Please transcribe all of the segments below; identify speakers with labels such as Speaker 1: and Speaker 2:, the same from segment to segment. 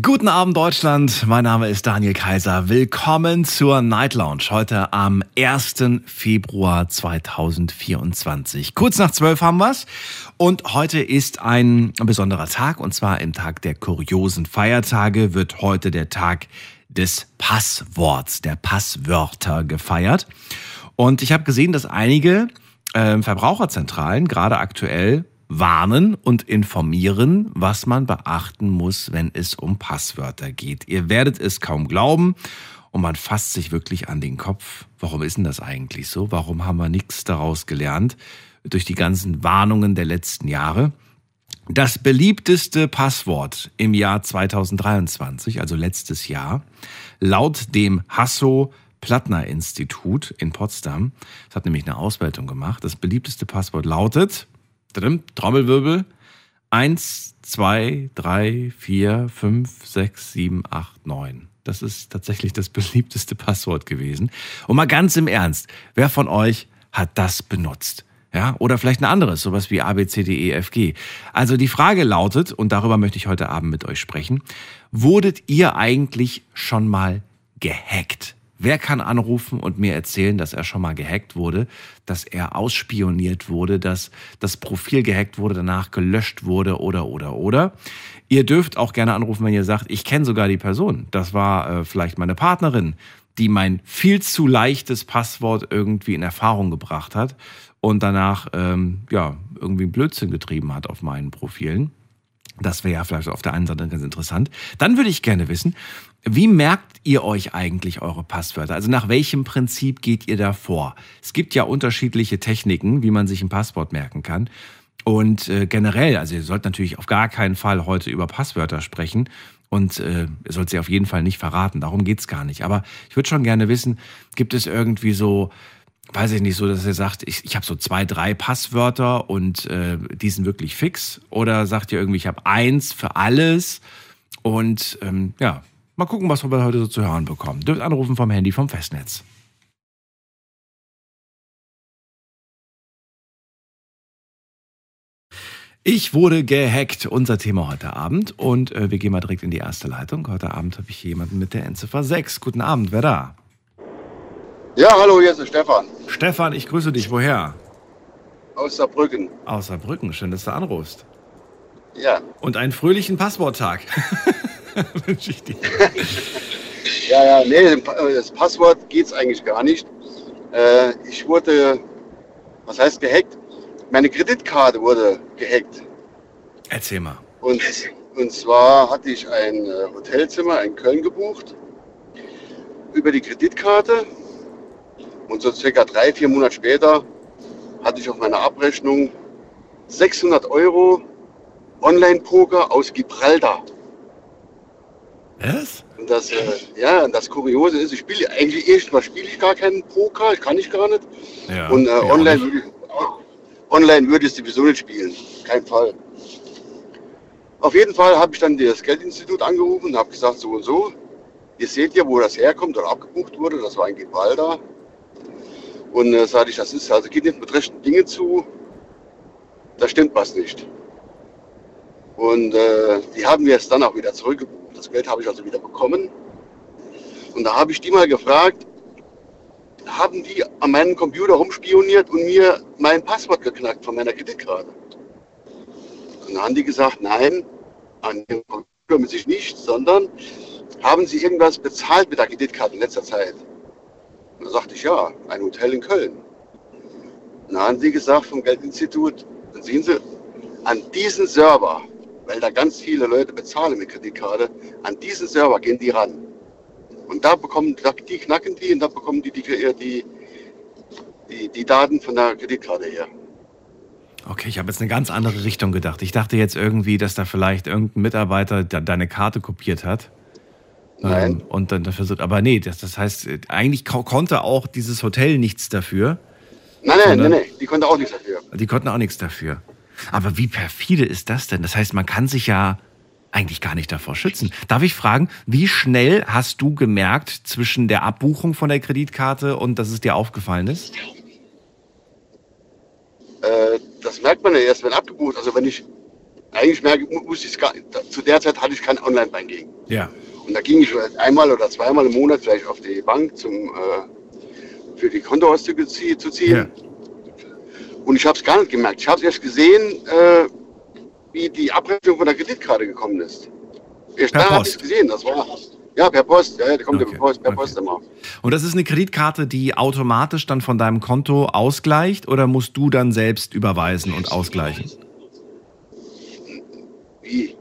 Speaker 1: Guten Abend Deutschland, mein Name ist Daniel Kaiser. Willkommen zur Night Lounge heute am 1. Februar 2024. Kurz nach 12 haben wir's und heute ist ein besonderer Tag und zwar im Tag der kuriosen Feiertage wird heute der Tag des Passworts, der Passwörter gefeiert. Und ich habe gesehen, dass einige äh, Verbraucherzentralen gerade aktuell warnen und informieren, was man beachten muss, wenn es um Passwörter geht. Ihr werdet es kaum glauben und man fasst sich wirklich an den Kopf. Warum ist denn das eigentlich so? Warum haben wir nichts daraus gelernt durch die ganzen Warnungen der letzten Jahre? Das beliebteste Passwort im Jahr 2023, also letztes Jahr, laut dem Hasso Plattner Institut in Potsdam, das hat nämlich eine Auswertung gemacht, das beliebteste Passwort lautet Trommelwirbel. Eins, zwei, drei, vier, fünf, sechs, sieben, acht, neun. Das ist tatsächlich das beliebteste Passwort gewesen. Und mal ganz im Ernst, wer von euch hat das benutzt? Ja, oder vielleicht ein anderes, sowas wie ABCDEFG. Also die Frage lautet, und darüber möchte ich heute Abend mit euch sprechen, wurdet ihr eigentlich schon mal gehackt? Wer kann anrufen und mir erzählen, dass er schon mal gehackt wurde, dass er ausspioniert wurde, dass das Profil gehackt wurde, danach gelöscht wurde oder oder oder? Ihr dürft auch gerne anrufen, wenn ihr sagt, ich kenne sogar die Person. Das war äh, vielleicht meine Partnerin, die mein viel zu leichtes Passwort irgendwie in Erfahrung gebracht hat und danach ähm, ja irgendwie Blödsinn getrieben hat auf meinen Profilen. Das wäre ja vielleicht auf der einen Seite ganz interessant. Dann würde ich gerne wissen, wie merkt ihr euch eigentlich eure Passwörter? Also nach welchem Prinzip geht ihr da vor? Es gibt ja unterschiedliche Techniken, wie man sich ein Passwort merken kann. Und äh, generell, also ihr sollt natürlich auf gar keinen Fall heute über Passwörter sprechen und äh, ihr sollt sie auf jeden Fall nicht verraten. Darum geht's gar nicht. Aber ich würde schon gerne wissen, gibt es irgendwie so, weiß ich nicht, so, dass ihr sagt, ich, ich habe so zwei, drei Passwörter und äh, die sind wirklich fix? Oder sagt ihr irgendwie, ich habe eins für alles? Und ähm, ja, Mal gucken, was wir heute so zu hören bekommen. Dürft anrufen vom Handy vom Festnetz. Ich wurde gehackt, unser Thema heute Abend. Und äh, wir gehen mal direkt in die erste Leitung. Heute Abend habe ich jemanden mit der Endziffer 6. Guten Abend, wer da?
Speaker 2: Ja, hallo, hier ist Stefan.
Speaker 1: Stefan, ich grüße dich. Woher?
Speaker 2: Aus Saarbrücken.
Speaker 1: Aus Saarbrücken, schön, dass du anrufst.
Speaker 2: Ja.
Speaker 1: Und einen fröhlichen Passworttag. wünsche ich dir.
Speaker 2: ja, ja, nee, das Passwort geht es eigentlich gar nicht. Äh, ich wurde, was heißt gehackt? Meine Kreditkarte wurde gehackt.
Speaker 1: Erzähl mal.
Speaker 2: Und, und zwar hatte ich ein äh, Hotelzimmer in Köln gebucht über die Kreditkarte. Und so circa drei, vier Monate später hatte ich auf meiner Abrechnung 600 Euro Online-Poker aus Gibraltar.
Speaker 1: Was?
Speaker 2: Und das, äh, ja, das Kuriose ist, ich spiele eigentlich erstmal spiele ich gar keinen Poker, kann ich gar nicht. Ja, und äh, online, würde ich, online würde ich sowieso nicht spielen. Kein Fall. Auf jeden Fall habe ich dann das Geldinstitut angerufen und habe gesagt, so und so. Ihr seht ja, wo das herkommt oder abgebucht wurde. Das war ein Gibraltar. Und äh, sagte ich, das ist, also geht nicht mit rechten Dingen zu. Da stimmt was nicht. Und äh, die haben wir es dann auch wieder zurückgebucht. Das Geld habe ich also wieder bekommen. Und da habe ich die mal gefragt, haben die an meinem Computer rumspioniert und mir mein Passwort geknackt von meiner Kreditkarte? Und dann haben die gesagt, nein, an dem Computer mit sich nicht, sondern haben sie irgendwas bezahlt mit der Kreditkarte in letzter Zeit? Und da sagte ich, ja, ein Hotel in Köln. Und dann haben sie gesagt vom Geldinstitut, dann sehen Sie, an diesen Server weil da ganz viele Leute bezahlen mit Kreditkarte. An diesen Server gehen die ran. Und da bekommen die knacken die und da bekommen die die, die, die, die Daten von der Kreditkarte her.
Speaker 1: Okay, ich habe jetzt eine ganz andere Richtung gedacht. Ich dachte jetzt irgendwie, dass da vielleicht irgendein Mitarbeiter deine Karte kopiert hat.
Speaker 2: Nein. Ähm,
Speaker 1: und dann versucht, aber nee, das, das heißt, eigentlich konnte auch dieses Hotel nichts dafür.
Speaker 2: Nein, nein, nein, nein, die konnten auch nichts dafür.
Speaker 1: Die konnten auch nichts dafür. Aber wie perfide ist das denn? Das heißt, man kann sich ja eigentlich gar nicht davor schützen. Darf ich fragen, wie schnell hast du gemerkt zwischen der Abbuchung von der Kreditkarte und dass es dir aufgefallen ist?
Speaker 2: Äh, das merkt man ja erst, wenn abgebucht. Also wenn ich eigentlich merke, muss ich gar, zu der Zeit hatte ich kein Online-Banking.
Speaker 1: Ja.
Speaker 2: Und da ging ich einmal oder zweimal im Monat vielleicht auf die Bank zum äh, für die Kontoauszüge zu ziehen. Ja. Und ich habe es gar nicht gemerkt. Ich habe es erst gesehen, äh, wie die Abrechnung von der Kreditkarte gekommen ist. Erst da habe ich gesehen, das war. Ja, per Post, ja, der kommt okay. per Post, per okay. Post immer.
Speaker 1: Und das ist eine Kreditkarte, die automatisch dann von deinem Konto ausgleicht oder musst du dann selbst überweisen und ausgleichen?
Speaker 2: Wie?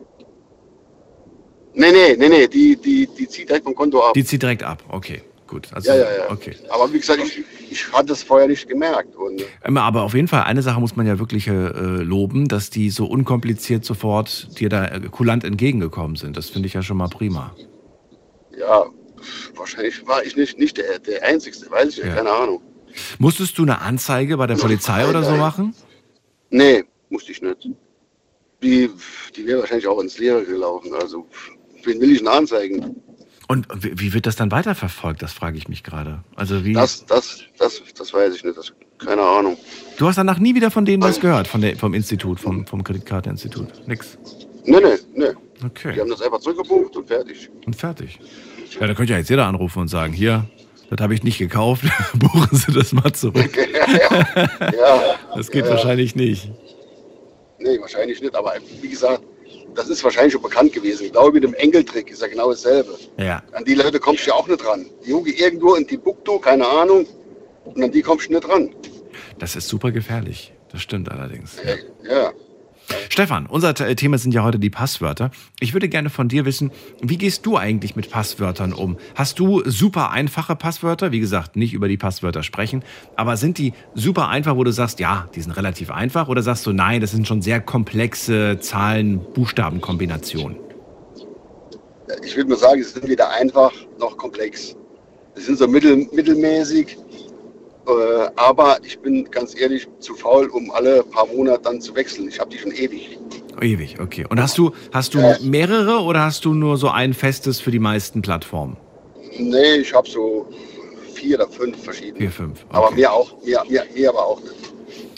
Speaker 2: Nee, nee, nee, nee, die, die, die zieht direkt vom Konto ab.
Speaker 1: Die zieht direkt ab, okay. Gut.
Speaker 2: Also, ja, ja, ja. Okay. Aber wie gesagt, ich, ich hatte es vorher nicht gemerkt. Und
Speaker 1: ähm, Aber auf jeden Fall, eine Sache muss man ja wirklich äh, loben, dass die so unkompliziert sofort dir da äh, kulant entgegengekommen sind. Das finde ich ja schon mal prima.
Speaker 2: Ja, wahrscheinlich war ich nicht, nicht der, der Einzige, weiß ich ja. keine Ahnung.
Speaker 1: Musstest du eine Anzeige bei der Polizei nein, oder so nein. machen?
Speaker 2: Nee, musste ich nicht. Die, die wäre wahrscheinlich auch ins Leere gelaufen. Also, wen will ich denn anzeigen?
Speaker 1: Und wie wird das dann weiterverfolgt? Das frage ich mich gerade. Also wie?
Speaker 2: Das, das, das, das weiß ich nicht. Das, keine Ahnung.
Speaker 1: Du hast danach nie wieder von denen was gehört, von der, vom Institut, vom, vom Kreditkarteninstitut? Nix?
Speaker 2: Nee, nee, nee.
Speaker 1: Okay.
Speaker 2: Die haben das einfach zurückgebucht und fertig.
Speaker 1: Und fertig. Ja, da könnte ja jetzt jeder anrufen und sagen, hier, das habe ich nicht gekauft, buchen Sie das mal zurück. ja, ja, das geht ja, wahrscheinlich nicht.
Speaker 2: Nee, wahrscheinlich nicht, aber wie gesagt, das ist wahrscheinlich schon bekannt gewesen. Ich glaube, mit dem Engeltrick ist ja genau dasselbe.
Speaker 1: Ja.
Speaker 2: An die Leute kommst du ja auch nicht ran. Die Juge irgendwo in Timbuktu, keine Ahnung, und an die kommst du nicht ran.
Speaker 1: Das ist super gefährlich. Das stimmt allerdings.
Speaker 2: Ja. ja.
Speaker 1: Stefan, unser Thema sind ja heute die Passwörter. Ich würde gerne von dir wissen, wie gehst du eigentlich mit Passwörtern um? Hast du super einfache Passwörter? Wie gesagt, nicht über die Passwörter sprechen, aber sind die super einfach, wo du sagst, ja, die sind relativ einfach? Oder sagst du, nein, das sind schon sehr komplexe Zahlen-Buchstaben-Kombinationen?
Speaker 2: Ich würde mal sagen, sie sind weder einfach noch komplex. Sie sind so mittel, mittelmäßig äh, aber ich bin ganz ehrlich zu faul, um alle paar Monate dann zu wechseln. Ich habe die schon ewig.
Speaker 1: Ewig, okay. Und hast du, hast du äh, mehrere oder hast du nur so ein festes für die meisten Plattformen?
Speaker 2: Nee, ich habe so vier oder fünf verschiedene.
Speaker 1: Vier, fünf.
Speaker 2: Okay. Aber mehr auch, mehr, mehr, mehr aber auch nicht.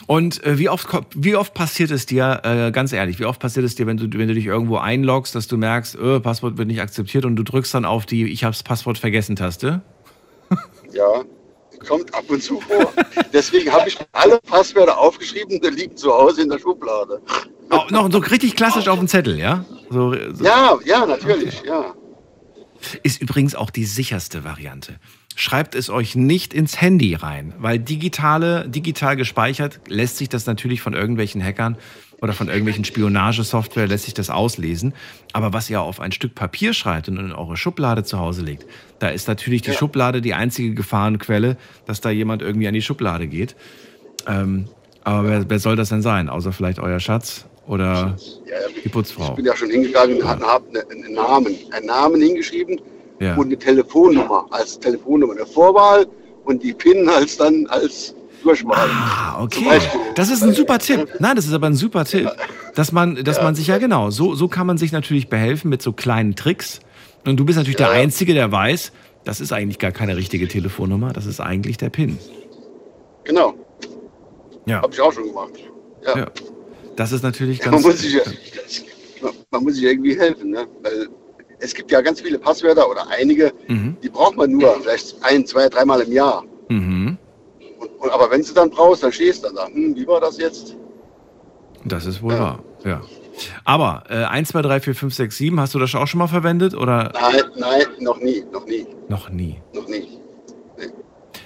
Speaker 1: Und äh, wie, oft, wie oft passiert es dir, äh, ganz ehrlich, wie oft passiert es dir, wenn du, wenn du dich irgendwo einloggst, dass du merkst, öh, Passwort wird nicht akzeptiert und du drückst dann auf die Ich hab's Passwort vergessen Taste?
Speaker 2: Ja, kommt ab und zu vor. Deswegen habe ich alle Passwörter aufgeschrieben, die liegen zu Hause in der Schublade.
Speaker 1: Oh, noch so richtig klassisch auf dem Zettel, ja? So,
Speaker 2: so. Ja, ja, natürlich, okay. ja.
Speaker 1: Ist übrigens auch die sicherste Variante. Schreibt es euch nicht ins Handy rein, weil digitale, digital gespeichert lässt sich das natürlich von irgendwelchen Hackern oder von irgendwelchen Spionagesoftware lässt sich das auslesen. Aber was ihr auf ein Stück Papier schreibt und in eure Schublade zu Hause legt, da ist natürlich die ja. Schublade die einzige Gefahrenquelle, dass da jemand irgendwie an die Schublade geht. Ähm, aber wer, wer, soll das denn sein? Außer vielleicht euer Schatz oder ja, die Putzfrau?
Speaker 2: Ich bin ja schon hingegangen und habe einen Namen, einen Namen hingeschrieben und eine Telefonnummer als Telefonnummer, eine Vorwahl und die PIN als dann als
Speaker 1: Durchmalen. Ah, okay. Das ist ein super Tipp. Nein, das ist aber ein super Tipp. Dass man, dass man sich ja genau, so, so kann man sich natürlich behelfen mit so kleinen Tricks. Und du bist natürlich ja. der Einzige, der weiß, das ist eigentlich gar keine richtige Telefonnummer, das ist eigentlich der PIN.
Speaker 2: Genau. Ja. Habe ich auch schon gemacht. Ja. ja.
Speaker 1: Das ist natürlich
Speaker 2: ganz. Man muss sich, man muss sich irgendwie helfen, ne? Weil es gibt ja ganz viele Passwörter oder einige, mhm. die braucht man nur vielleicht ein, zwei, dreimal im Jahr. Mhm. Und, aber wenn du dann brauchst, dann stehst du dann da. Hm, wie war das jetzt?
Speaker 1: Das ist wohl ja. wahr, ja. Aber äh, 1, 2, 3, 4, 5, 6, 7, hast du das auch schon mal verwendet? Oder?
Speaker 2: Nein, nein, noch nie, noch nie.
Speaker 1: Noch nie.
Speaker 2: Noch nie.
Speaker 1: Nee.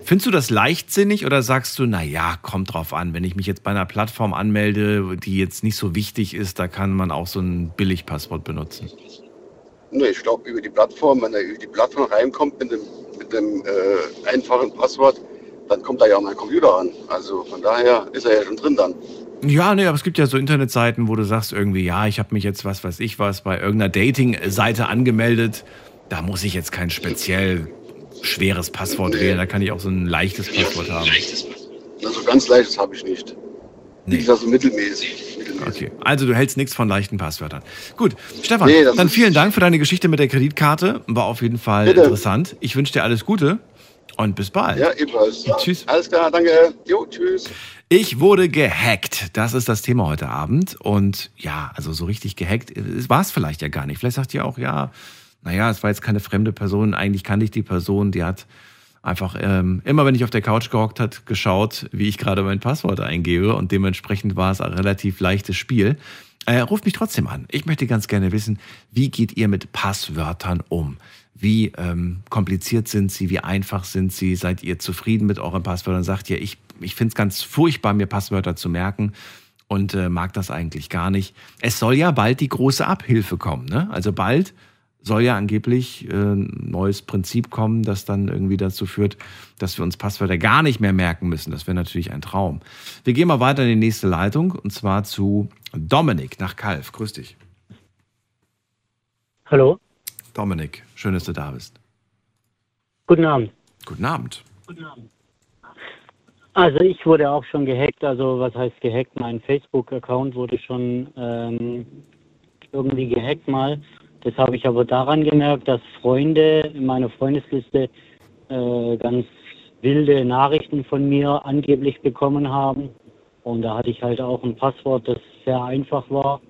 Speaker 1: Findest du das leichtsinnig oder sagst du, naja, kommt drauf an, wenn ich mich jetzt bei einer Plattform anmelde, die jetzt nicht so wichtig ist, da kann man auch so ein Billigpasswort benutzen?
Speaker 2: Nee, ich glaube, über die Plattform, wenn er über die Plattform reinkommt mit dem, mit dem äh, einfachen Passwort, dann kommt da ja auch mein Computer an. Also von daher ist er ja schon drin dann.
Speaker 1: Ja, nee, aber es gibt ja so Internetseiten, wo du sagst irgendwie, ja, ich habe mich jetzt, was weiß ich was, bei irgendeiner Dating-Seite angemeldet. Da muss ich jetzt kein speziell schweres Passwort nee. wählen. Da kann ich auch so ein leichtes Passwort haben.
Speaker 2: Also ganz leichtes habe ich nicht. Nee. Gesagt, so mittelmäßig. mittelmäßig.
Speaker 1: Okay, also du hältst nichts von leichten Passwörtern. Gut, Stefan, nee, dann vielen Dank für deine Geschichte mit der Kreditkarte. War auf jeden Fall Bitte. interessant. Ich wünsche dir alles Gute und bis bald.
Speaker 2: Ja, ebenfalls.
Speaker 1: Tschüss.
Speaker 2: Alles klar, danke. Jo, tschüss.
Speaker 1: Ich wurde gehackt. Das ist das Thema heute Abend. Und ja, also so richtig gehackt war es vielleicht ja gar nicht. Vielleicht sagt ihr auch, ja, naja, es war jetzt keine fremde Person. Eigentlich kannte ich die Person, die hat einfach ähm, immer, wenn ich auf der Couch gehockt hat, geschaut, wie ich gerade mein Passwort eingebe und dementsprechend war es ein relativ leichtes Spiel. Äh, ruft mich trotzdem an. Ich möchte ganz gerne wissen, wie geht ihr mit Passwörtern um? Wie ähm, kompliziert sind sie? Wie einfach sind sie? Seid ihr zufrieden mit euren Passwörtern? Sagt ihr, ich, ich finde es ganz furchtbar, mir Passwörter zu merken und äh, mag das eigentlich gar nicht. Es soll ja bald die große Abhilfe kommen. Ne? Also bald soll ja angeblich äh, ein neues Prinzip kommen, das dann irgendwie dazu führt, dass wir uns Passwörter gar nicht mehr merken müssen. Das wäre natürlich ein Traum. Wir gehen mal weiter in die nächste Leitung und zwar zu Dominik nach Kalf. Grüß dich.
Speaker 3: Hallo.
Speaker 1: Dominik, schön, dass du da bist.
Speaker 3: Guten Abend.
Speaker 1: Guten Abend.
Speaker 3: Guten Abend. Also ich wurde auch schon gehackt. Also was heißt gehackt? Mein Facebook-Account wurde schon ähm, irgendwie gehackt mal. Das habe ich aber daran gemerkt, dass Freunde in meiner Freundesliste äh, ganz wilde Nachrichten von mir angeblich bekommen haben. Und da hatte ich halt auch ein Passwort, das sehr einfach war.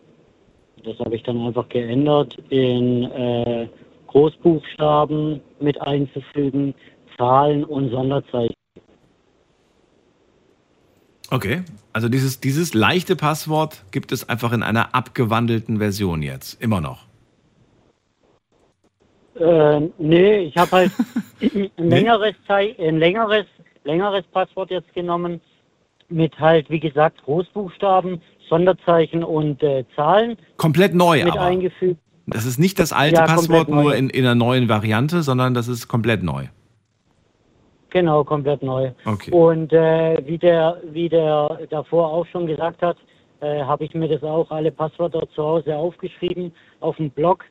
Speaker 3: Das habe ich dann einfach geändert in äh, Großbuchstaben mit einzufügen, Zahlen und Sonderzeichen.
Speaker 1: Okay, also dieses, dieses leichte Passwort gibt es einfach in einer abgewandelten Version jetzt, immer noch.
Speaker 3: Äh, nee, ich habe halt ein längeres, ein längeres, längeres Passwort jetzt genommen mit halt, wie gesagt, Großbuchstaben, Sonderzeichen und äh, Zahlen.
Speaker 1: Komplett neu
Speaker 3: mit
Speaker 1: aber.
Speaker 3: eingefügt.
Speaker 1: Das ist nicht das alte ja, Passwort nur in, in einer neuen Variante, sondern das ist komplett neu.
Speaker 3: Genau, komplett neu.
Speaker 1: Okay.
Speaker 3: Und äh, wie der, wie der davor auch schon gesagt hat, äh, habe ich mir das auch alle Passwörter zu Hause aufgeschrieben auf dem Blog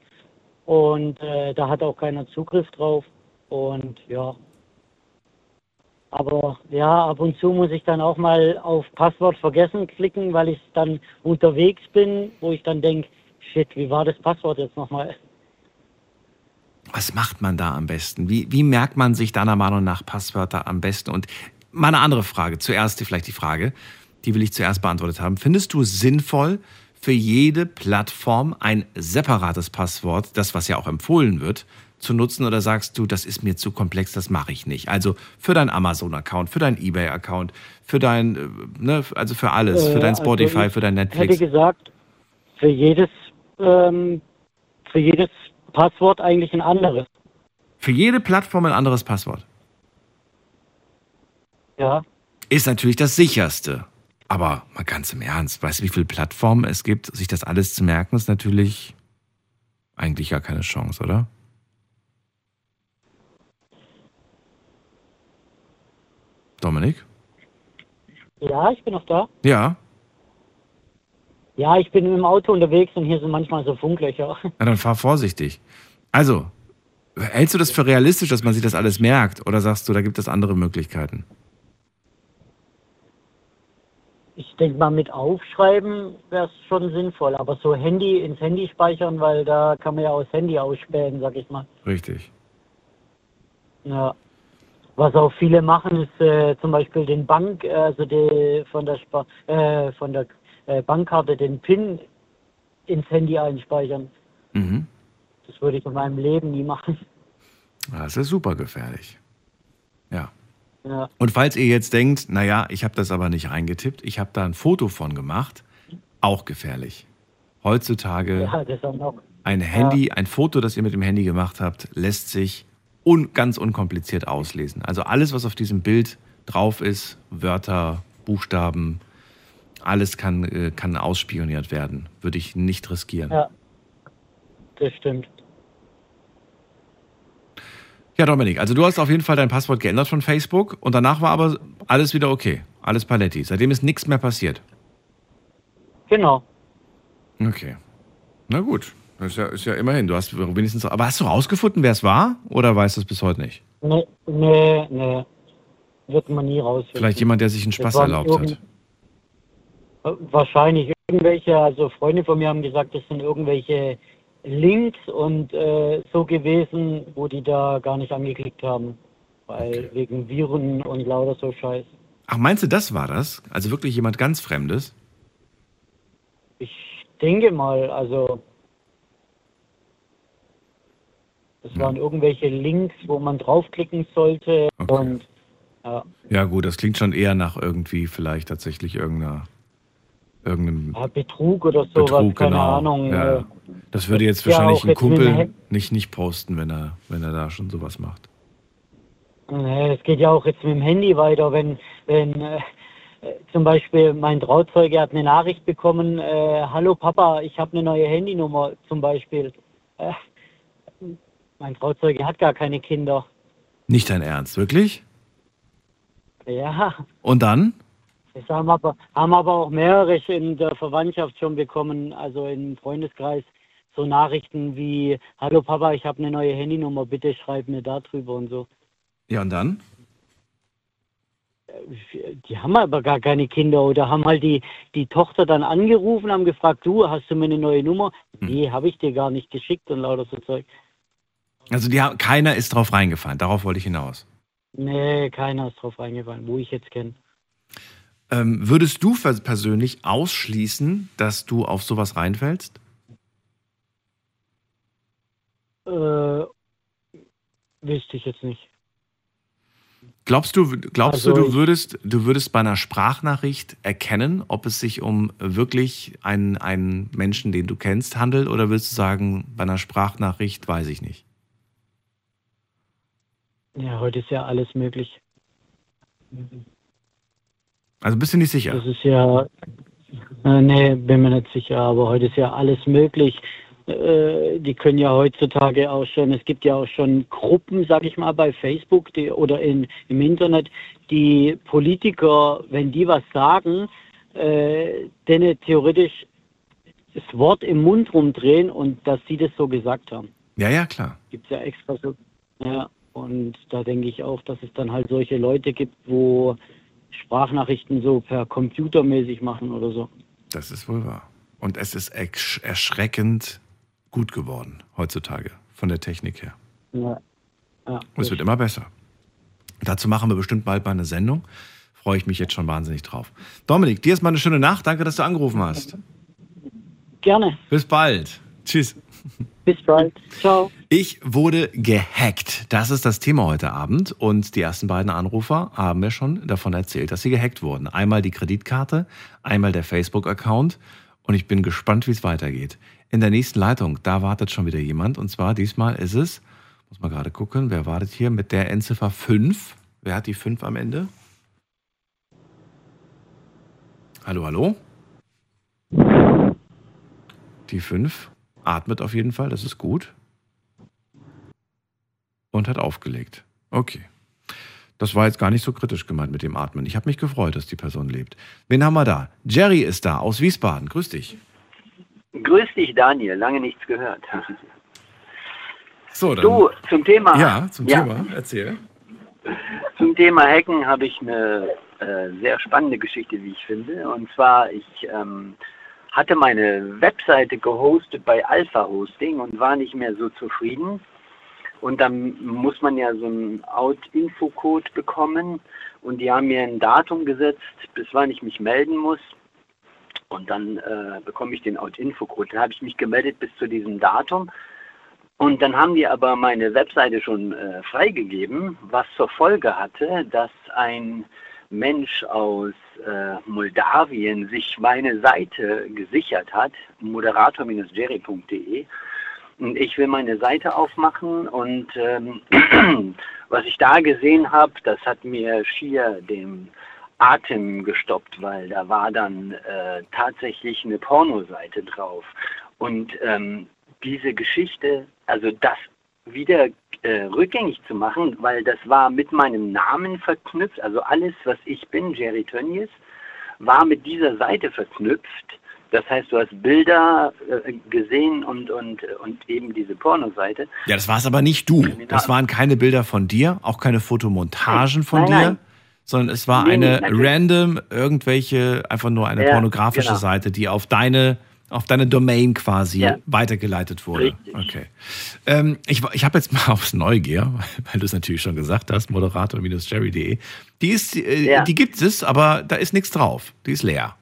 Speaker 3: und äh, da hat auch keiner Zugriff drauf. Und ja. Aber ja, ab und zu muss ich dann auch mal auf Passwort vergessen klicken, weil ich dann unterwegs bin, wo ich dann denke, shit, wie war das Passwort jetzt nochmal?
Speaker 1: Was macht man da am besten? Wie, wie merkt man sich deiner Meinung nach Passwörter am besten? Und mal eine andere Frage, zuerst vielleicht die Frage, die will ich zuerst beantwortet haben. Findest du sinnvoll, für jede Plattform ein separates Passwort, das was ja auch empfohlen wird, zu nutzen oder sagst du, das ist mir zu komplex, das mache ich nicht? Also für deinen Amazon-Account, für deinen eBay-Account, für dein, äh, ne, also für alles, für dein äh, Spotify, also für dein Netflix.
Speaker 3: Ich hätte gesagt, für jedes, ähm, für jedes Passwort eigentlich ein anderes.
Speaker 1: Für jede Plattform ein anderes Passwort?
Speaker 3: Ja.
Speaker 1: Ist natürlich das sicherste. Aber mal ganz im Ernst, weißt du, wie viele Plattformen es gibt? Sich das alles zu merken, ist natürlich eigentlich gar keine Chance, oder? Dominik?
Speaker 3: Ja, ich bin noch da.
Speaker 1: Ja.
Speaker 3: Ja, ich bin im Auto unterwegs und hier sind manchmal so Funklöcher.
Speaker 1: Na, dann fahr vorsichtig. Also, hältst du das für realistisch, dass man sich das alles merkt? Oder sagst du, da gibt es andere Möglichkeiten?
Speaker 3: ich denke mal, mit Aufschreiben wäre es schon sinnvoll, aber so Handy ins Handy speichern, weil da kann man ja auch das Handy ausspähen, sag ich mal.
Speaker 1: Richtig.
Speaker 3: Ja. Was auch viele machen, ist äh, zum Beispiel den Bank, also die, von der, Sp äh, von der äh, Bankkarte den PIN ins Handy einspeichern.
Speaker 1: Mhm.
Speaker 3: Das würde ich in meinem Leben nie machen.
Speaker 1: Das ist super gefährlich. Ja.
Speaker 3: Ja.
Speaker 1: Und falls ihr jetzt denkt, naja, ich habe das aber nicht reingetippt, ich habe da ein Foto von gemacht, auch gefährlich. Heutzutage
Speaker 3: ja,
Speaker 1: ein Handy, ja. ein Foto, das ihr mit dem Handy gemacht habt, lässt sich un ganz unkompliziert auslesen. Also alles, was auf diesem Bild drauf ist, Wörter, Buchstaben, alles kann, äh, kann ausspioniert werden. Würde ich nicht riskieren.
Speaker 3: Ja, das stimmt.
Speaker 1: Ja, Dominik, also du hast auf jeden Fall dein Passwort geändert von Facebook und danach war aber alles wieder okay. Alles Paletti. Seitdem ist nichts mehr passiert.
Speaker 3: Genau.
Speaker 1: Okay. Na gut. Das ist ja, ist ja immerhin. Du hast wenigstens. Aber hast du rausgefunden, wer es war? Oder weißt du es bis heute nicht?
Speaker 3: Nee, nee, nee. Wird man nie rausfinden.
Speaker 1: Vielleicht jemand, der sich einen Spaß erlaubt hat.
Speaker 3: Wahrscheinlich irgendwelche, also Freunde von mir haben gesagt, das sind irgendwelche Links und äh, so gewesen, wo die da gar nicht angeklickt haben. Weil okay. wegen Viren und lauter so Scheiß.
Speaker 1: Ach, meinst du, das war das? Also wirklich jemand ganz Fremdes?
Speaker 3: Ich denke mal, also das ja. waren irgendwelche Links, wo man draufklicken sollte okay. und
Speaker 1: ja. Ja gut, das klingt schon eher nach irgendwie vielleicht tatsächlich irgendeiner irgendeinem
Speaker 3: ja, Betrug oder sowas, Betrug, keine genau. Ahnung.
Speaker 1: Ja. Äh, das würde jetzt wahrscheinlich ein Kumpel nicht, nicht posten, wenn er, wenn er da schon sowas macht.
Speaker 3: Es geht ja auch jetzt mit dem Handy weiter, wenn, wenn äh, zum Beispiel mein Trauzeuge hat eine Nachricht bekommen, äh, hallo Papa, ich habe eine neue Handynummer zum Beispiel. Äh, mein Trauzeuge hat gar keine Kinder.
Speaker 1: Nicht dein Ernst, wirklich?
Speaker 3: Ja.
Speaker 1: Und dann?
Speaker 3: Das haben aber, haben aber auch mehrere in der Verwandtschaft schon bekommen, also im Freundeskreis, so Nachrichten wie, hallo Papa, ich habe eine neue Handynummer, bitte schreib mir da drüber und so.
Speaker 1: Ja, und dann?
Speaker 3: Die haben aber gar keine Kinder oder haben halt die, die Tochter dann angerufen, haben gefragt, du, hast du mir eine neue Nummer? Hm. Nee, habe ich dir gar nicht geschickt und lauter so Zeug.
Speaker 1: Also die, keiner ist drauf reingefallen, darauf wollte ich hinaus.
Speaker 3: Nee, keiner ist drauf reingefallen, wo ich jetzt kenne.
Speaker 1: Ähm, würdest du persönlich ausschließen, dass du auf sowas reinfällst?
Speaker 3: Äh, wüsste ich jetzt nicht.
Speaker 1: Glaubst du, glaubst also du, du würdest, du würdest bei einer Sprachnachricht erkennen, ob es sich um wirklich einen, einen Menschen, den du kennst, handelt, oder würdest du sagen, bei einer Sprachnachricht weiß ich nicht?
Speaker 3: Ja, heute ist ja alles möglich.
Speaker 1: Also bist du nicht sicher?
Speaker 3: Das ist ja, äh, nee, bin mir nicht sicher, aber heute ist ja alles möglich. Äh, die können ja heutzutage auch schon, es gibt ja auch schon Gruppen, sag ich mal, bei Facebook die, oder in, im Internet, die Politiker, wenn die was sagen, äh, denen theoretisch das Wort im Mund rumdrehen und dass sie das so gesagt haben.
Speaker 1: Ja, ja, klar.
Speaker 3: Gibt es ja extra so. Ja, und da denke ich auch, dass es dann halt solche Leute gibt, wo Sprachnachrichten so per Computer mäßig machen oder so.
Speaker 1: Das ist wohl wahr. Und es ist erschreckend gut geworden heutzutage von der Technik her. Ja. ja Und es wird immer besser. Dazu machen wir bestimmt bald mal eine Sendung. Freue ich mich jetzt schon wahnsinnig drauf. Dominik, dir ist mal eine schöne Nacht. Danke, dass du angerufen hast.
Speaker 3: Gerne.
Speaker 1: Bis bald. Tschüss.
Speaker 3: Bis bald. Ciao.
Speaker 1: Ich wurde gehackt. Das ist das Thema heute Abend. Und die ersten beiden Anrufer haben mir schon davon erzählt, dass sie gehackt wurden. Einmal die Kreditkarte, einmal der Facebook-Account. Und ich bin gespannt, wie es weitergeht. In der nächsten Leitung, da wartet schon wieder jemand. Und zwar diesmal ist es, muss man gerade gucken, wer wartet hier mit der Endziffer 5? Wer hat die 5 am Ende? Hallo, hallo? Die 5 atmet auf jeden Fall, das ist gut. Und hat aufgelegt. Okay. Das war jetzt gar nicht so kritisch gemeint mit dem Atmen. Ich habe mich gefreut, dass die Person lebt. Wen haben wir da? Jerry ist da aus Wiesbaden. Grüß dich.
Speaker 4: Grüß dich, Daniel. Lange nichts gehört.
Speaker 1: So, dann.
Speaker 4: Du, zum Thema.
Speaker 1: Ja, zum ja. Thema. Erzähl.
Speaker 4: Zum Thema Hacken habe ich eine äh, sehr spannende Geschichte, wie ich finde. Und zwar, ich ähm, hatte meine Webseite gehostet bei Alpha Hosting und war nicht mehr so zufrieden. Und dann muss man ja so einen Out-Info-Code bekommen und die haben mir ein Datum gesetzt, bis wann ich mich melden muss. Und dann äh, bekomme ich den Out-Info-Code. Dann habe ich mich gemeldet bis zu diesem Datum. Und dann haben die aber meine Webseite schon äh, freigegeben, was zur Folge hatte, dass ein Mensch aus äh, Moldawien sich meine Seite gesichert hat, moderator-jerry.de. Und ich will meine Seite aufmachen und ähm, was ich da gesehen habe, das hat mir schier den Atem gestoppt, weil da war dann äh, tatsächlich eine Pornoseite drauf. Und ähm, diese Geschichte, also das wieder äh, rückgängig zu machen, weil das war mit meinem Namen verknüpft, also alles, was ich bin, Jerry Tönnies, war mit dieser Seite verknüpft. Das heißt, du hast Bilder äh, gesehen und, und, und eben diese Pornoseite.
Speaker 1: Ja, das war es aber nicht du. Das waren keine Bilder von dir, auch keine Fotomontagen von nein, dir, nein. sondern es war nee, eine random, irgendwelche, einfach nur eine ja, pornografische genau. Seite, die auf deine auf deine Domain quasi ja. weitergeleitet wurde. Richtig. Okay. Ähm, ich ich habe jetzt mal aufs Neugier, weil du es natürlich schon gesagt hast, moderator-jerry.de. Die ist, äh, ja. die gibt es, aber da ist nichts drauf. Die ist leer.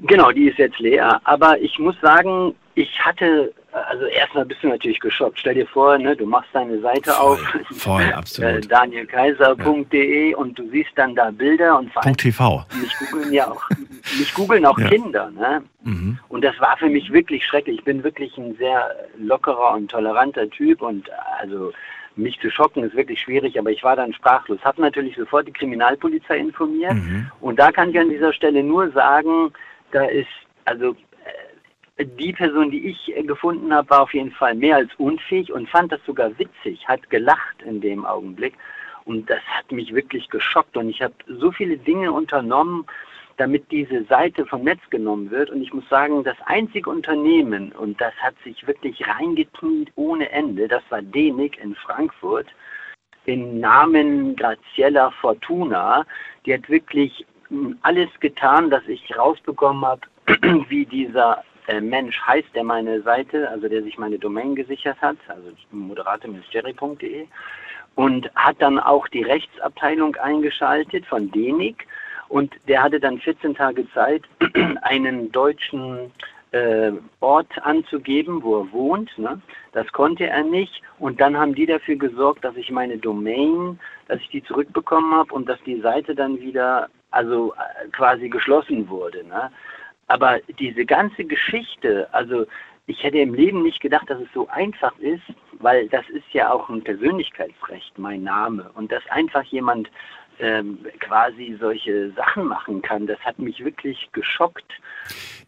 Speaker 4: Genau, die ist jetzt leer. Aber ich muss sagen, ich hatte also erstmal bist du natürlich geschockt. Stell dir vor, ne, du machst deine Seite
Speaker 1: voll,
Speaker 4: auf,
Speaker 1: voll, absolut.
Speaker 4: Äh, danielkaiser.de ja. und du siehst dann da Bilder und
Speaker 1: vor allem
Speaker 4: TV. Mich googeln ja auch, mich googeln auch ja. Kinder, ne? Mhm. Und das war für mich wirklich schrecklich. Ich bin wirklich ein sehr lockerer und toleranter Typ und also mich zu schocken ist wirklich schwierig, aber ich war dann sprachlos. Habe natürlich sofort die Kriminalpolizei informiert mhm. und da kann ich an dieser Stelle nur sagen, da ist also die Person, die ich äh, gefunden habe, war auf jeden Fall mehr als unfähig und fand das sogar witzig, hat gelacht in dem Augenblick. Und das hat mich wirklich geschockt. Und ich habe so viele Dinge unternommen, damit diese Seite vom Netz genommen wird. Und ich muss sagen, das einzige Unternehmen, und das hat sich wirklich reingekniet ohne Ende, das war Denik in Frankfurt, im Namen Graziella Fortuna. Die hat wirklich hm, alles getan, dass ich rausbekommen habe, wie dieser Mensch heißt, der meine Seite, also der sich meine Domain gesichert hat, also moderateministeri.de und hat dann auch die Rechtsabteilung eingeschaltet von DENIC und der hatte dann 14 Tage Zeit, einen deutschen äh, Ort anzugeben, wo er wohnt. Ne? Das konnte er nicht und dann haben die dafür gesorgt, dass ich meine Domain, dass ich die zurückbekommen habe und dass die Seite dann wieder also äh, quasi geschlossen wurde. Ne? Aber diese ganze Geschichte, also ich hätte im Leben nicht gedacht, dass es so einfach ist, weil das ist ja auch ein Persönlichkeitsrecht, mein Name. Und dass einfach jemand ähm, quasi solche Sachen machen kann, das hat mich wirklich geschockt.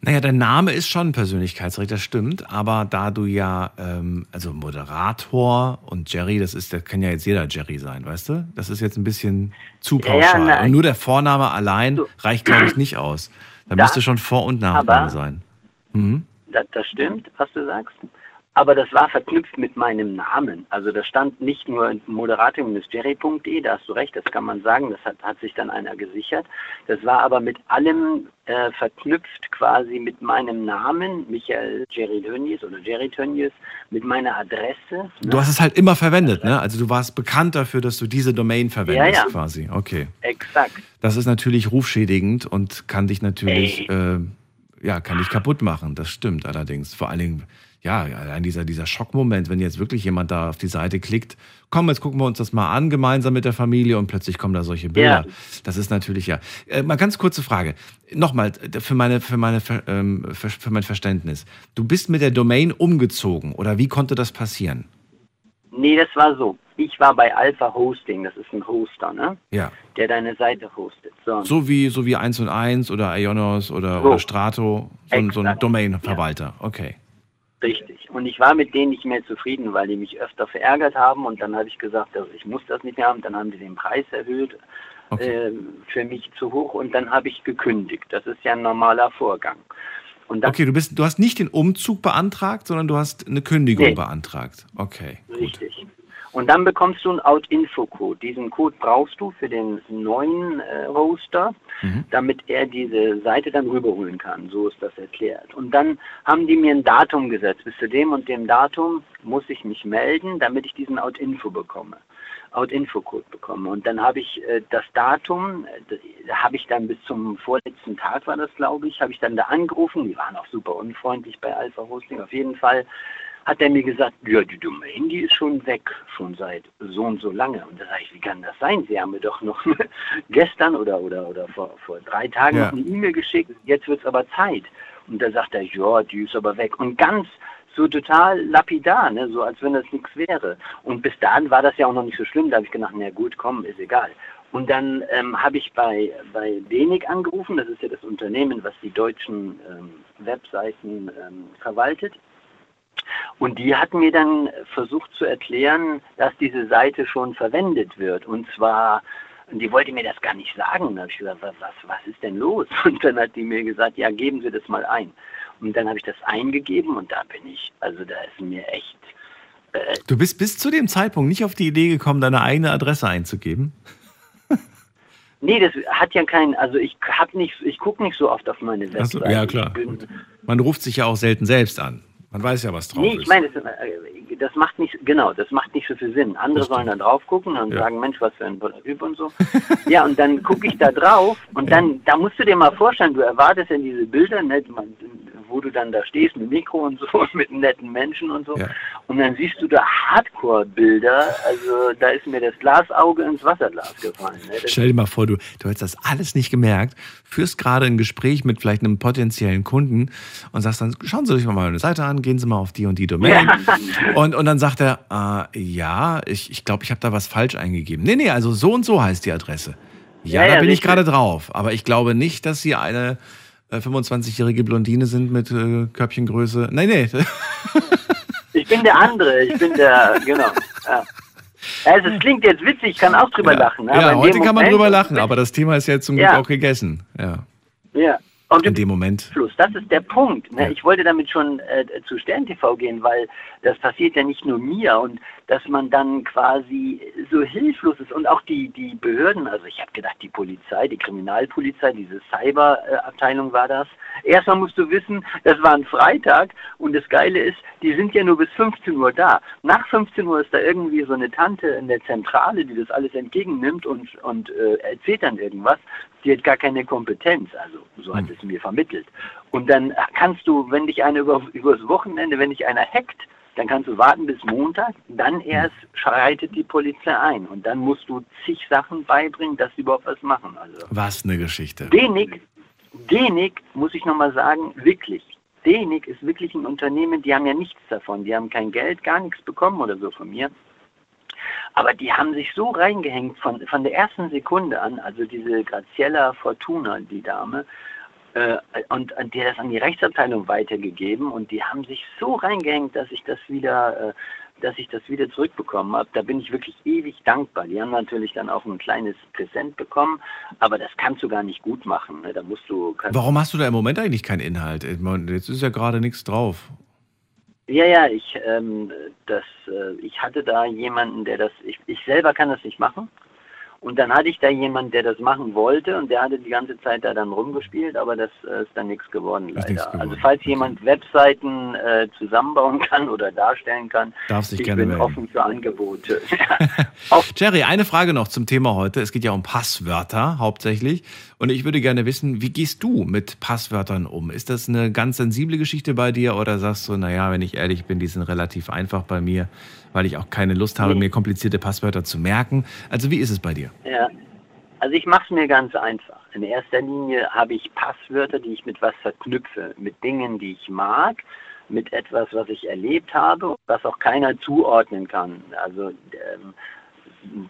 Speaker 1: Naja, dein Name ist schon ein Persönlichkeitsrecht, das stimmt, aber da du ja, ähm, also Moderator und Jerry, das ist, da kann ja jetzt jeder Jerry sein, weißt du? Das ist jetzt ein bisschen zu pauschal. Ja, und nur der Vorname allein reicht, glaube ich, nicht aus. Da, müsste schon Vor- und Nachname sein.
Speaker 4: Mhm. Das, das stimmt, was du sagst. Aber das war verknüpft mit meinem Namen. Also das stand nicht nur moderatorministeri.de, da hast du recht, das kann man sagen, das hat, hat sich dann einer gesichert. Das war aber mit allem äh, verknüpft quasi mit meinem Namen, Michael Jerry Tönnies oder Jerry Tönnies, mit meiner Adresse. Ne?
Speaker 1: Du hast es halt immer verwendet, ne? Also du warst bekannt dafür, dass du diese Domain verwendest ja, ja. quasi. Okay.
Speaker 4: Exakt.
Speaker 1: Das ist natürlich rufschädigend und kann dich natürlich, äh, ja, kann dich kaputt machen. Das stimmt allerdings. Vor allen Dingen ja, allein dieser, dieser Schockmoment, wenn jetzt wirklich jemand da auf die Seite klickt, komm, jetzt gucken wir uns das mal an, gemeinsam mit der Familie und plötzlich kommen da solche Bilder. Ja. Das ist natürlich ja. Äh, mal ganz kurze Frage. Nochmal, für, meine, für, meine, ähm, für, für mein Verständnis. Du bist mit der Domain umgezogen oder wie konnte das passieren?
Speaker 4: Nee, das war so. Ich war bei Alpha Hosting, das ist ein Hoster, ne?
Speaker 1: Ja.
Speaker 4: Der deine Seite hostet.
Speaker 1: So, so wie so wie 1 und 1 oder Ionos oder, so. oder Strato, so, so ein Domain-Verwalter. Ja. Okay.
Speaker 4: Richtig. Und ich war mit denen nicht mehr zufrieden, weil die mich öfter verärgert haben. Und dann habe ich gesagt, also ich muss das nicht mehr haben. Dann haben die den Preis erhöht, okay. äh, für mich zu hoch. Und dann habe ich gekündigt. Das ist ja ein normaler Vorgang.
Speaker 1: okay, du, bist, du hast nicht den Umzug beantragt, sondern du hast eine Kündigung nee. beantragt. Okay.
Speaker 4: Richtig. Gut. Und dann bekommst du einen Out-Info-Code. Diesen Code brauchst du für den neuen äh, Hoster, mhm. damit er diese Seite dann rüberholen kann. So ist das erklärt. Und dann haben die mir ein Datum gesetzt. Bis zu dem und dem Datum muss ich mich melden, damit ich diesen Out-Info bekomme. Out-Info-Code bekomme. Und dann habe ich äh, das Datum, äh, habe ich dann bis zum vorletzten Tag war das, glaube ich, habe ich dann da angerufen. Die waren auch super unfreundlich bei Alpha Hosting. Auf jeden Fall hat er mir gesagt, ja, die Domain, die ist schon weg, schon seit so und so lange. Und da sage ich, wie kann das sein? Sie haben mir doch noch gestern oder, oder, oder vor, vor drei Tagen ja. noch eine E-Mail geschickt, jetzt wird es aber Zeit. Und da sagt er, ja, die ist aber weg. Und ganz so total lapidar, ne? so als wenn das nichts wäre. Und bis dahin war das ja auch noch nicht so schlimm. Da habe ich gedacht, na gut, komm, ist egal. Und dann ähm, habe ich bei, bei Denig angerufen, das ist ja das Unternehmen, was die deutschen ähm, Webseiten ähm, verwaltet. Und die hat mir dann versucht zu erklären, dass diese Seite schon verwendet wird. Und zwar, die wollte mir das gar nicht sagen. Da habe ich gesagt, was, was ist denn los? Und dann hat die mir gesagt, ja, geben Sie das mal ein. Und dann habe ich das eingegeben und da bin ich, also da ist mir echt.
Speaker 1: Äh, du bist bis zu dem Zeitpunkt nicht auf die Idee gekommen, deine eigene Adresse einzugeben?
Speaker 4: Nee, das hat ja keinen, also ich hab nicht, ich gucke nicht so oft auf meine Webseite.
Speaker 1: So, ja, klar. Man ruft sich ja auch selten selbst an. Man weiß ja, was drauf
Speaker 4: nee, ich meine, das, äh, das, macht nicht, genau, das macht nicht so viel Sinn. Andere sollen dann drauf gucken und ja. sagen, Mensch, was für ein Typ und so. ja, und dann gucke ich da drauf und dann, da musst du dir mal vorstellen, du erwartest ja diese Bilder, ne, man, wo du dann da stehst mit Mikro und so, mit netten Menschen und so. Ja. Und dann siehst du da Hardcore-Bilder. Also da ist mir das Glasauge ins Wasserglas gefallen. Ne?
Speaker 1: Stell dir mal vor, du, du hättest das alles nicht gemerkt, führst gerade ein Gespräch mit vielleicht einem potenziellen Kunden und sagst dann, schauen Sie sich mal meine Seite an, gehen Sie mal auf die und die Domain. Ja. Und, und dann sagt er, äh, ja, ich, ich glaube, ich habe da was falsch eingegeben. Nee, nee, also so und so heißt die Adresse. Ja, ja da bin ich gerade drauf. Aber ich glaube nicht, dass Sie eine 25-jährige äh, Blondine sind mit äh, Körbchengröße. Nein, nee.
Speaker 4: ich bin der andere, ich bin der, genau. Ja. Also es klingt jetzt witzig, ich kann auch drüber
Speaker 1: ja.
Speaker 4: lachen.
Speaker 1: Ja, heute kann man drüber lachen, aber das Thema ist jetzt zum Glück auch gegessen. Ja.
Speaker 4: Ja,
Speaker 1: und in dem Moment.
Speaker 4: Fluss. Das ist der Punkt. Ne? Ja. Ich wollte damit schon äh, zu Stern TV gehen, weil das passiert ja nicht nur mir und dass man dann quasi so hilflos ist und auch die, die Behörden, also ich habe gedacht, die Polizei, die Kriminalpolizei, diese Cyberabteilung war das. Erstmal musst du wissen, das war ein Freitag und das Geile ist, die sind ja nur bis 15 Uhr da. Nach 15 Uhr ist da irgendwie so eine Tante in der Zentrale, die das alles entgegennimmt und, und äh, erzählt dann irgendwas die hat gar keine Kompetenz, also so hat hm. es mir vermittelt. Und dann kannst du, wenn dich einer über, übers Wochenende, wenn dich einer hackt, dann kannst du warten bis Montag, dann erst schreitet die Polizei ein und dann musst du zig Sachen beibringen, dass sie überhaupt was machen. Also
Speaker 1: was eine Geschichte.
Speaker 4: Denig, Denig, muss ich nochmal sagen, wirklich. Denig ist wirklich ein Unternehmen, die haben ja nichts davon. Die haben kein Geld, gar nichts bekommen oder so von mir. Aber die haben sich so reingehängt von, von der ersten Sekunde an, also diese Graziella Fortuna, die Dame, äh, und, und die hat das an die Rechtsabteilung weitergegeben und die haben sich so reingehängt, dass ich das wieder, äh, dass ich das wieder zurückbekommen habe. Da bin ich wirklich ewig dankbar. Die haben natürlich dann auch ein kleines Präsent bekommen, aber das kannst du gar nicht gut machen. Ne? Da musst du.
Speaker 1: Warum hast du da im Moment eigentlich keinen Inhalt? Jetzt ist ja gerade nichts drauf.
Speaker 4: Ja, ja, ich, ähm, das, äh, ich hatte da jemanden, der das, ich, ich selber kann das nicht machen. Und dann hatte ich da jemanden, der das machen wollte und der hatte die ganze Zeit da dann rumgespielt, aber das äh, ist dann nichts geworden leider. Geworden. Also falls jemand Webseiten äh, zusammenbauen kann oder darstellen kann,
Speaker 1: Darf sich
Speaker 4: ich
Speaker 1: gerne
Speaker 4: bin
Speaker 1: melden.
Speaker 4: offen für Angebote.
Speaker 1: Jerry, eine Frage noch zum Thema heute. Es geht ja um Passwörter hauptsächlich. Und ich würde gerne wissen, wie gehst du mit Passwörtern um? Ist das eine ganz sensible Geschichte bei dir oder sagst du, naja, wenn ich ehrlich bin, die sind relativ einfach bei mir? weil ich auch keine Lust habe, mir komplizierte Passwörter zu merken. Also wie ist es bei dir?
Speaker 4: Ja, also ich mache es mir ganz einfach. In erster Linie habe ich Passwörter, die ich mit was verknüpfe, mit Dingen, die ich mag, mit etwas, was ich erlebt habe, was auch keiner zuordnen kann. Also ähm,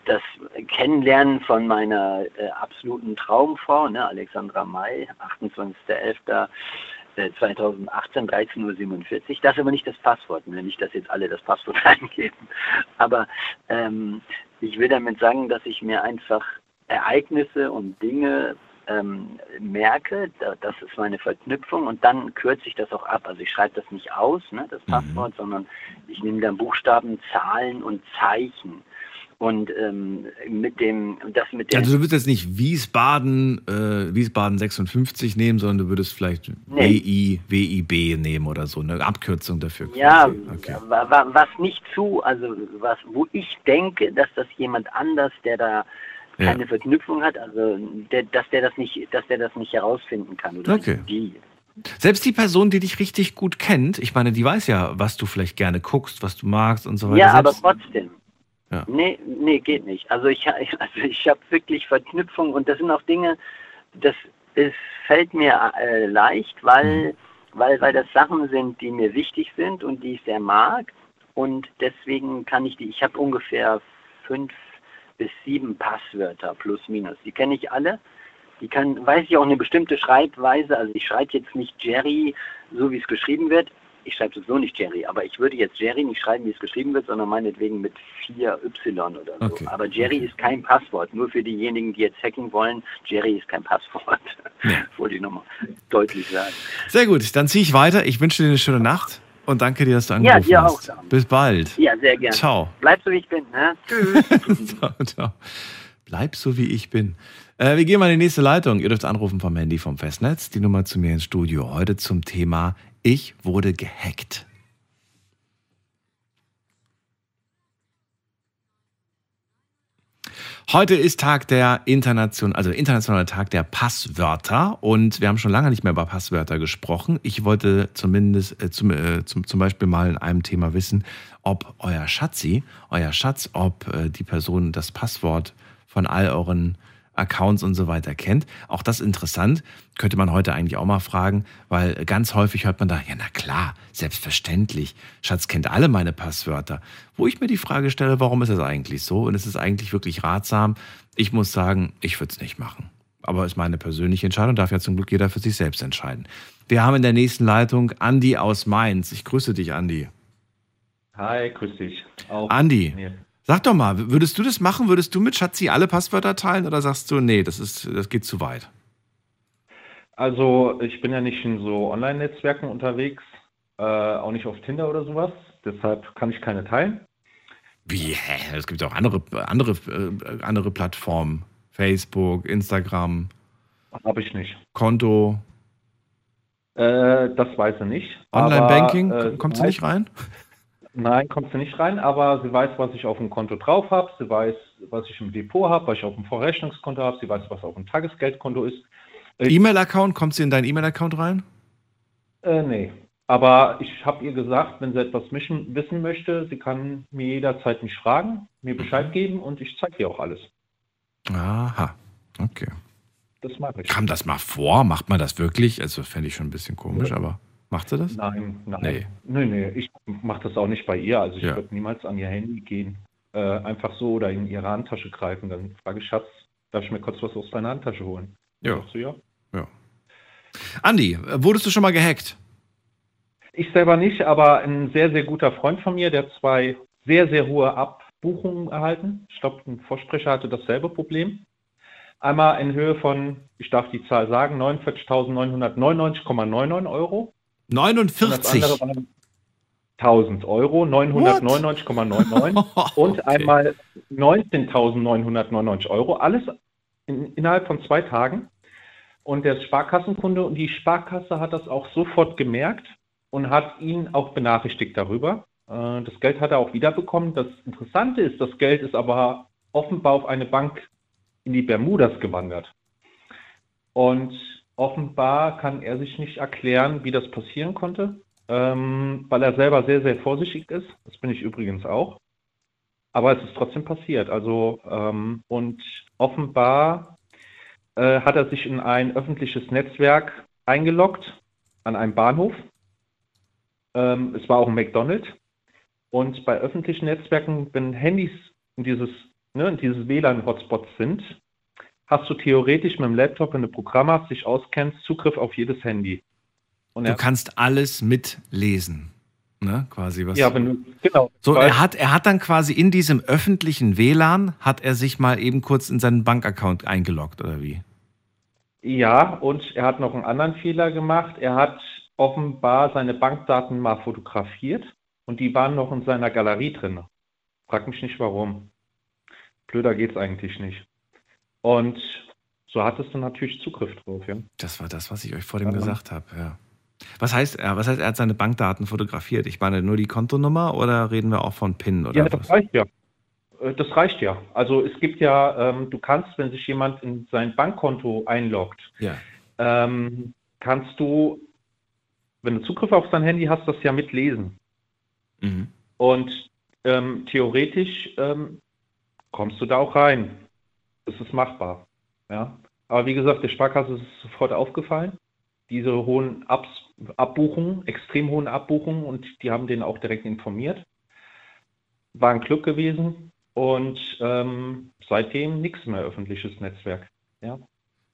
Speaker 4: das Kennenlernen von meiner äh, absoluten Traumfrau, ne, Alexandra May, 28.11. 2018, 13.47 Uhr. Das ist aber nicht das Passwort, ne? nicht, dass jetzt alle das Passwort eingeben. Aber ähm, ich will damit sagen, dass ich mir einfach Ereignisse und Dinge ähm, merke, da, das ist meine Verknüpfung und dann kürze ich das auch ab. Also ich schreibe das nicht aus, ne, das mhm. Passwort, mhm. sondern ich nehme dann Buchstaben, Zahlen und Zeichen und ähm, mit dem, das mit dem.
Speaker 1: Also du würdest jetzt nicht Wiesbaden, äh, Wiesbaden 56 nehmen, sondern du würdest vielleicht nee. WI, WIB nehmen oder so, eine Abkürzung dafür.
Speaker 4: Ja, okay. was nicht zu, also was, wo ich denke, dass das jemand anders, der da keine ja. Verknüpfung hat, also der, dass der das nicht, dass der das nicht herausfinden kann oder
Speaker 1: okay. die. Selbst die Person, die dich richtig gut kennt, ich meine, die weiß ja, was du vielleicht gerne guckst, was du magst und so weiter.
Speaker 4: Ja, Selbst, aber trotzdem. Ja. Nee, nee, geht nicht. Also ich, also ich habe wirklich Verknüpfung und das sind auch Dinge, das ist, fällt mir äh, leicht, weil, mhm. weil, weil das Sachen sind, die mir wichtig sind und die ich sehr mag. Und deswegen kann ich die, ich habe ungefähr fünf bis sieben Passwörter plus minus. Die kenne ich alle. Die kann, weiß ich auch eine bestimmte Schreibweise. Also ich schreibe jetzt nicht Jerry, so wie es geschrieben wird ich schreibe sowieso nicht Jerry, aber ich würde jetzt Jerry nicht schreiben, wie es geschrieben wird, sondern meinetwegen mit 4Y oder so. Okay. Aber Jerry ist kein Passwort. Nur für diejenigen, die jetzt hacken wollen, Jerry ist kein Passwort. Ja. Wollte ich nochmal deutlich sagen.
Speaker 1: Sehr gut, dann ziehe ich weiter. Ich wünsche dir eine schöne Nacht und danke dir, dass du angerufen ja, dir hast. Auch, Bis bald.
Speaker 4: Ja, sehr gerne.
Speaker 1: Ciao.
Speaker 4: Bleib so, wie ich bin. Ne? Tschüss. ciao,
Speaker 1: ciao. Bleib so, wie ich bin. Äh, wir gehen mal in die nächste Leitung. Ihr dürft anrufen vom Handy vom Festnetz. Die Nummer zu mir ins Studio. Heute zum Thema Ich wurde gehackt. Heute ist Tag der Internation, also internationale Tag der Passwörter und wir haben schon lange nicht mehr über Passwörter gesprochen. Ich wollte zumindest äh, zum, äh, zum, zum Beispiel mal in einem Thema wissen, ob euer Schatzi, euer Schatz, ob äh, die Person das Passwort von all euren Accounts und so weiter kennt. Auch das interessant, könnte man heute eigentlich auch mal fragen, weil ganz häufig hört man da, ja na klar, selbstverständlich, Schatz kennt alle meine Passwörter. Wo ich mir die Frage stelle, warum ist das eigentlich so und ist es eigentlich wirklich ratsam? Ich muss sagen, ich würde es nicht machen. Aber ist meine persönliche Entscheidung, darf ja zum Glück jeder für sich selbst entscheiden. Wir haben in der nächsten Leitung Andi aus Mainz. Ich grüße dich, Andi.
Speaker 5: Hi, grüß dich.
Speaker 1: Auch Andi, Sag doch mal, würdest du das machen? Würdest du mit Schatzi alle Passwörter teilen oder sagst du, nee, das, ist, das geht zu weit?
Speaker 5: Also, ich bin ja nicht in so Online-Netzwerken unterwegs, äh, auch nicht auf Tinder oder sowas. Deshalb kann ich keine teilen.
Speaker 1: Wie? Hä? Es gibt auch andere, andere, äh, andere Plattformen. Facebook, Instagram.
Speaker 5: Habe ich nicht.
Speaker 1: Konto.
Speaker 5: Äh, das weiß ich nicht.
Speaker 1: Online-Banking? Äh, kommt sie nicht rein?
Speaker 5: Nein, kommt sie nicht rein, aber sie weiß, was ich auf dem Konto drauf habe, sie weiß, was ich im Depot habe, was ich auf dem Vorrechnungskonto habe, sie weiß, was auf dem Tagesgeldkonto ist.
Speaker 1: E-Mail-Account, kommt sie in deinen E-Mail-Account rein?
Speaker 5: Äh, nee. Aber ich habe ihr gesagt, wenn sie etwas mischen, wissen möchte, sie kann mir jederzeit mich fragen, mir Bescheid geben und ich zeige ihr auch alles.
Speaker 1: Aha, okay.
Speaker 5: Das mache ich.
Speaker 1: Kam das mal vor? Macht man das wirklich? Also fände ich schon ein bisschen komisch, ja. aber. Macht sie das?
Speaker 5: Nein, nein. Nee, nee, nee. ich mache das auch nicht bei ihr. Also ich ja. würde niemals an ihr Handy gehen. Äh, einfach so oder in ihre Handtasche greifen. Dann frage ich, Schatz, darf ich mir kurz was aus deiner Handtasche holen?
Speaker 1: Ja. Du, ja. ja. Andi, wurdest du schon mal gehackt?
Speaker 5: Ich selber nicht, aber ein sehr, sehr guter Freund von mir, der zwei sehr, sehr hohe Abbuchungen erhalten. Ich glaube, ein Vorsprecher hatte dasselbe Problem. Einmal in Höhe von, ich darf die Zahl sagen, 49.999,99 Euro
Speaker 1: 49.
Speaker 5: 1000 Euro, 999,99 und okay. einmal 19.999 Euro. Alles in, innerhalb von zwei Tagen. Und der Sparkassenkunde und die Sparkasse hat das auch sofort gemerkt und hat ihn auch benachrichtigt darüber. Äh, das Geld hat er auch wiederbekommen. Das Interessante ist, das Geld ist aber offenbar auf eine Bank in die Bermudas gewandert. Und offenbar kann er sich nicht erklären, wie das passieren konnte, ähm, weil er selber sehr, sehr vorsichtig ist. Das bin ich übrigens auch. Aber es ist trotzdem passiert. Also, ähm, und offenbar äh, hat er sich in ein öffentliches Netzwerk eingeloggt an einem Bahnhof. Ähm, es war auch ein McDonald's. Und bei öffentlichen Netzwerken, wenn Handys in dieses, ne, in dieses WLAN-Hotspots sind, hast du theoretisch mit dem Laptop, wenn du Programm hast, dich auskennst, Zugriff auf jedes Handy.
Speaker 1: Und du kannst alles mitlesen. Ne, quasi was.
Speaker 5: Ja, wenn du, genau.
Speaker 1: So, er hat, er hat dann quasi in diesem öffentlichen WLAN, hat er sich mal eben kurz in seinen Bankaccount eingeloggt, oder wie?
Speaker 5: Ja, und er hat noch einen anderen Fehler gemacht. Er hat offenbar seine Bankdaten mal fotografiert und die waren noch in seiner Galerie drin. Frag mich nicht warum. Blöder geht's eigentlich nicht. Und so hattest du natürlich Zugriff drauf, ja.
Speaker 1: Das war das, was ich euch vor dem ja. gesagt habe, ja. Was heißt, er, was heißt, er hat seine Bankdaten fotografiert? Ich meine, nur die Kontonummer oder reden wir auch von PIN oder
Speaker 5: Ja, das was? reicht ja. Äh, das reicht ja. Also es gibt ja, ähm, du kannst, wenn sich jemand in sein Bankkonto einloggt,
Speaker 1: ja.
Speaker 5: ähm, kannst du, wenn du Zugriff auf sein Handy hast, das ja mitlesen. Mhm. Und ähm, theoretisch ähm, kommst du da auch rein es ist machbar. Ja. Aber wie gesagt, der Sparkasse ist sofort aufgefallen, diese hohen Abs Abbuchungen, extrem hohen Abbuchungen und die haben den auch direkt informiert. War ein Glück gewesen und ähm, seitdem nichts mehr öffentliches Netzwerk. Ja.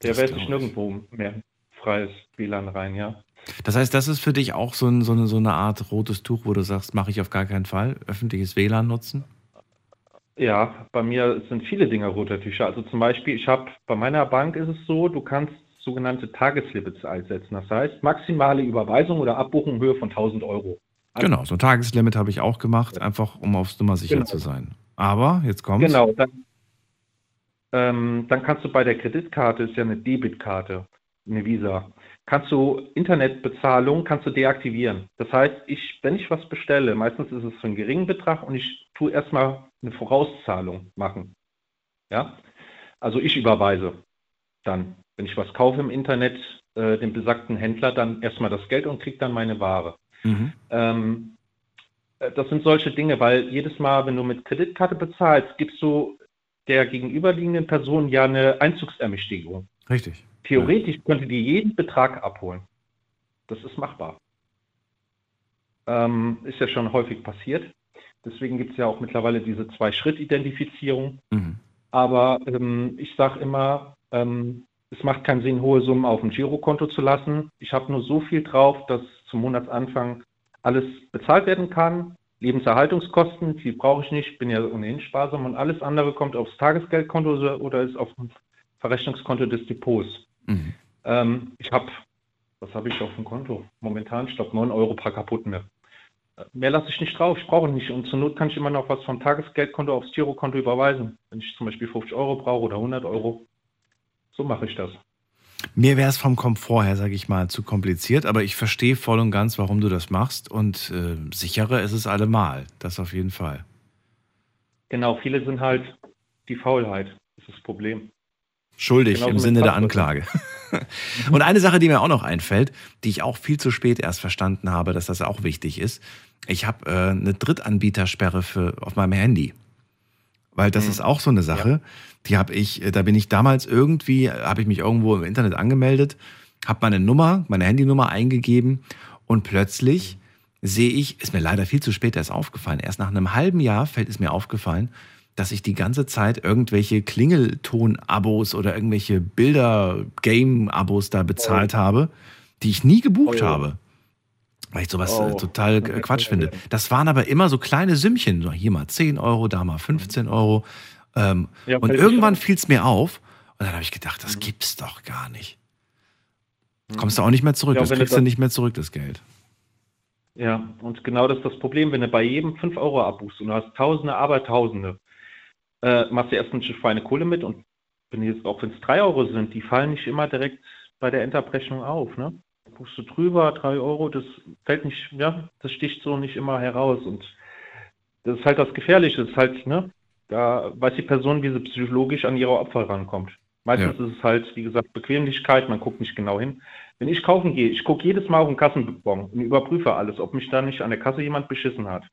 Speaker 5: Der wählt sich nirgendwo mehr freies WLAN rein, ja.
Speaker 1: Das heißt, das ist für dich auch so, ein, so, eine, so eine Art rotes Tuch, wo du sagst, mache ich auf gar keinen Fall, öffentliches WLAN nutzen?
Speaker 5: Ja, bei mir sind viele Dinge roter Tücher. Also zum Beispiel, ich habe bei meiner Bank ist es so, du kannst sogenannte Tageslimits einsetzen. Das heißt, maximale Überweisung oder Abbuchung in Höhe von 1000 Euro.
Speaker 1: Also genau, so ein Tageslimit habe ich auch gemacht, einfach um aufs Nummer sicher genau. zu sein. Aber jetzt kommt.
Speaker 5: Genau, dann, ähm, dann kannst du bei der Kreditkarte, ist ja eine Debitkarte, eine Visa, kannst du Internetbezahlung kannst du deaktivieren. Das heißt, ich, wenn ich was bestelle, meistens ist es für einen geringen Betrag und ich tue erstmal eine Vorauszahlung machen. Ja, also ich überweise dann, wenn ich was kaufe im Internet, äh, dem besagten Händler dann erstmal das Geld und kriege dann meine Ware. Mhm. Ähm, äh, das sind solche Dinge, weil jedes Mal, wenn du mit Kreditkarte bezahlst, gibst du der gegenüberliegenden Person ja eine Einzugsermächtigung.
Speaker 1: Richtig.
Speaker 5: Theoretisch ja. könnte die jeden Betrag abholen. Das ist machbar. Ähm, ist ja schon häufig passiert. Deswegen gibt es ja auch mittlerweile diese Zwei-Schritt-Identifizierung. Mhm. Aber ähm, ich sage immer, ähm, es macht keinen Sinn, hohe Summen auf dem Girokonto zu lassen. Ich habe nur so viel drauf, dass zum Monatsanfang alles bezahlt werden kann. Lebenserhaltungskosten, die brauche ich nicht, bin ja ohnehin sparsam und alles andere kommt aufs Tagesgeldkonto oder ist auf dem Verrechnungskonto des Depots. Mhm. Ähm, ich habe, was habe ich auf dem Konto? Momentan, ich glaube, 9 Euro paar kaputten mehr. Mehr lasse ich nicht drauf, ich brauche nicht. Und zur Not kann ich immer noch was vom Tagesgeldkonto aufs Girokonto überweisen. Wenn ich zum Beispiel 50 Euro brauche oder 100 Euro. So mache ich das.
Speaker 1: Mir wäre es vom Komfort her, sage ich mal, zu kompliziert, aber ich verstehe voll und ganz, warum du das machst und äh, sicherer ist es allemal, das auf jeden Fall.
Speaker 5: Genau, viele sind halt die Faulheit, das ist das Problem.
Speaker 1: Schuldig genau im Sinne der Anklage. und eine Sache, die mir auch noch einfällt, die ich auch viel zu spät erst verstanden habe, dass das auch wichtig ist. Ich habe äh, eine Drittanbietersperre für, auf meinem Handy. Weil das mhm. ist auch so eine Sache, ja. die habe ich, äh, da bin ich damals irgendwie, habe ich mich irgendwo im Internet angemeldet, habe meine Nummer, meine Handynummer eingegeben und plötzlich sehe ich, ist mir leider viel zu spät erst aufgefallen, erst nach einem halben Jahr fällt es mir aufgefallen, dass ich die ganze Zeit irgendwelche Klingelton-Abos oder irgendwelche Bilder-Game-Abos da bezahlt oh. habe, die ich nie gebucht oh, habe. Weil ich sowas äh, oh. total Quatsch finde. Das waren aber immer so kleine Sümmchen. So hier mal 10 Euro, da mal 15 Euro. Ähm, ja, und irgendwann fiel es mir auf. Und dann habe ich gedacht, das mhm. gibt's doch gar nicht. Kommst du auch nicht mehr zurück. Ja, das kriegst du nicht mehr zurück, das Geld.
Speaker 5: Ja, und genau das ist das Problem, wenn du bei jedem 5 Euro abbuchst und du hast Tausende, aber Tausende, äh, machst du erst eine feine Kohle mit und wenn jetzt, auch wenn es 3 Euro sind, die fallen nicht immer direkt bei der Endabrechnung auf. Ne? guckst du drüber, drei Euro, das fällt nicht, ja, das sticht so nicht immer heraus. Und das ist halt das Gefährliche, das ist halt, ne, da weiß die Person, wie sie psychologisch an ihre Opfer rankommt. Meistens ja. ist es halt, wie gesagt, Bequemlichkeit, man guckt nicht genau hin. Wenn ich kaufen gehe, ich gucke jedes Mal auf den Kassenbon und überprüfe alles, ob mich da nicht an der Kasse jemand beschissen hat.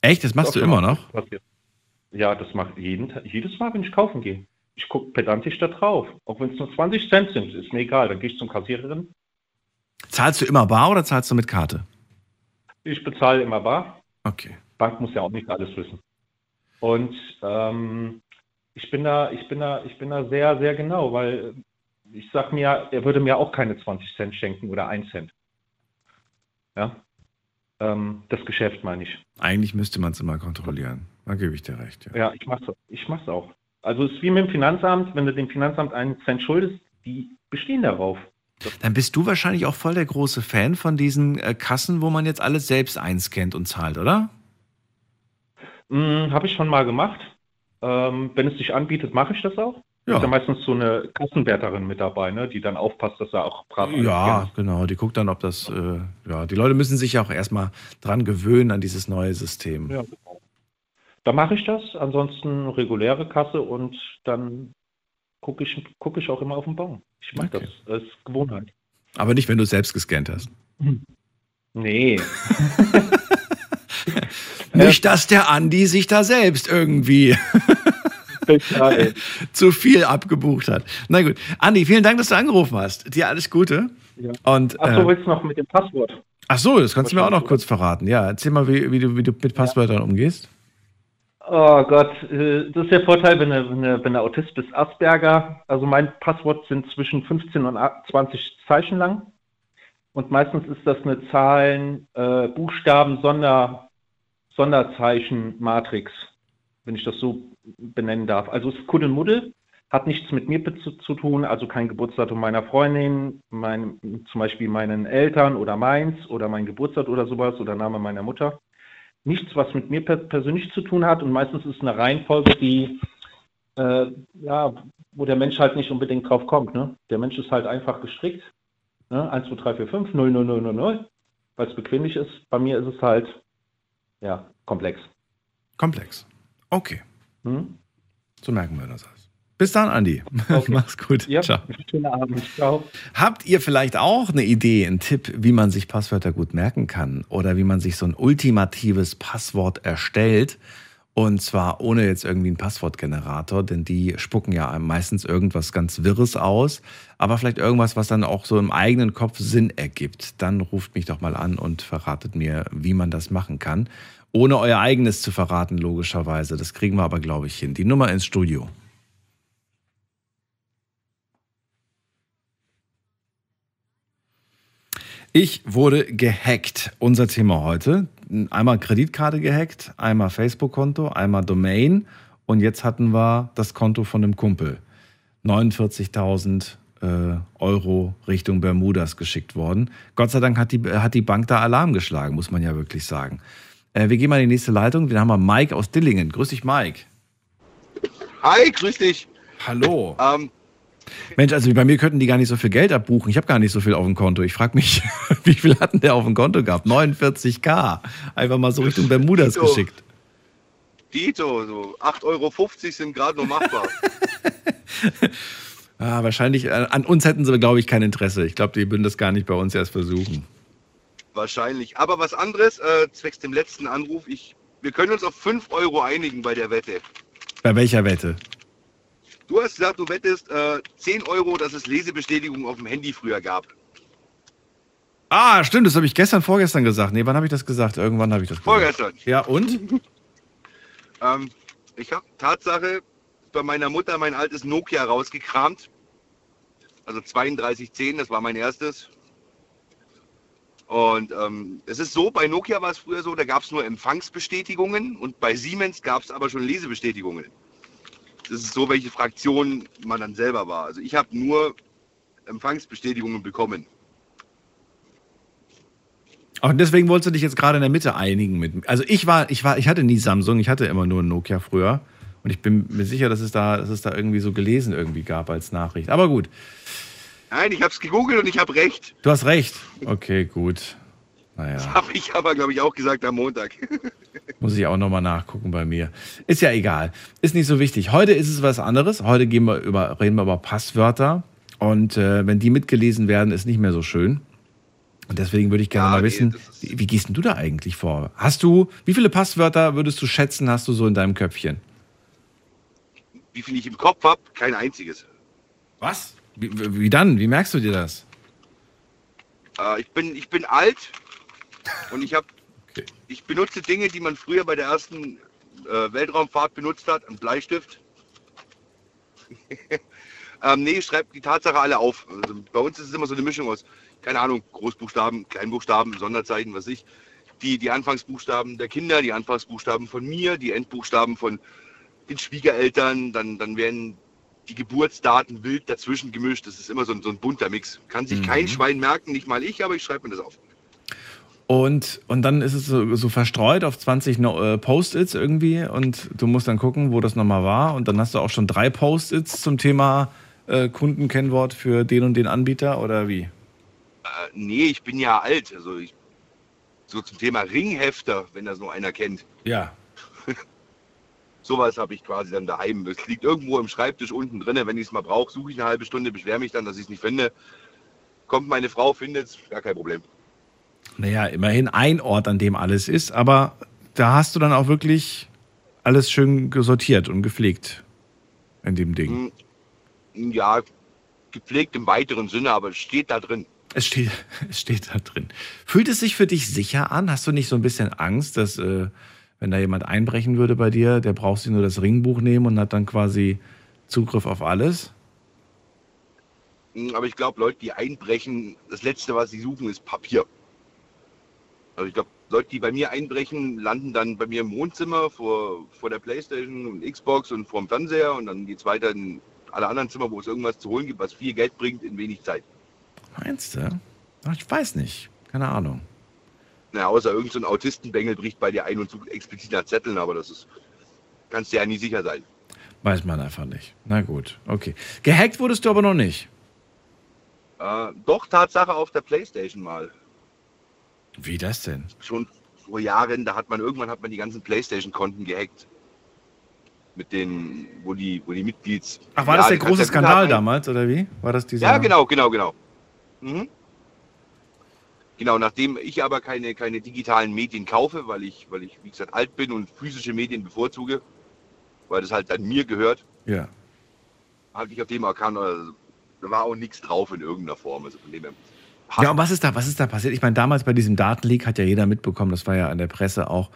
Speaker 1: Echt? Das machst das du immer noch?
Speaker 5: Passiert. Ja, das macht jeden, jedes Mal, wenn ich kaufen gehe. Ich gucke pedantisch da drauf. Auch wenn es nur 20 Cent sind, ist mir egal. Dann gehe ich zum Kassiererin,
Speaker 1: Zahlst du immer bar oder zahlst du mit Karte?
Speaker 5: Ich bezahle immer bar.
Speaker 1: Okay.
Speaker 5: Bank muss ja auch nicht alles wissen. Und ähm, ich bin da, ich bin da, ich bin da sehr, sehr genau, weil ich sag mir, er würde mir auch keine 20 Cent schenken oder 1 Cent. Ja. Ähm, das Geschäft meine ich.
Speaker 1: Eigentlich müsste man es immer kontrollieren. Da gebe ich dir recht.
Speaker 5: Ja, ja ich mache es ich mach's auch. Also es ist wie mit dem Finanzamt, wenn du dem Finanzamt einen Cent schuldest, die bestehen darauf.
Speaker 1: Dann bist du wahrscheinlich auch voll der große Fan von diesen äh, Kassen, wo man jetzt alles selbst einscannt und zahlt, oder?
Speaker 5: Hm, Habe ich schon mal gemacht. Ähm, wenn es sich anbietet, mache ich das auch. Ja. Ist ja meistens so eine Kassenwärterin mit dabei, ne, die dann aufpasst, dass er auch
Speaker 1: brav Ja, kennt. genau. Die guckt dann, ob das, äh, ja, die Leute müssen sich ja auch erstmal dran gewöhnen an dieses neue System. Ja.
Speaker 5: Da mache ich das, ansonsten reguläre Kasse und dann gucke ich, guck ich auch immer auf den Baum. Ich mag okay. das. Ist Gewohnheit.
Speaker 1: Aber nicht, wenn du es selbst gescannt hast.
Speaker 5: Nee.
Speaker 1: nicht, dass der Andi sich da selbst irgendwie zu viel abgebucht hat. Na gut. Andi, vielen Dank, dass du angerufen hast. Dir alles Gute.
Speaker 5: Ja. Und, Ach so, äh, willst du noch mit dem Passwort?
Speaker 1: Ach so, das kannst du mir auch noch kurz verraten. Ja, erzähl mal, wie, wie, du, wie du mit Passwörtern ja. umgehst.
Speaker 5: Oh Gott, äh, das ist der Vorteil, wenn du, wenn du, Autist bist, Asperger. Also mein Passwort sind zwischen 15 und 20 Zeichen lang. Und meistens ist das eine Zahlen, äh, Buchstaben, Sonder, Sonderzeichen-Matrix, wenn ich das so benennen darf. Also es ist Kuddelmuddel, hat nichts mit mir zu, zu, tun, also kein Geburtsdatum meiner Freundin, mein, zum Beispiel meinen Eltern oder meins oder mein Geburtsdatum oder sowas oder Name meiner Mutter nichts, was mit mir persönlich zu tun hat und meistens ist es eine Reihenfolge, die äh, ja, wo der Mensch halt nicht unbedingt drauf kommt. Ne? Der Mensch ist halt einfach gestrickt. Ne? 1, 2, 3, 4, 5, 0, 0, 0, 0, 0, weil es bequemlich ist. Bei mir ist es halt, ja, komplex.
Speaker 1: Komplex. Okay.
Speaker 5: Hm?
Speaker 1: So merken wir das alles. Bis dann, Andi. Okay. Mach's gut.
Speaker 5: Ja, Ciao. Schönen Abend. Ciao.
Speaker 1: Habt ihr vielleicht auch eine Idee, einen Tipp, wie man sich Passwörter gut merken kann oder wie man sich so ein ultimatives Passwort erstellt? Und zwar ohne jetzt irgendwie einen Passwortgenerator, denn die spucken ja meistens irgendwas ganz Wirres aus, aber vielleicht irgendwas, was dann auch so im eigenen Kopf Sinn ergibt. Dann ruft mich doch mal an und verratet mir, wie man das machen kann. Ohne euer eigenes zu verraten, logischerweise. Das kriegen wir aber, glaube ich, hin. Die Nummer ins Studio. Ich wurde gehackt. Unser Thema heute. Einmal Kreditkarte gehackt, einmal Facebook-Konto, einmal Domain und jetzt hatten wir das Konto von einem Kumpel. 49.000 äh, Euro Richtung Bermudas geschickt worden. Gott sei Dank hat die, hat die Bank da Alarm geschlagen, muss man ja wirklich sagen. Äh, wir gehen mal in die nächste Leitung. Wir haben wir Mike aus Dillingen. Grüß dich, Mike.
Speaker 6: Hi, grüß dich.
Speaker 1: Hallo. Ähm, Mensch, also bei mir könnten die gar nicht so viel Geld abbuchen. Ich habe gar nicht so viel auf dem Konto. Ich frage mich, wie viel hatten der auf dem Konto gehabt? 49k. Einfach mal so Richtung Bermudas Dito. geschickt.
Speaker 6: Dito, so 8,50 Euro sind gerade noch machbar.
Speaker 1: ah, wahrscheinlich, äh, an uns hätten sie, glaube ich, kein Interesse. Ich glaube, die würden das gar nicht bei uns erst versuchen.
Speaker 6: Wahrscheinlich. Aber was anderes, äh, zwecks dem letzten Anruf, ich, wir können uns auf 5 Euro einigen bei der Wette.
Speaker 1: Bei welcher Wette?
Speaker 6: Du hast gesagt, du wettest äh, 10 Euro, dass es Lesebestätigung auf dem Handy früher gab.
Speaker 1: Ah, stimmt, das habe ich gestern, vorgestern gesagt. Nee, wann habe ich das gesagt? Irgendwann habe ich das
Speaker 6: gesagt. Vorgestern.
Speaker 1: Ja, und?
Speaker 6: ähm, ich habe Tatsache bei meiner Mutter mein altes Nokia rausgekramt. Also 3210, das war mein erstes. Und ähm, es ist so, bei Nokia war es früher so, da gab es nur Empfangsbestätigungen und bei Siemens gab es aber schon Lesebestätigungen das ist so, welche Fraktion man dann selber war. Also ich habe nur Empfangsbestätigungen bekommen.
Speaker 1: Und deswegen wolltest du dich jetzt gerade in der Mitte einigen mit. Also ich war, ich war, ich hatte nie Samsung, ich hatte immer nur Nokia früher. Und ich bin mir sicher, dass es da, dass es da irgendwie so gelesen irgendwie gab als Nachricht. Aber gut.
Speaker 6: Nein, ich habe es gegoogelt und ich habe recht.
Speaker 1: Du hast recht. Okay, gut.
Speaker 6: Naja. Das habe ich aber, glaube ich, auch gesagt am Montag.
Speaker 1: Muss ich auch nochmal nachgucken bei mir. Ist ja egal. Ist nicht so wichtig. Heute ist es was anderes. Heute gehen wir über, reden wir über Passwörter. Und äh, wenn die mitgelesen werden, ist nicht mehr so schön. Und deswegen würde ich gerne ja, mal wissen, nee, wie, wie, gehst du da eigentlich vor? Hast du, wie viele Passwörter würdest du schätzen, hast du so in deinem Köpfchen?
Speaker 6: Wie viel ich im Kopf habe? Kein einziges.
Speaker 1: Was? Wie, wie, dann? Wie merkst du dir das?
Speaker 6: Äh, ich, bin, ich bin alt und ich habe Okay. Ich benutze Dinge, die man früher bei der ersten äh, Weltraumfahrt benutzt hat, ein Bleistift. ähm, nee, ich schreibe die Tatsache alle auf. Also bei uns ist es immer so eine Mischung aus, keine Ahnung, Großbuchstaben, Kleinbuchstaben, Sonderzeichen, was ich. Die, die Anfangsbuchstaben der Kinder, die Anfangsbuchstaben von mir, die Endbuchstaben von den Schwiegereltern, dann, dann werden die Geburtsdaten wild dazwischen gemischt. Das ist immer so ein, so ein bunter Mix. Kann sich mhm. kein Schwein merken, nicht mal ich, aber ich schreibe mir das auf.
Speaker 1: Und, und dann ist es so, so verstreut auf 20 äh, Post-its irgendwie und du musst dann gucken, wo das nochmal war. Und dann hast du auch schon drei Post-its zum Thema äh, Kundenkennwort für den und den Anbieter oder wie? Äh,
Speaker 6: nee, ich bin ja alt. Also ich, so zum Thema Ringhefter, wenn das nur einer kennt.
Speaker 1: Ja.
Speaker 6: Sowas habe ich quasi dann daheim. Das liegt irgendwo im Schreibtisch unten drin. Wenn ich es mal brauche, suche ich eine halbe Stunde, beschwere mich dann, dass ich es nicht finde. Kommt meine Frau, findet es, gar kein Problem.
Speaker 1: Naja, immerhin ein Ort, an dem alles ist, aber da hast du dann auch wirklich alles schön gesortiert und gepflegt in dem Ding.
Speaker 6: Hm, ja, gepflegt im weiteren Sinne, aber es steht da drin.
Speaker 1: Es steht, es steht da drin. Fühlt es sich für dich sicher an? Hast du nicht so ein bisschen Angst, dass, äh, wenn da jemand einbrechen würde bei dir, der braucht sich nur das Ringbuch nehmen und hat dann quasi Zugriff auf alles?
Speaker 6: Hm, aber ich glaube, Leute, die einbrechen, das Letzte, was sie suchen, ist Papier. Also ich glaube, Leute, die bei mir einbrechen, landen dann bei mir im Wohnzimmer vor, vor der Playstation und Xbox und vor dem Fernseher und dann geht es weiter in alle anderen Zimmer, wo es irgendwas zu holen gibt, was viel Geld bringt in wenig Zeit.
Speaker 1: Meinst du? Ach, ich weiß nicht. Keine Ahnung.
Speaker 6: Na, außer irgendein so Autistenbengel bricht bei dir ein und sucht explizit nach Zetteln, aber das ist, kannst du ja nie sicher sein.
Speaker 1: Weiß man einfach nicht. Na gut, okay. Gehackt wurdest du aber noch nicht.
Speaker 6: Äh, doch, Tatsache auf der Playstation mal.
Speaker 1: Wie das denn?
Speaker 6: Schon vor Jahren, da hat man irgendwann hat man die ganzen Playstation-Konten gehackt. Mit den, wo die, wo die Mitglieds.
Speaker 1: Ach, war
Speaker 6: ja,
Speaker 1: das der große Skandal
Speaker 6: Daten-
Speaker 1: damals, oder wie? War das dieser?
Speaker 6: Ja, genau, genau, genau. Mhm. Genau, nachdem ich aber keine, keine digitalen Medien kaufe, weil ich, weil ich, wie gesagt, alt bin und physische Medien bevorzuge, weil das halt an mir gehört,
Speaker 1: Ja.
Speaker 6: habe ich auf dem Account, also, da war auch nichts drauf in irgendeiner Form. Also von dem her.
Speaker 1: Ja, und was ist da, was ist da passiert? Ich meine, damals bei diesem Datenleak hat ja jeder mitbekommen, das war ja an der Presse auch,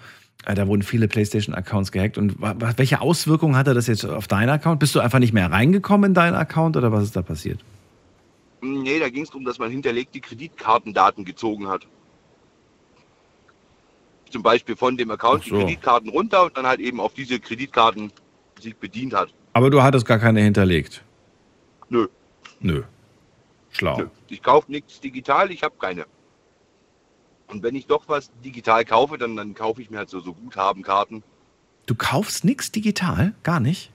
Speaker 1: äh, da wurden viele PlayStation-Accounts gehackt. Und welche Auswirkungen hatte das jetzt auf deinen Account? Bist du einfach nicht mehr reingekommen in deinen Account oder was ist da passiert?
Speaker 6: Nee, da ging es darum, dass man hinterlegte Kreditkartendaten gezogen hat. Zum Beispiel von dem Account
Speaker 1: so.
Speaker 6: die Kreditkarten runter und dann halt eben auf diese Kreditkarten sich bedient hat.
Speaker 1: Aber du hattest gar keine hinterlegt.
Speaker 6: Nö,
Speaker 1: Nö. Schlau.
Speaker 6: nö. Ich kaufe nichts digital, ich habe keine. Und wenn ich doch was digital kaufe, dann, dann kaufe ich mir halt so, so Guthabenkarten.
Speaker 1: Du kaufst nichts digital? Gar nicht?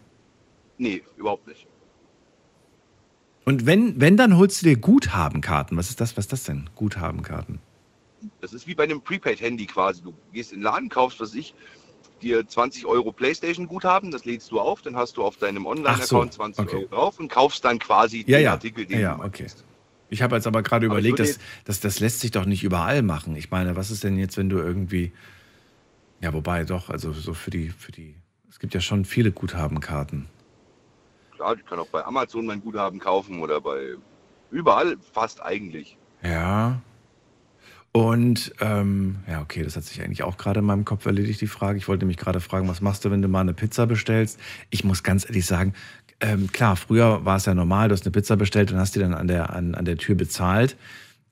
Speaker 6: Nee, überhaupt nicht.
Speaker 1: Und wenn, wenn, dann holst du dir Guthabenkarten. Was ist das? Was ist das denn? Guthabenkarten.
Speaker 6: Das ist wie bei einem Prepaid-Handy quasi. Du gehst in den Laden, kaufst, was ich, dir 20 Euro Playstation-Guthaben, das lädst du auf, dann hast du auf deinem Online-Account
Speaker 1: so,
Speaker 6: 20
Speaker 1: okay.
Speaker 6: Euro drauf und kaufst dann quasi
Speaker 1: Ja,
Speaker 6: den
Speaker 1: ja.
Speaker 6: Artikel, den
Speaker 1: Ja,
Speaker 6: du
Speaker 1: okay.
Speaker 6: möchtest.
Speaker 1: Ich habe jetzt aber gerade überlegt, dass, dass das lässt sich doch nicht überall machen. Ich meine, was ist denn jetzt, wenn du irgendwie. Ja, wobei doch, also so für die, für die. Es gibt ja schon viele Guthabenkarten.
Speaker 6: Klar, ich kann auch bei Amazon mein Guthaben kaufen oder bei überall fast eigentlich.
Speaker 1: Ja. Und ähm, ja, okay, das hat sich eigentlich auch gerade in meinem Kopf erledigt, die Frage. Ich wollte mich gerade fragen, was machst du, wenn du mal eine Pizza bestellst? Ich muss ganz ehrlich sagen, ähm, klar, früher war es ja normal, du hast eine Pizza bestellt und hast die dann an der, an, an der Tür bezahlt.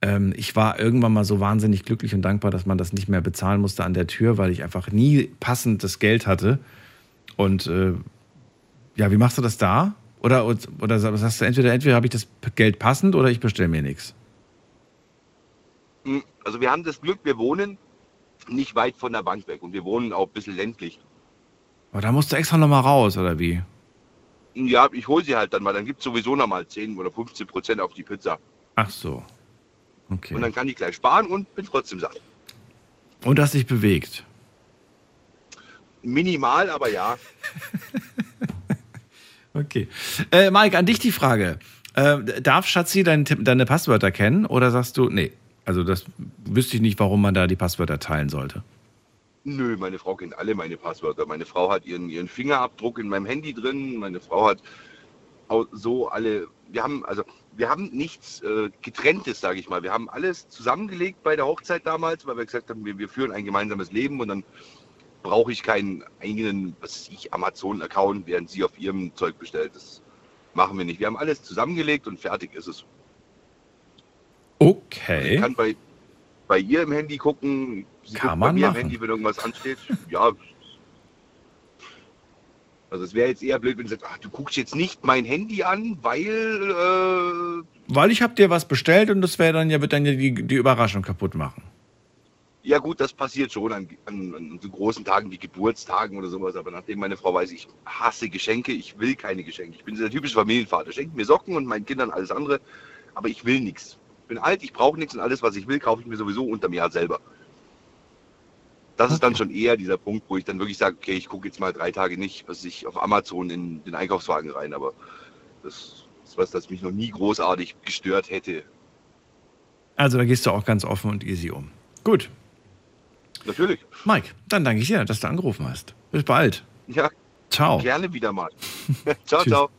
Speaker 1: Ähm, ich war irgendwann mal so wahnsinnig glücklich und dankbar, dass man das nicht mehr bezahlen musste an der Tür, weil ich einfach nie passend das Geld hatte. Und äh, ja, wie machst du das da? Oder, oder sagst du, entweder, entweder habe ich das Geld passend oder ich bestelle mir nichts.
Speaker 6: Hm, Also wir haben das Glück, wir wohnen nicht weit von der Bank weg und wir wohnen auch ein bisschen ländlich.
Speaker 1: Aber da musst du extra nochmal raus, oder wie?
Speaker 6: Ja, ich hole sie halt dann mal. Dann gibt es sowieso noch mal 10 oder 15 Prozent auf die Pizza.
Speaker 1: Ach so. Okay.
Speaker 6: Und dann kann ich gleich sparen und bin trotzdem satt.
Speaker 1: Und hast dich bewegt.
Speaker 6: Minimal, aber ja.
Speaker 1: Okay. Äh, Mike, an dich die Frage. Äh, darf Schatzi dein, deine Passwörter kennen oder sagst du, nee, also das wüsste ich nicht, warum man da die Passwörter teilen sollte.
Speaker 6: Nö, meine Frau kennt alle meine Passwörter. Meine Frau hat ihren, ihren Fingerabdruck in meinem Handy drin. Meine Frau hat so alle. Wir haben also wir haben nichts äh, getrenntes, sage ich mal. Wir haben alles zusammengelegt bei der Hochzeit damals, weil wir gesagt haben, wir, wir führen ein gemeinsames Leben und dann brauche ich keinen eigenen, was ich, Amazon-Account, während sie auf ihrem Zeug bestellt. Das machen wir nicht. Wir haben alles zusammengelegt und fertig ist es. Ich
Speaker 1: Okay.
Speaker 6: kann bei, bei ihr im Handy gucken. Sie
Speaker 1: Kann
Speaker 6: guckt
Speaker 1: man
Speaker 6: bei mir
Speaker 1: machen.
Speaker 6: im Handy, wenn irgendwas ansteht. Ja. Also es wäre jetzt eher blöd, wenn sie sagt, ach, du guckst jetzt nicht mein Handy an, weil äh,
Speaker 1: Weil ich habe dir was bestellt und das wäre dann ja, wird dann ja die, die Überraschung kaputt machen.
Speaker 6: ja gut, das passiert schon an, an, an so großen Tagen wie Geburtstagen oder sowas. Aber nachdem meine Frau weiß, ich hasse Geschenke, ich will keine Geschenke. Ich bin der typische Familienvater. Schenkt mir Socken und meinen Kindern alles andere, aber ich will nichts. Ich bin alt, ich brauche nichts und alles, was ich will, kaufe ich mir sowieso unter mir selber. Das ist dann schon eher dieser Punkt, wo ich dann wirklich sage, okay, ich gucke jetzt mal drei Tage nicht, was ich auf Amazon in den Einkaufswagen rein, aber das ist was, das mich noch nie großartig gestört hätte.
Speaker 1: Also da gehst du auch ganz offen und easy um. Gut.
Speaker 6: Natürlich.
Speaker 1: Mike, dann danke ich dir, dass du angerufen hast. Bis bald.
Speaker 6: Ja,
Speaker 1: Ciao.
Speaker 6: gerne wieder mal. ciao, ciao.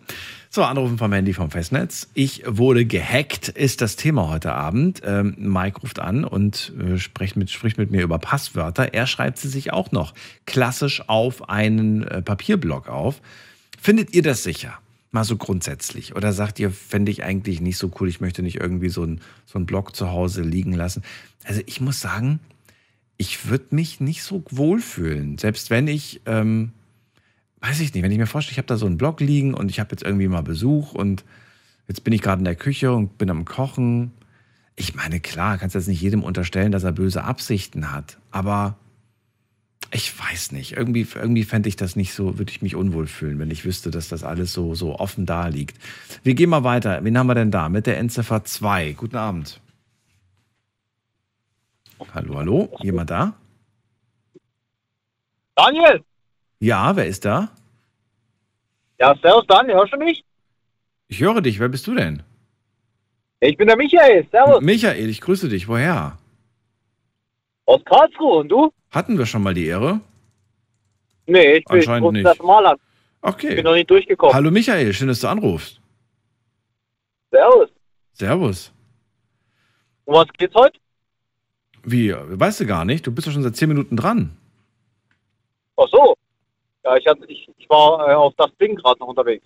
Speaker 1: So, Anrufen vom Handy vom Festnetz. Ich wurde gehackt, ist das Thema heute Abend. Ähm, Mike ruft an und äh, spricht, mit, spricht mit mir über Passwörter. Er schreibt sie sich auch noch klassisch auf einen äh, Papierblock auf. Findet ihr das sicher? Mal so grundsätzlich. Oder sagt ihr, fände ich eigentlich nicht so cool, ich möchte nicht irgendwie so einen so einen Block zu Hause liegen lassen. Also ich muss sagen, ich würde mich nicht so wohlfühlen. Selbst wenn ich, ähm, weiß ich nicht, wenn ich mir vorstelle, ich habe da so einen Block liegen und ich habe jetzt irgendwie mal Besuch und jetzt bin ich gerade in der Küche und bin am Kochen. Ich meine, klar, kannst jetzt nicht jedem unterstellen, dass er böse Absichten hat, aber ich weiß nicht. Irgendwie, irgendwie fände ich das nicht so, würde ich mich unwohl fühlen, wenn ich wüsste, dass das alles so, so offen da liegt. Wir gehen mal weiter. Wen haben wir denn da? Mit der Endziffer 2. Guten Abend. Hallo, hallo? Jemand da?
Speaker 7: Daniel!
Speaker 1: Ja, wer ist da?
Speaker 7: Ja, servus Daniel, hörst du mich?
Speaker 1: Ich höre dich. Wer bist du denn?
Speaker 7: Ich bin der Michael. Servus.
Speaker 1: Michael, ich grüße dich. Woher?
Speaker 7: Aus Karlsruhe. Und du?
Speaker 1: Hatten wir schon mal die Ehre?
Speaker 7: Nee, ich bin
Speaker 1: Anscheinend nicht.
Speaker 7: das Mal an.
Speaker 1: Okay.
Speaker 7: Ich bin noch nicht durchgekommen.
Speaker 1: Hallo Michael, schön, dass du anrufst.
Speaker 7: Servus.
Speaker 1: Servus.
Speaker 7: Um was geht's heute?
Speaker 1: Wie? Weißt du gar nicht? Du bist doch schon seit zehn Minuten dran.
Speaker 7: Ach so. Ja, ich, hatte, ich, ich war äh, auf das Ding gerade noch unterwegs.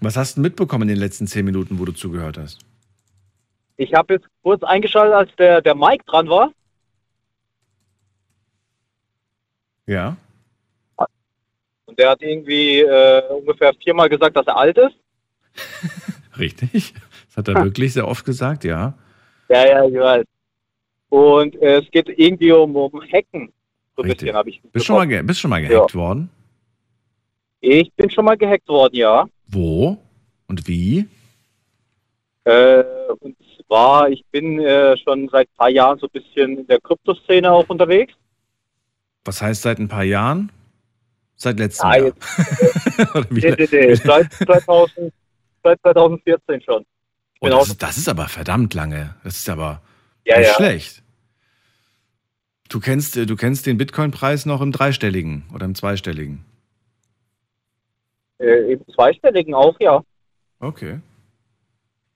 Speaker 1: Was hast du mitbekommen in den letzten zehn Minuten, wo du zugehört hast?
Speaker 7: Ich habe jetzt kurz eingeschaltet, als der, der Mike dran war.
Speaker 1: Ja.
Speaker 7: Und der hat irgendwie äh, ungefähr viermal gesagt, dass er alt ist.
Speaker 1: Richtig. Das hat er wirklich sehr oft gesagt, ja.
Speaker 7: Ja, ja, ich weiß. Und äh, es geht irgendwie um, um Hacken. So ein bisschen habe ich.
Speaker 1: Bist schon mal, bist schon mal gehackt worden?
Speaker 7: Ich bin schon mal gehackt worden, ja.
Speaker 1: Wo? Und wie?
Speaker 7: Äh, und zwar, ich bin äh, schon seit ein paar Jahren so ein bisschen in der Kryptoszene auch unterwegs.
Speaker 1: Was heißt seit ein paar Jahren? Seit letztem
Speaker 7: Ja,
Speaker 1: Jahr.
Speaker 7: jetzt, nee, nee, nee, seit, 2000, seit 2014 schon.
Speaker 1: Oh,
Speaker 7: bin
Speaker 1: das, ist, das ist aber verdammt lange. Das ist aber
Speaker 7: ja,
Speaker 1: nicht
Speaker 7: ja.
Speaker 1: schlecht. Du kennst, äh, du kennst den Bitcoin-Preis noch im dreistelligen oder im zweistelligen.
Speaker 7: Äh, Im zweistelligen auch, ja.
Speaker 1: Okay.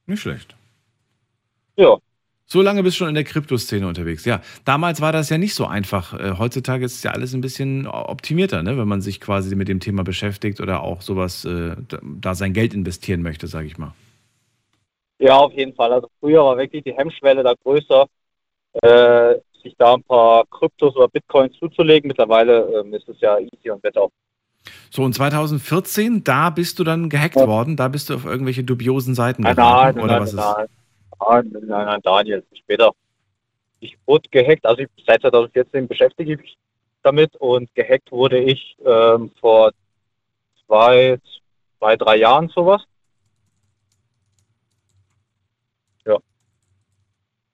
Speaker 1: Nicht schlecht.
Speaker 7: Ja.
Speaker 1: So lange bist du schon in der Kryptoszene unterwegs. Ja, damals war das ja nicht so einfach. Äh, Heutzutage ist ja alles ein bisschen optimierter, ne? wenn man sich quasi mit dem Thema beschäftigt oder auch sowas, äh, da- sein Geld investieren möchte, sage ich mal.
Speaker 7: Ja, auf jeden Fall. Also früher war wirklich die Hemmschwelle da größer, äh, sich da ein paar Kryptos oder Bitcoins zuzulegen. Mittlerweile ähm, ist es ja easy und wird auch.
Speaker 1: So, und 2014, da bist du dann gehackt
Speaker 7: Ja.
Speaker 1: worden, da bist du auf irgendwelche dubiosen Seiten
Speaker 7: Nein,
Speaker 1: geraten,
Speaker 7: nein,
Speaker 1: oder
Speaker 7: nein,
Speaker 1: was
Speaker 7: nein, nein, nein, nein, nein, Daniel, später. Ich wurde gehackt, also ich, seit 2014 beschäftige ich mich damit und gehackt wurde ich ähm, vor zwei, zwei, drei Jahren sowas.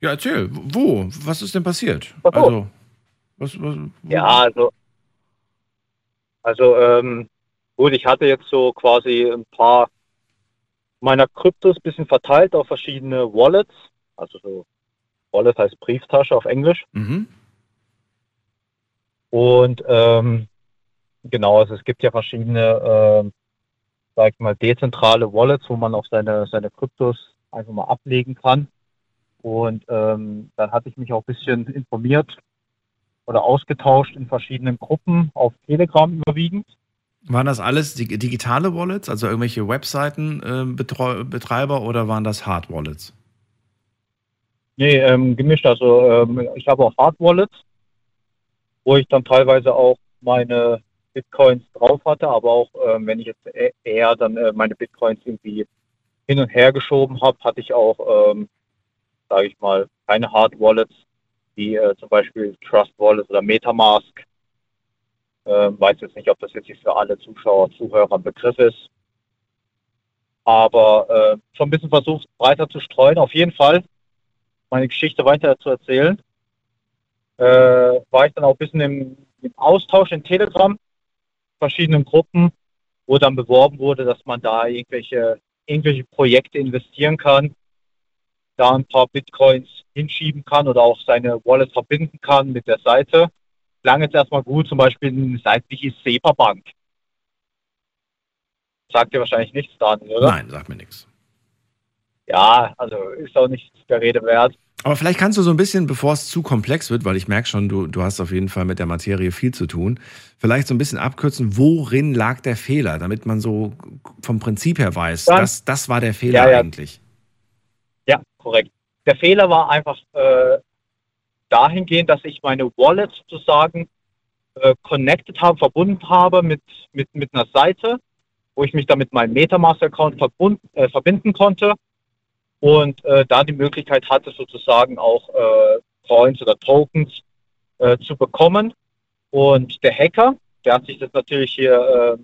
Speaker 1: Ja, erzähl, wo? Was ist denn passiert? Also, was, was,
Speaker 7: Ja, also, also ähm, gut, ich hatte jetzt so quasi ein paar meiner Kryptos bisschen verteilt auf verschiedene Wallets. Also so Wallet heißt Brieftasche auf Englisch.
Speaker 1: Mhm.
Speaker 7: Und ähm, genau, also es gibt ja verschiedene, ähm, sag ich mal, dezentrale Wallets, wo man auch seine, seine Kryptos einfach mal ablegen kann. Und ähm, dann hatte ich mich auch ein bisschen informiert oder ausgetauscht in verschiedenen Gruppen auf Telegram überwiegend.
Speaker 1: Waren das alles dig- digitale Wallets, also irgendwelche Webseiten-Betreiber oder waren das Hard Wallets?
Speaker 7: Nee, ähm, gemischt. Also ähm, ich habe auch Hard Wallets, wo ich dann teilweise auch meine Bitcoins drauf hatte, aber auch ähm, wenn ich jetzt e- eher dann äh, meine Bitcoins irgendwie hin und her geschoben habe, hatte ich auch, ähm, sage ich mal, keine Hard Wallets, wie äh, zum Beispiel Trust Wallet oder MetaMask. Ähm, weiß jetzt nicht, ob das jetzt hier für alle Zuschauer, Zuhörer ein Begriff ist. Aber äh, schon ein bisschen versucht, breiter zu streuen. Auf jeden Fall meine Geschichte weiter zu erzählen, äh, war ich dann auch ein bisschen im, im Austausch in Telegram, verschiedenen Gruppen, wo dann beworben wurde, dass man da irgendwelche, irgendwelche Projekte investieren kann, da ein paar Bitcoins hinschieben kann oder auch seine Wallet verbinden kann mit der Seite. Klang jetzt erstmal gut, zum Beispiel eine Seite wie hieß SEPA Bank. Sagt dir wahrscheinlich nichts, Daniel, oder?
Speaker 1: Nein, sagt mir nichts.
Speaker 7: Ja, also ist auch nicht der Rede wert.
Speaker 1: Aber vielleicht kannst du so ein bisschen, bevor es zu komplex wird, weil ich merke schon, du, du hast auf jeden Fall mit der Materie viel zu tun, vielleicht so ein bisschen abkürzen, worin lag der Fehler, damit man so vom Prinzip her weiß,
Speaker 7: Dann-
Speaker 1: das, das war der Fehler
Speaker 7: Ja, ja.
Speaker 1: eigentlich.
Speaker 7: Korrekt. Der Fehler war einfach äh, dahingehend, dass ich meine Wallet sozusagen äh, connected habe, verbunden habe mit, mit, mit einer Seite, wo ich mich dann mit meinem Metamask-Account äh, verbinden konnte und äh, da die Möglichkeit hatte, sozusagen auch äh, Coins oder Tokens äh, zu bekommen. Und der Hacker, der hat sich das natürlich hier, äh,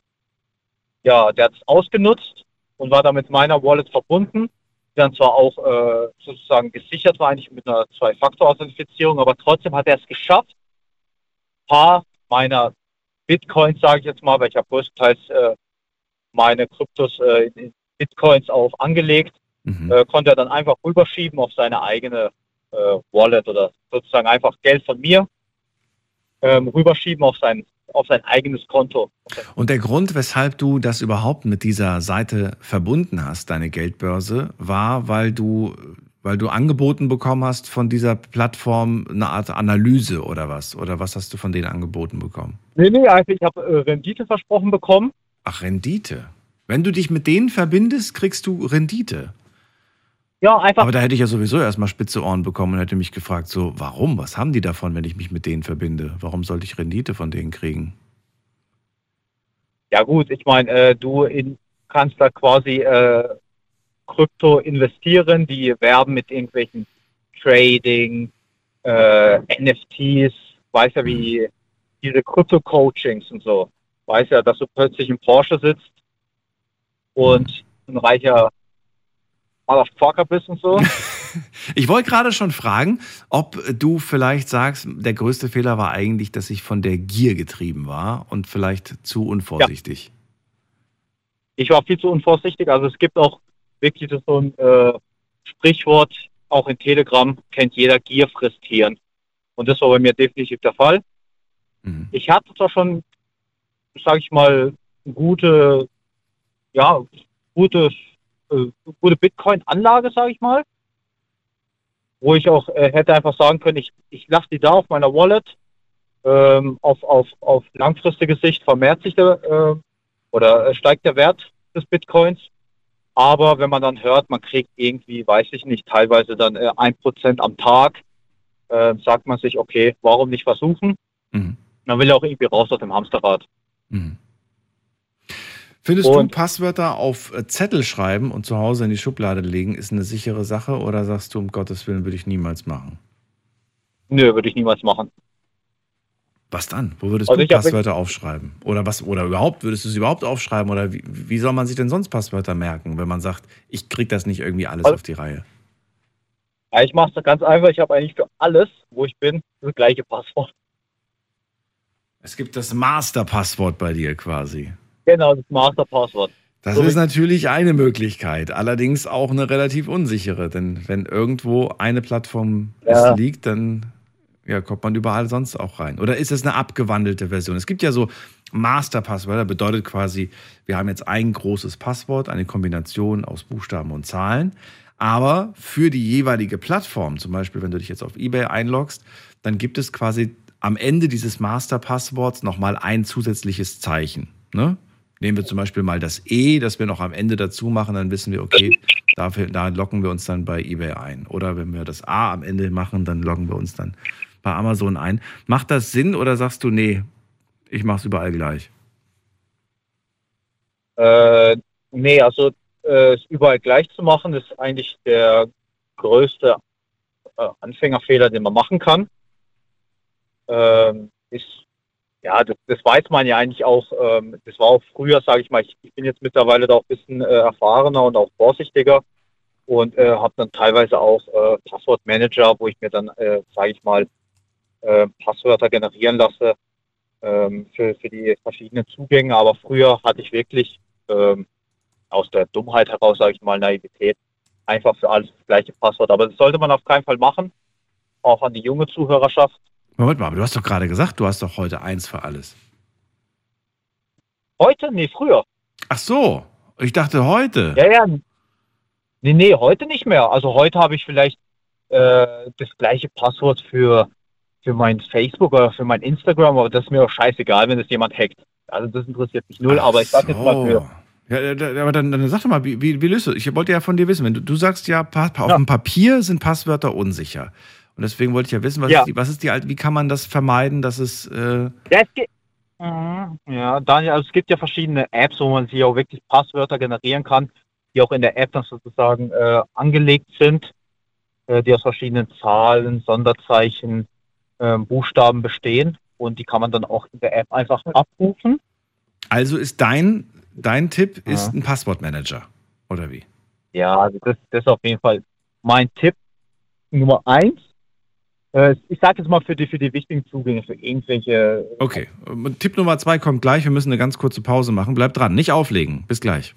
Speaker 7: ja, der hat es ausgenutzt und war dann mit meiner Wallet verbunden, die dann zwar auch äh, sozusagen gesichert war, eigentlich mit einer Zwei-Faktor-Authentifizierung, aber trotzdem hat er es geschafft, ein paar meiner Bitcoins, sage ich jetzt mal, weil ich habe größtenteils äh, meine Kryptos äh, in Bitcoins auf angelegt, mhm. äh, konnte er dann einfach rüberschieben auf seine eigene äh, Wallet oder sozusagen einfach Geld von mir ähm, rüberschieben auf sein, auf sein eigenes Konto.
Speaker 1: Und der Grund, weshalb du das überhaupt mit dieser Seite verbunden hast, deine Geldbörse, war, weil du, weil du angeboten bekommen hast von dieser Plattform eine Art Analyse oder was? Oder was hast du von denen angeboten bekommen?
Speaker 7: Nee, nee, also ich habe äh, Rendite versprochen bekommen.
Speaker 1: Ach, Rendite. Wenn du dich mit denen verbindest, kriegst du Rendite.
Speaker 7: Ja, einfach.
Speaker 1: Aber da hätte ich ja sowieso erstmal spitze Ohren bekommen und hätte mich gefragt, so, warum? Was haben die davon, wenn ich mich mit denen verbinde? Warum sollte ich Rendite von denen kriegen?
Speaker 7: Ja gut, ich meine, äh, du in, kannst da quasi äh, Krypto investieren, die werben mit irgendwelchen Trading, äh, NFTs, weiß ja wie mhm. diese Krypto-Coachings und so. Weiß ja, dass du plötzlich im Porsche sitzt und mhm. ein reicher Motherfucker bist und so.
Speaker 1: Ich wollte gerade schon fragen, ob du vielleicht sagst, der größte Fehler war eigentlich, dass ich von der Gier getrieben war und vielleicht zu unvorsichtig. Ja.
Speaker 7: Ich war viel zu unvorsichtig. Also es gibt auch wirklich so ein äh, Sprichwort, auch in Telegram kennt jeder Gier frisst Hirn. Und das war bei mir definitiv der Fall. Mhm. Ich hatte zwar schon, sage ich mal, gute, ja, gute äh, gute Bitcoin-Anlage, sage ich mal, wo ich auch äh, hätte einfach sagen können, ich, ich lasse die da auf meiner Wallet. Ähm, auf, auf, auf langfristige Sicht vermehrt sich der äh, oder steigt der Wert des Bitcoins. Aber wenn man dann hört, man kriegt irgendwie, weiß ich nicht, teilweise dann äh, ein äh, Prozent am Tag, äh, sagt man sich, okay, warum nicht versuchen? Mhm. Man will ja auch irgendwie raus aus dem Hamsterrad. Mhm.
Speaker 1: Findest und, du, Passwörter auf äh, Zettel schreiben und zu Hause in die Schublade legen, ist eine sichere Sache oder sagst du, um Gottes Willen, würde ich niemals machen?
Speaker 7: Nö, würde ich niemals machen.
Speaker 1: Was dann? Wo würdest also du Passwörter aufschreiben? Oder was, oder überhaupt, würdest du sie überhaupt aufschreiben? Oder wie, wie soll man sich denn sonst Passwörter merken, wenn man sagt, ich krieg das nicht irgendwie alles also, auf die Reihe?
Speaker 7: Ja, ich mache es ganz einfach. Ich habe eigentlich für alles, wo ich bin, das gleiche Passwort.
Speaker 1: Es gibt das Master-Passwort bei dir quasi.
Speaker 7: Genau, das Masterpasswort.
Speaker 1: Das so ist natürlich eine Möglichkeit, allerdings auch eine relativ unsichere, denn wenn irgendwo eine Plattform ja. liegt, dann ja, kommt man überall sonst auch rein. Oder ist es eine abgewandelte Version? Es gibt ja so Masterpasswörter, bedeutet quasi, wir haben jetzt ein großes Passwort, eine Kombination aus Buchstaben und Zahlen. Aber für die jeweilige Plattform, zum Beispiel, wenn du dich jetzt auf eBay einloggst, dann gibt es quasi am Ende dieses Masterpassworts nochmal ein zusätzliches Zeichen. Ne? Nehmen wir zum Beispiel mal das E, das wir noch am Ende dazu machen, dann wissen wir, okay, dafür, da locken wir uns dann bei eBay ein. Oder wenn wir das A am Ende machen, dann loggen wir uns dann bei Amazon ein. Macht das Sinn oder sagst du, nee, ich mache es überall gleich?
Speaker 7: Äh, nee, also äh, es überall gleich zu machen, ist eigentlich der größte äh, Anfängerfehler, den man machen kann. Ähm, ist ja, das, das weiß man ja eigentlich auch. Ähm, das war auch früher, sage ich mal, ich, ich, bin jetzt mittlerweile da auch ein bisschen äh, erfahrener und auch vorsichtiger und äh, habe dann teilweise auch äh, Passwortmanager, wo ich mir dann, äh, sage ich mal, äh, Passwörter generieren lasse ähm, für, für die verschiedenen Zugänge. Aber früher hatte ich wirklich ähm, aus der Dummheit heraus, sage ich mal, Naivität, einfach für alles das gleiche Passwort. Aber das sollte man auf keinen Fall machen, auch an die junge Zuhörerschaft.
Speaker 1: Moment mal, aber du hast doch gerade gesagt, du hast doch heute eins für alles.
Speaker 7: Heute? Nee, früher.
Speaker 1: Ach so, ich dachte heute.
Speaker 7: Ja, ja. Nee, nee, heute nicht mehr. Also heute habe ich vielleicht äh, das gleiche Passwort für, für mein Facebook oder für mein Instagram, aber das ist mir auch scheißegal, wenn das jemand hackt. Also das interessiert mich null, Ach aber ich sag so. jetzt mal für.
Speaker 1: Ja, aber dann, dann sag doch mal, wie, wie, wie löst du? Ich wollte ja von dir wissen, wenn du, du sagst ja, auf ja. dem Papier sind Passwörter unsicher. Und deswegen wollte ich ja wissen, was, ja. Ist, die, was ist die alte, wie kann man das vermeiden, dass es. Äh
Speaker 7: ja, es gibt, mhm. ja, Daniel, also es gibt ja verschiedene Apps, wo man sich auch wirklich Passwörter generieren kann, die auch in der App dann sozusagen äh, angelegt sind, äh, die aus verschiedenen Zahlen, Sonderzeichen, ähm, Buchstaben bestehen. und die kann man dann auch in der App einfach abrufen.
Speaker 1: Also ist dein, dein Tipp ja. ist ein Passwortmanager, oder wie?
Speaker 7: Ja, also das, das ist auf jeden Fall mein Tipp Nummer eins. Äh, ich sage jetzt mal für die, für die wichtigen Zugänge, für irgendwelche.
Speaker 1: Okay, Tipp Nummer zwei kommt gleich. Wir müssen eine ganz kurze Pause machen. Bleib dran, nicht auflegen. Bis gleich.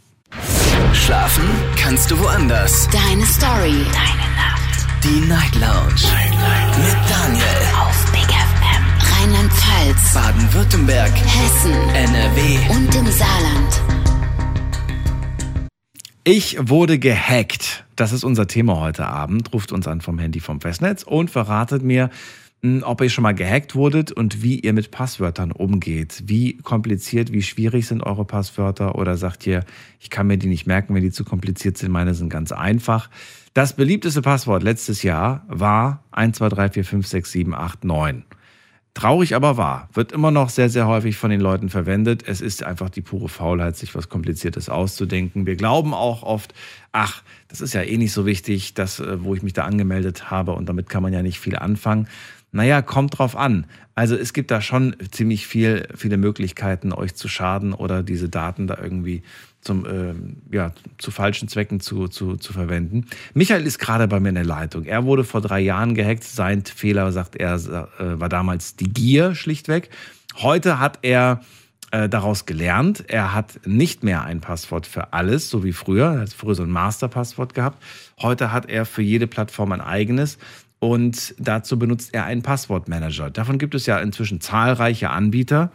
Speaker 8: Schlafen kannst du woanders.
Speaker 9: Deine Story. Deine Nacht.
Speaker 8: Die Night Lounge. Night, Night. Mit Daniel.
Speaker 9: Auf Big FM. Rheinland-Pfalz.
Speaker 8: Baden-Württemberg.
Speaker 9: Hessen.
Speaker 8: NRW.
Speaker 9: Und im Saarland.
Speaker 1: Ich wurde gehackt. Das ist unser Thema heute Abend. Ruft uns an vom Handy vom Festnetz und verratet mir, hm, ob ihr schon mal gehackt wurdet und wie ihr mit Passwörtern umgeht. Wie kompliziert, wie schwierig sind eure Passwörter oder sagt ihr, ich kann mir die nicht merken, wenn die zu kompliziert sind. Meine sind ganz einfach. Das beliebteste Passwort letztes Jahr war 123456789. Traurig aber wahr, wird immer noch sehr, sehr häufig von den Leuten verwendet. Es ist einfach die pure Faulheit, sich was Kompliziertes auszudenken. Wir glauben auch oft, ach, das ist ja eh nicht so wichtig, das, äh, wo ich mich da angemeldet habe und damit kann man ja nicht viel anfangen. Naja, kommt drauf an. Also es gibt da schon ziemlich viel, viele Möglichkeiten, euch zu schaden oder diese Daten da irgendwie zum, äh, ja, zu falschen Zwecken zu, zu, zu verwenden. Michael ist gerade bei mir in der Leitung. Er wurde vor drei Jahren gehackt. Sein Fehler, sagt er, äh, war damals die Gier schlichtweg. Heute hat er äh, daraus gelernt. Er hat nicht mehr ein Passwort für alles, so wie früher. Er hat früher so ein Masterpasswort gehabt. Heute hat er für jede Plattform ein eigenes. Und dazu benutzt er einen Passwortmanager. Davon gibt es ja inzwischen zahlreiche Anbieter.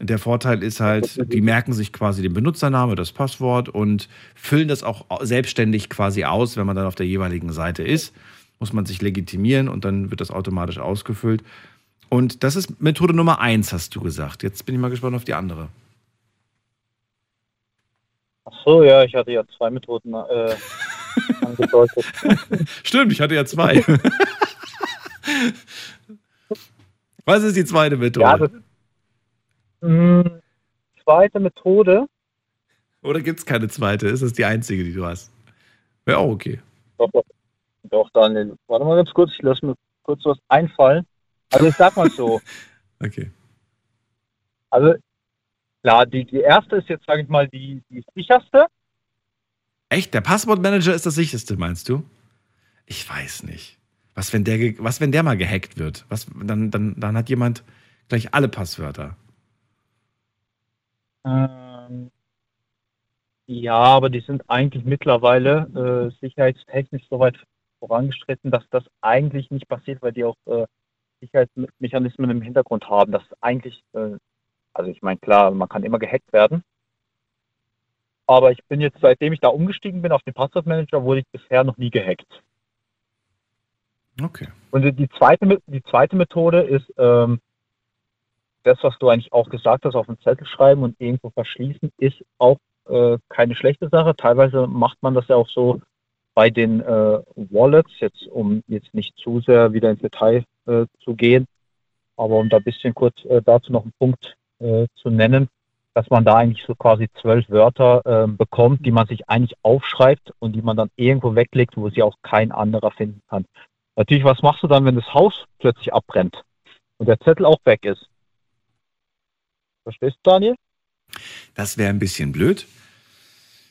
Speaker 1: Der Vorteil ist halt, die merken sich quasi den Benutzername, das Passwort und füllen das auch selbstständig quasi aus, wenn man dann auf der jeweiligen Seite ist. Muss man sich legitimieren und dann wird das automatisch ausgefüllt. Und das ist Methode Nummer eins, hast du gesagt. Jetzt bin ich mal gespannt auf die andere.
Speaker 7: Ach so, ja, ich hatte ja zwei Methoden äh, angedeutet.
Speaker 1: Stimmt, ich hatte ja zwei. Was ist die zweite Methode? Ja, das,
Speaker 7: hm, zweite Methode.
Speaker 1: Oder gibt es keine zweite? Ist das die einzige, die du hast? Wäre auch okay.
Speaker 7: Doch, doch, Daniel. Warte mal ganz kurz, ich lasse mir kurz was einfallen. Also ich sag mal so.
Speaker 1: okay.
Speaker 7: Also klar, die, die erste ist jetzt, sage ich mal, die, die sicherste.
Speaker 1: Echt? Der Passwortmanager ist das sicherste, meinst du? Ich weiß nicht. Was, wenn der, was, wenn der mal gehackt wird? Was, dann, dann, dann hat jemand gleich alle Passwörter.
Speaker 7: Ähm, ja, aber die sind eigentlich mittlerweile äh, sicherheitstechnisch so weit vorangeschritten, dass das eigentlich nicht passiert, weil die auch äh, Sicherheitsmechanismen im Hintergrund haben. Das eigentlich, äh, also ich meine, klar, man kann immer gehackt werden. Aber ich bin jetzt, seitdem ich da umgestiegen bin auf den Passwortmanager, wurde ich bisher noch nie gehackt.
Speaker 1: Okay.
Speaker 7: Und die zweite, die zweite Methode ist, ähm, das, was du eigentlich auch gesagt hast, auf den Zettel schreiben und irgendwo verschließen, ist auch äh, keine schlechte Sache. Teilweise macht man das ja auch so bei den äh, Wallets, jetzt um jetzt nicht zu sehr wieder ins Detail äh, zu gehen, aber um da ein bisschen kurz äh, dazu noch einen Punkt äh, zu nennen, dass man da eigentlich so quasi zwölf Wörter äh, bekommt, die man sich eigentlich aufschreibt und die man dann irgendwo weglegt, wo sie auch kein anderer finden kann. Natürlich, was machst du dann, wenn das Haus plötzlich abbrennt und der Zettel auch weg ist? Verstehst du, Daniel?
Speaker 1: Das wäre ein bisschen blöd.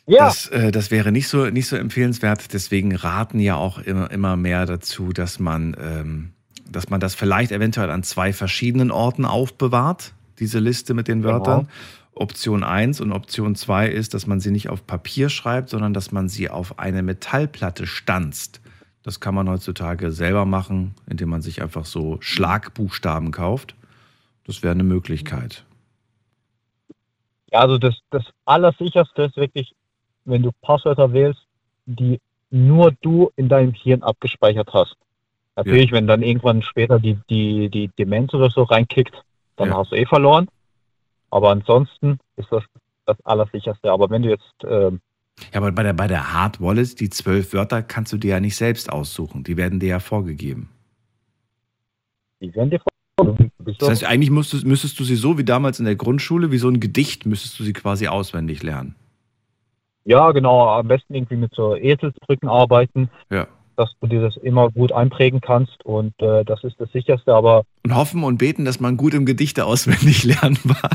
Speaker 7: Ja.
Speaker 1: Das, äh, das wäre nicht so, nicht so empfehlenswert. Deswegen raten ja auch immer, immer mehr dazu, dass man, ähm, dass man das vielleicht eventuell an zwei verschiedenen Orten aufbewahrt, diese Liste mit den genau. Wörtern. Genau. Option 1 und Option 2 ist, dass man sie nicht auf Papier schreibt, sondern dass man sie auf eine Metallplatte stanzt. Das kann man heutzutage selber machen, indem man sich einfach so Schlagbuchstaben kauft. Das wäre eine Möglichkeit.
Speaker 7: Ja, also das, das Allersicherste ist wirklich, wenn du Passwörter wählst, die nur du in deinem Hirn abgespeichert hast. Natürlich, ja. wenn dann irgendwann später die, die, die Demenz oder so reinkickt, dann ja. hast du eh verloren. Aber ansonsten ist das das Allersicherste. Aber wenn du jetzt. Ähm,
Speaker 1: ja, aber bei der, bei der Hard Wallet, die zwölf Wörter kannst du dir ja nicht selbst aussuchen. Die werden dir ja vorgegeben.
Speaker 7: Die werden dir vorgegeben.
Speaker 1: Das heißt, eigentlich müsstest, müsstest du sie so wie damals in der Grundschule, wie so ein Gedicht, müsstest du sie quasi auswendig lernen.
Speaker 7: Ja, genau. Am besten irgendwie mit so Eselsbrücken arbeiten.
Speaker 1: Ja.
Speaker 7: dass du dir das immer gut einprägen kannst und äh, das ist das sicherste, aber.
Speaker 1: Und hoffen und beten, dass man gut im Gedichte auswendig lernen war.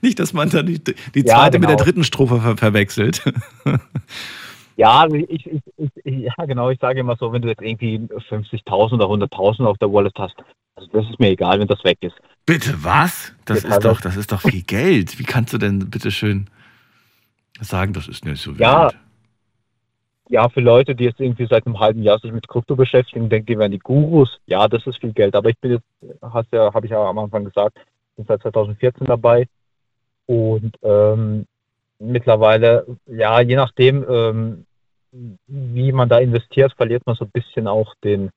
Speaker 1: nicht, dass man dann die, die zweite ja, genau. mit der dritten Strophe ver verwechselt.
Speaker 7: ja, ich, ich, ich, ja, genau, ich sage immer so, wenn du jetzt irgendwie 50.000 oder 100.000 auf der Wallet hast, also das ist mir egal, wenn das weg ist.
Speaker 1: Bitte was? Das ist doch, das ist doch viel Geld. Wie kannst du denn bitte schön sagen, das ist nicht so wild?
Speaker 7: Ja, ja, für Leute, die jetzt irgendwie seit einem halben Jahr sich mit Krypto beschäftigen, denken, die wären die Gurus. Ja, das ist viel Geld. Aber ich bin jetzt, hast ja, habe ich ja am Anfang gesagt, bin seit 2014 dabei. Und ähm, mittlerweile, ja, je nachdem, ähm, wie man da investiert, verliert man so ein bisschen auch den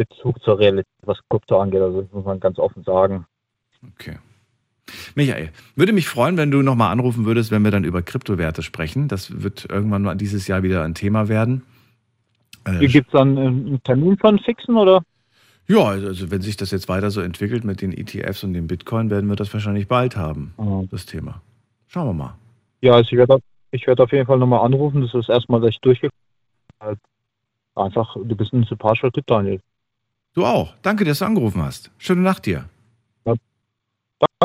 Speaker 7: Bezug zur Realität, was Krypto angeht. Also das muss man ganz offen sagen.
Speaker 1: Okay. Michael, würde mich freuen, wenn du nochmal anrufen würdest, wenn wir dann über Kryptowerte sprechen. Das wird irgendwann mal dieses Jahr wieder ein Thema werden.
Speaker 7: Äh, Gibt es dann einen Termin von fixen oder?
Speaker 1: Ja, also wenn sich das jetzt weiter so entwickelt mit den ETFs und dem Bitcoin, werden wir das wahrscheinlich bald haben, mhm. das Thema. Schauen wir mal.
Speaker 7: Ja, also ich werde ich werd auf jeden Fall nochmal anrufen. Das ist erstmal, ich durchgekommen Einfach, du bist ein sympathischer Typ, Daniel.
Speaker 1: Du auch. Danke, dass du angerufen hast. Schöne Nacht dir.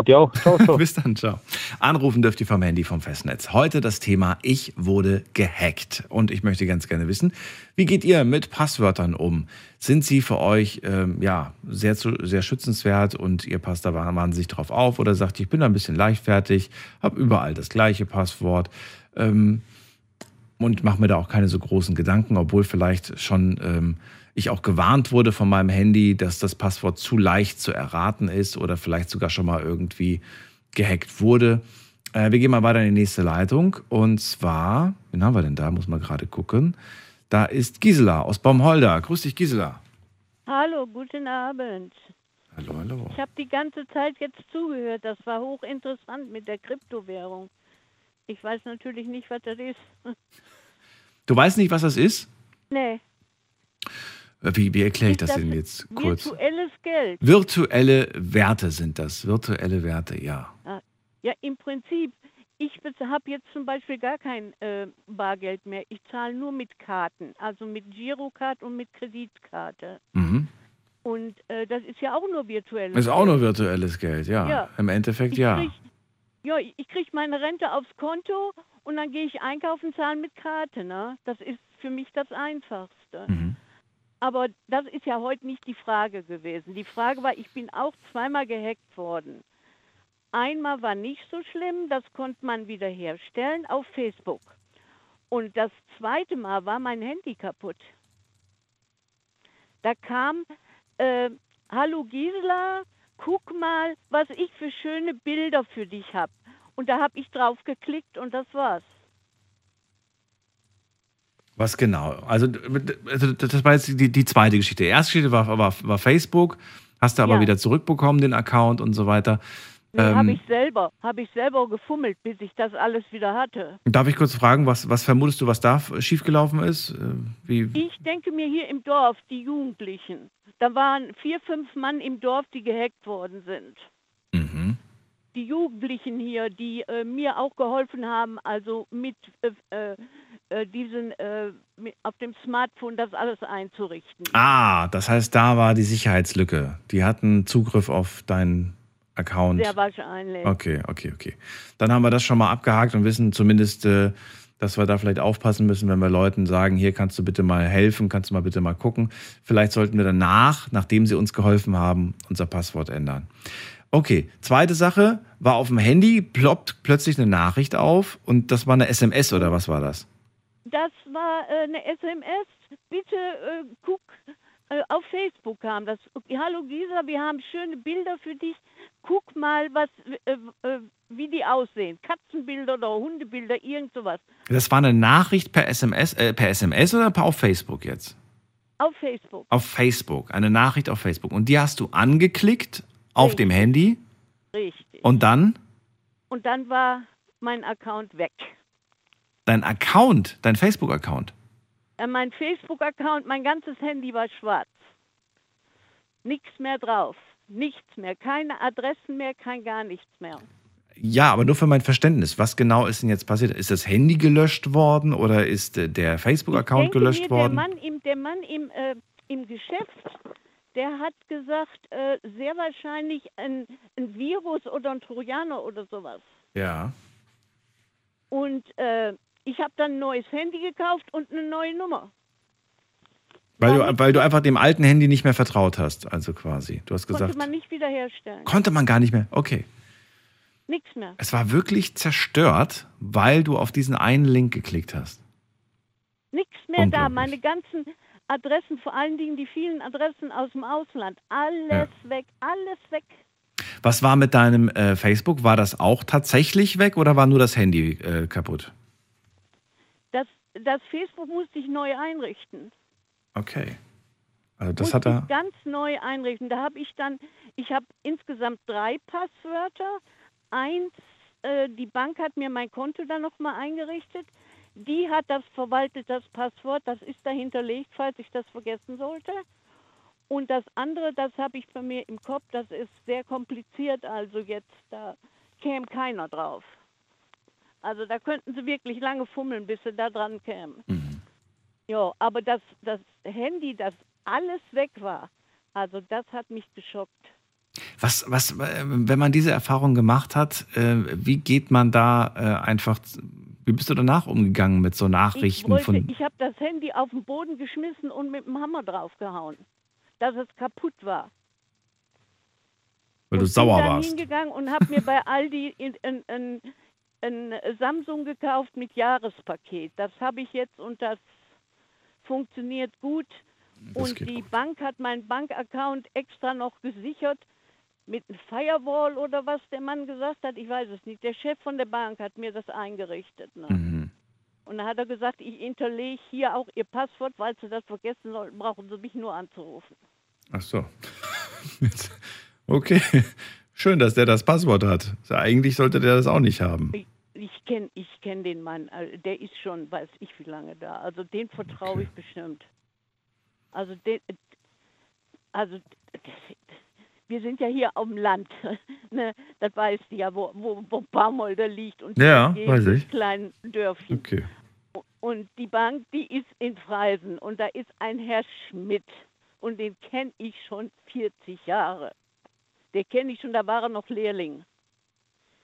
Speaker 7: Dir auch. Ciao, ciao.
Speaker 1: Bis dann, ciao. Anrufen dürft ihr vom Handy vom Festnetz. Heute das Thema Ich wurde gehackt. Und ich möchte ganz gerne wissen, wie geht ihr mit Passwörtern um? Sind sie für euch ähm, ja, sehr, sehr schützenswert und ihr passt da wahnsinnig drauf auf? Oder sagt, ich bin da ein bisschen leichtfertig, habe überall das gleiche Passwort ähm, und mache mir da auch keine so großen Gedanken, obwohl vielleicht schon... Ähm, ich auch gewarnt wurde von meinem Handy, dass das Passwort zu leicht zu erraten ist oder vielleicht sogar schon mal irgendwie gehackt wurde. Äh, wir gehen mal weiter in die nächste Leitung. Und zwar, wen haben wir denn da? Muss man gerade gucken. Da ist Gisela aus Baumholder. Grüß dich, Gisela.
Speaker 10: Hallo, guten Abend.
Speaker 1: Hallo, hallo.
Speaker 10: Ich habe die ganze Zeit jetzt zugehört. Das war hochinteressant mit der Kryptowährung. Ich weiß natürlich nicht, was das ist.
Speaker 1: Du weißt nicht, was das ist?
Speaker 10: Nee.
Speaker 1: Wie, wie erkläre ich das, das, denn jetzt kurz?
Speaker 10: Virtuelles Geld.
Speaker 1: Virtuelle Werte sind das. Virtuelle Werte, ja.
Speaker 10: Ah, ja, im Prinzip. Ich habe jetzt zum Beispiel gar kein äh, Bargeld mehr. Ich zahle nur mit Karten, also mit Girocard und mit Kreditkarte.
Speaker 1: Mhm.
Speaker 10: Und äh, das ist ja auch nur virtuelles
Speaker 1: Geld. Ist auch nur virtuelles Geld, ja. ja. Im Endeffekt
Speaker 10: ich
Speaker 1: ja.
Speaker 10: Krieg, ja, ich kriege meine Rente aufs Konto und dann gehe ich einkaufen, zahlen mit Karte. Ne? Das ist für mich das Einfachste.
Speaker 1: Mhm.
Speaker 10: Aber das ist ja heute nicht die Frage gewesen. Die Frage war, ich bin auch zweimal gehackt worden. Einmal war nicht so schlimm, das konnte man wiederherstellen auf Facebook. Und das zweite Mal war mein Handy kaputt. Da kam, äh, hallo Gisela, guck mal, was ich für schöne Bilder für dich habe. Und da habe ich drauf geklickt und das war's.
Speaker 1: Was genau? Also, also, das war jetzt die, die zweite Geschichte. Die erste Geschichte war, war, war Facebook, hast du aber ja. wieder zurückbekommen, den Account und so weiter.
Speaker 10: Nee, ähm, habe ich selber, habe ich selber gefummelt, bis ich das alles wieder hatte.
Speaker 1: Darf ich kurz fragen, was, was vermutest du, was da schiefgelaufen ist? Äh, wie?
Speaker 10: Ich denke mir hier im Dorf, die Jugendlichen. Da waren vier, fünf Mann im Dorf, die gehackt worden sind.
Speaker 1: Mhm.
Speaker 10: Die Jugendlichen hier, die äh, mir auch geholfen haben, also mit äh, äh äh, diesen äh, auf dem Smartphone das alles einzurichten.
Speaker 1: Ah, das heißt, da war die Sicherheitslücke. Die hatten Zugriff auf deinen Account.
Speaker 10: Sehr wahrscheinlich.
Speaker 1: Okay, okay, okay. Dann haben wir das schon mal abgehakt und wissen zumindest, äh, dass wir da vielleicht aufpassen müssen, wenn wir Leuten sagen, hier kannst du bitte mal helfen, kannst du mal bitte mal gucken. Vielleicht sollten wir danach, nachdem sie uns geholfen haben, unser Passwort ändern. Okay, zweite Sache, war auf dem Handy, ploppt plötzlich eine Nachricht auf und das war eine SMS oder was war das?
Speaker 10: das war äh, eine SMS. Bitte äh, guck, äh, auf Facebook kam das. Hallo Gisa, wir haben schöne Bilder für dich. Guck mal, was, äh, äh, wie die aussehen. Katzenbilder oder Hundebilder, irgend sowas.
Speaker 1: Das war eine Nachricht per SMS, äh, per SMS oder auf Facebook jetzt?
Speaker 10: Auf Facebook.
Speaker 1: Auf Facebook, eine Nachricht auf Facebook. Und die hast du angeklickt auf Richtig. dem Handy?
Speaker 10: Richtig.
Speaker 1: Und dann?
Speaker 10: Und dann war mein Account weg.
Speaker 1: Dein Account, dein Facebook-Account?
Speaker 10: Äh, mein Facebook-Account, mein ganzes Handy war schwarz. Nichts mehr drauf. Nichts mehr. Keine Adressen mehr, kein gar nichts mehr.
Speaker 1: Ja, aber nur für mein Verständnis. Was genau ist denn jetzt passiert? Ist das Handy gelöscht worden oder ist äh, der Facebook-Account gelöscht
Speaker 10: mir,
Speaker 1: worden?
Speaker 10: Der Mann im, der Mann im, äh, im Geschäft, der hat gesagt, äh, sehr wahrscheinlich ein, ein Virus oder ein Trojaner oder sowas.
Speaker 1: Ja.
Speaker 10: Und äh, ich habe dann ein neues Handy gekauft und eine neue Nummer.
Speaker 1: Weil du, weil du einfach dem alten Handy nicht mehr vertraut hast, also quasi. Du hast gesagt.
Speaker 10: Konnte man nicht wiederherstellen.
Speaker 1: Konnte man gar nicht mehr. Okay.
Speaker 10: Nichts mehr.
Speaker 1: Es war wirklich zerstört, weil du auf diesen einen Link geklickt hast.
Speaker 10: Nichts mehr da. Meine ganzen Adressen, vor allen Dingen die vielen Adressen aus dem Ausland, alles ja. weg, alles weg.
Speaker 1: Was war mit deinem äh, Facebook? War das auch tatsächlich weg oder war nur das Handy äh, kaputt?
Speaker 10: Das, das Facebook musste ich neu einrichten.
Speaker 1: Okay. Also das hat er
Speaker 10: ganz neu einrichten. Da habe ich dann, ich habe insgesamt drei Passwörter. Eins, äh, die Bank hat mir mein Konto dann nochmal eingerichtet. Die hat das verwaltet, das Passwort. Das ist da hinterlegt, falls ich das vergessen sollte. Und das andere, das habe ich bei mir im Kopf. Das ist sehr kompliziert. Also jetzt, da käme keiner drauf. Also da könnten sie wirklich lange fummeln, bis sie da dran kämen. Mhm. Ja, aber das, das Handy, das alles weg war, also das hat mich geschockt.
Speaker 1: Was, was, wenn man diese Erfahrung gemacht hat, äh, wie geht man da äh, einfach, wie bist du danach umgegangen mit so Nachrichten
Speaker 10: ich wollte,
Speaker 1: von.
Speaker 10: Ich habe das Handy auf den Boden geschmissen und mit dem Hammer draufgehauen, dass es kaputt war.
Speaker 1: Weil du sauer
Speaker 10: bin dann
Speaker 1: warst.
Speaker 10: hingegangen und habe mir bei Aldi ein Samsung gekauft mit Jahrespaket. Das habe ich jetzt und das funktioniert gut.
Speaker 1: Das
Speaker 10: und die
Speaker 1: gut.
Speaker 10: Bank hat meinen Bankaccount extra noch gesichert mit einem Firewall oder was der Mann gesagt hat. Ich weiß es nicht. Der Chef von der Bank hat mir das eingerichtet. Ne?
Speaker 1: Mhm.
Speaker 10: Und dann hat er gesagt, ich hinterlege hier auch Ihr Passwort, weil Sie das vergessen sollten, brauchen Sie mich nur anzurufen.
Speaker 1: Ach so. okay. Schön, dass der das Passwort hat. Eigentlich sollte der das auch nicht haben.
Speaker 10: Ich, ich kenne ich kenn den Mann, also der ist schon, weiß ich wie lange da. Also den vertraue
Speaker 1: Okay.
Speaker 10: ich bestimmt. Also den, also wir sind ja hier auf dem Land, ne? das weißt du ja, wo, wo, wo Baumolder liegt und
Speaker 1: Ja, weiß ich.
Speaker 10: kleinen Dörfchen.
Speaker 1: Okay.
Speaker 10: Und die Bank, die ist in Freisen und da ist ein Herr Schmidt und den kenne ich schon 40 Jahre. Der kenne ich schon, da war er noch Lehrling.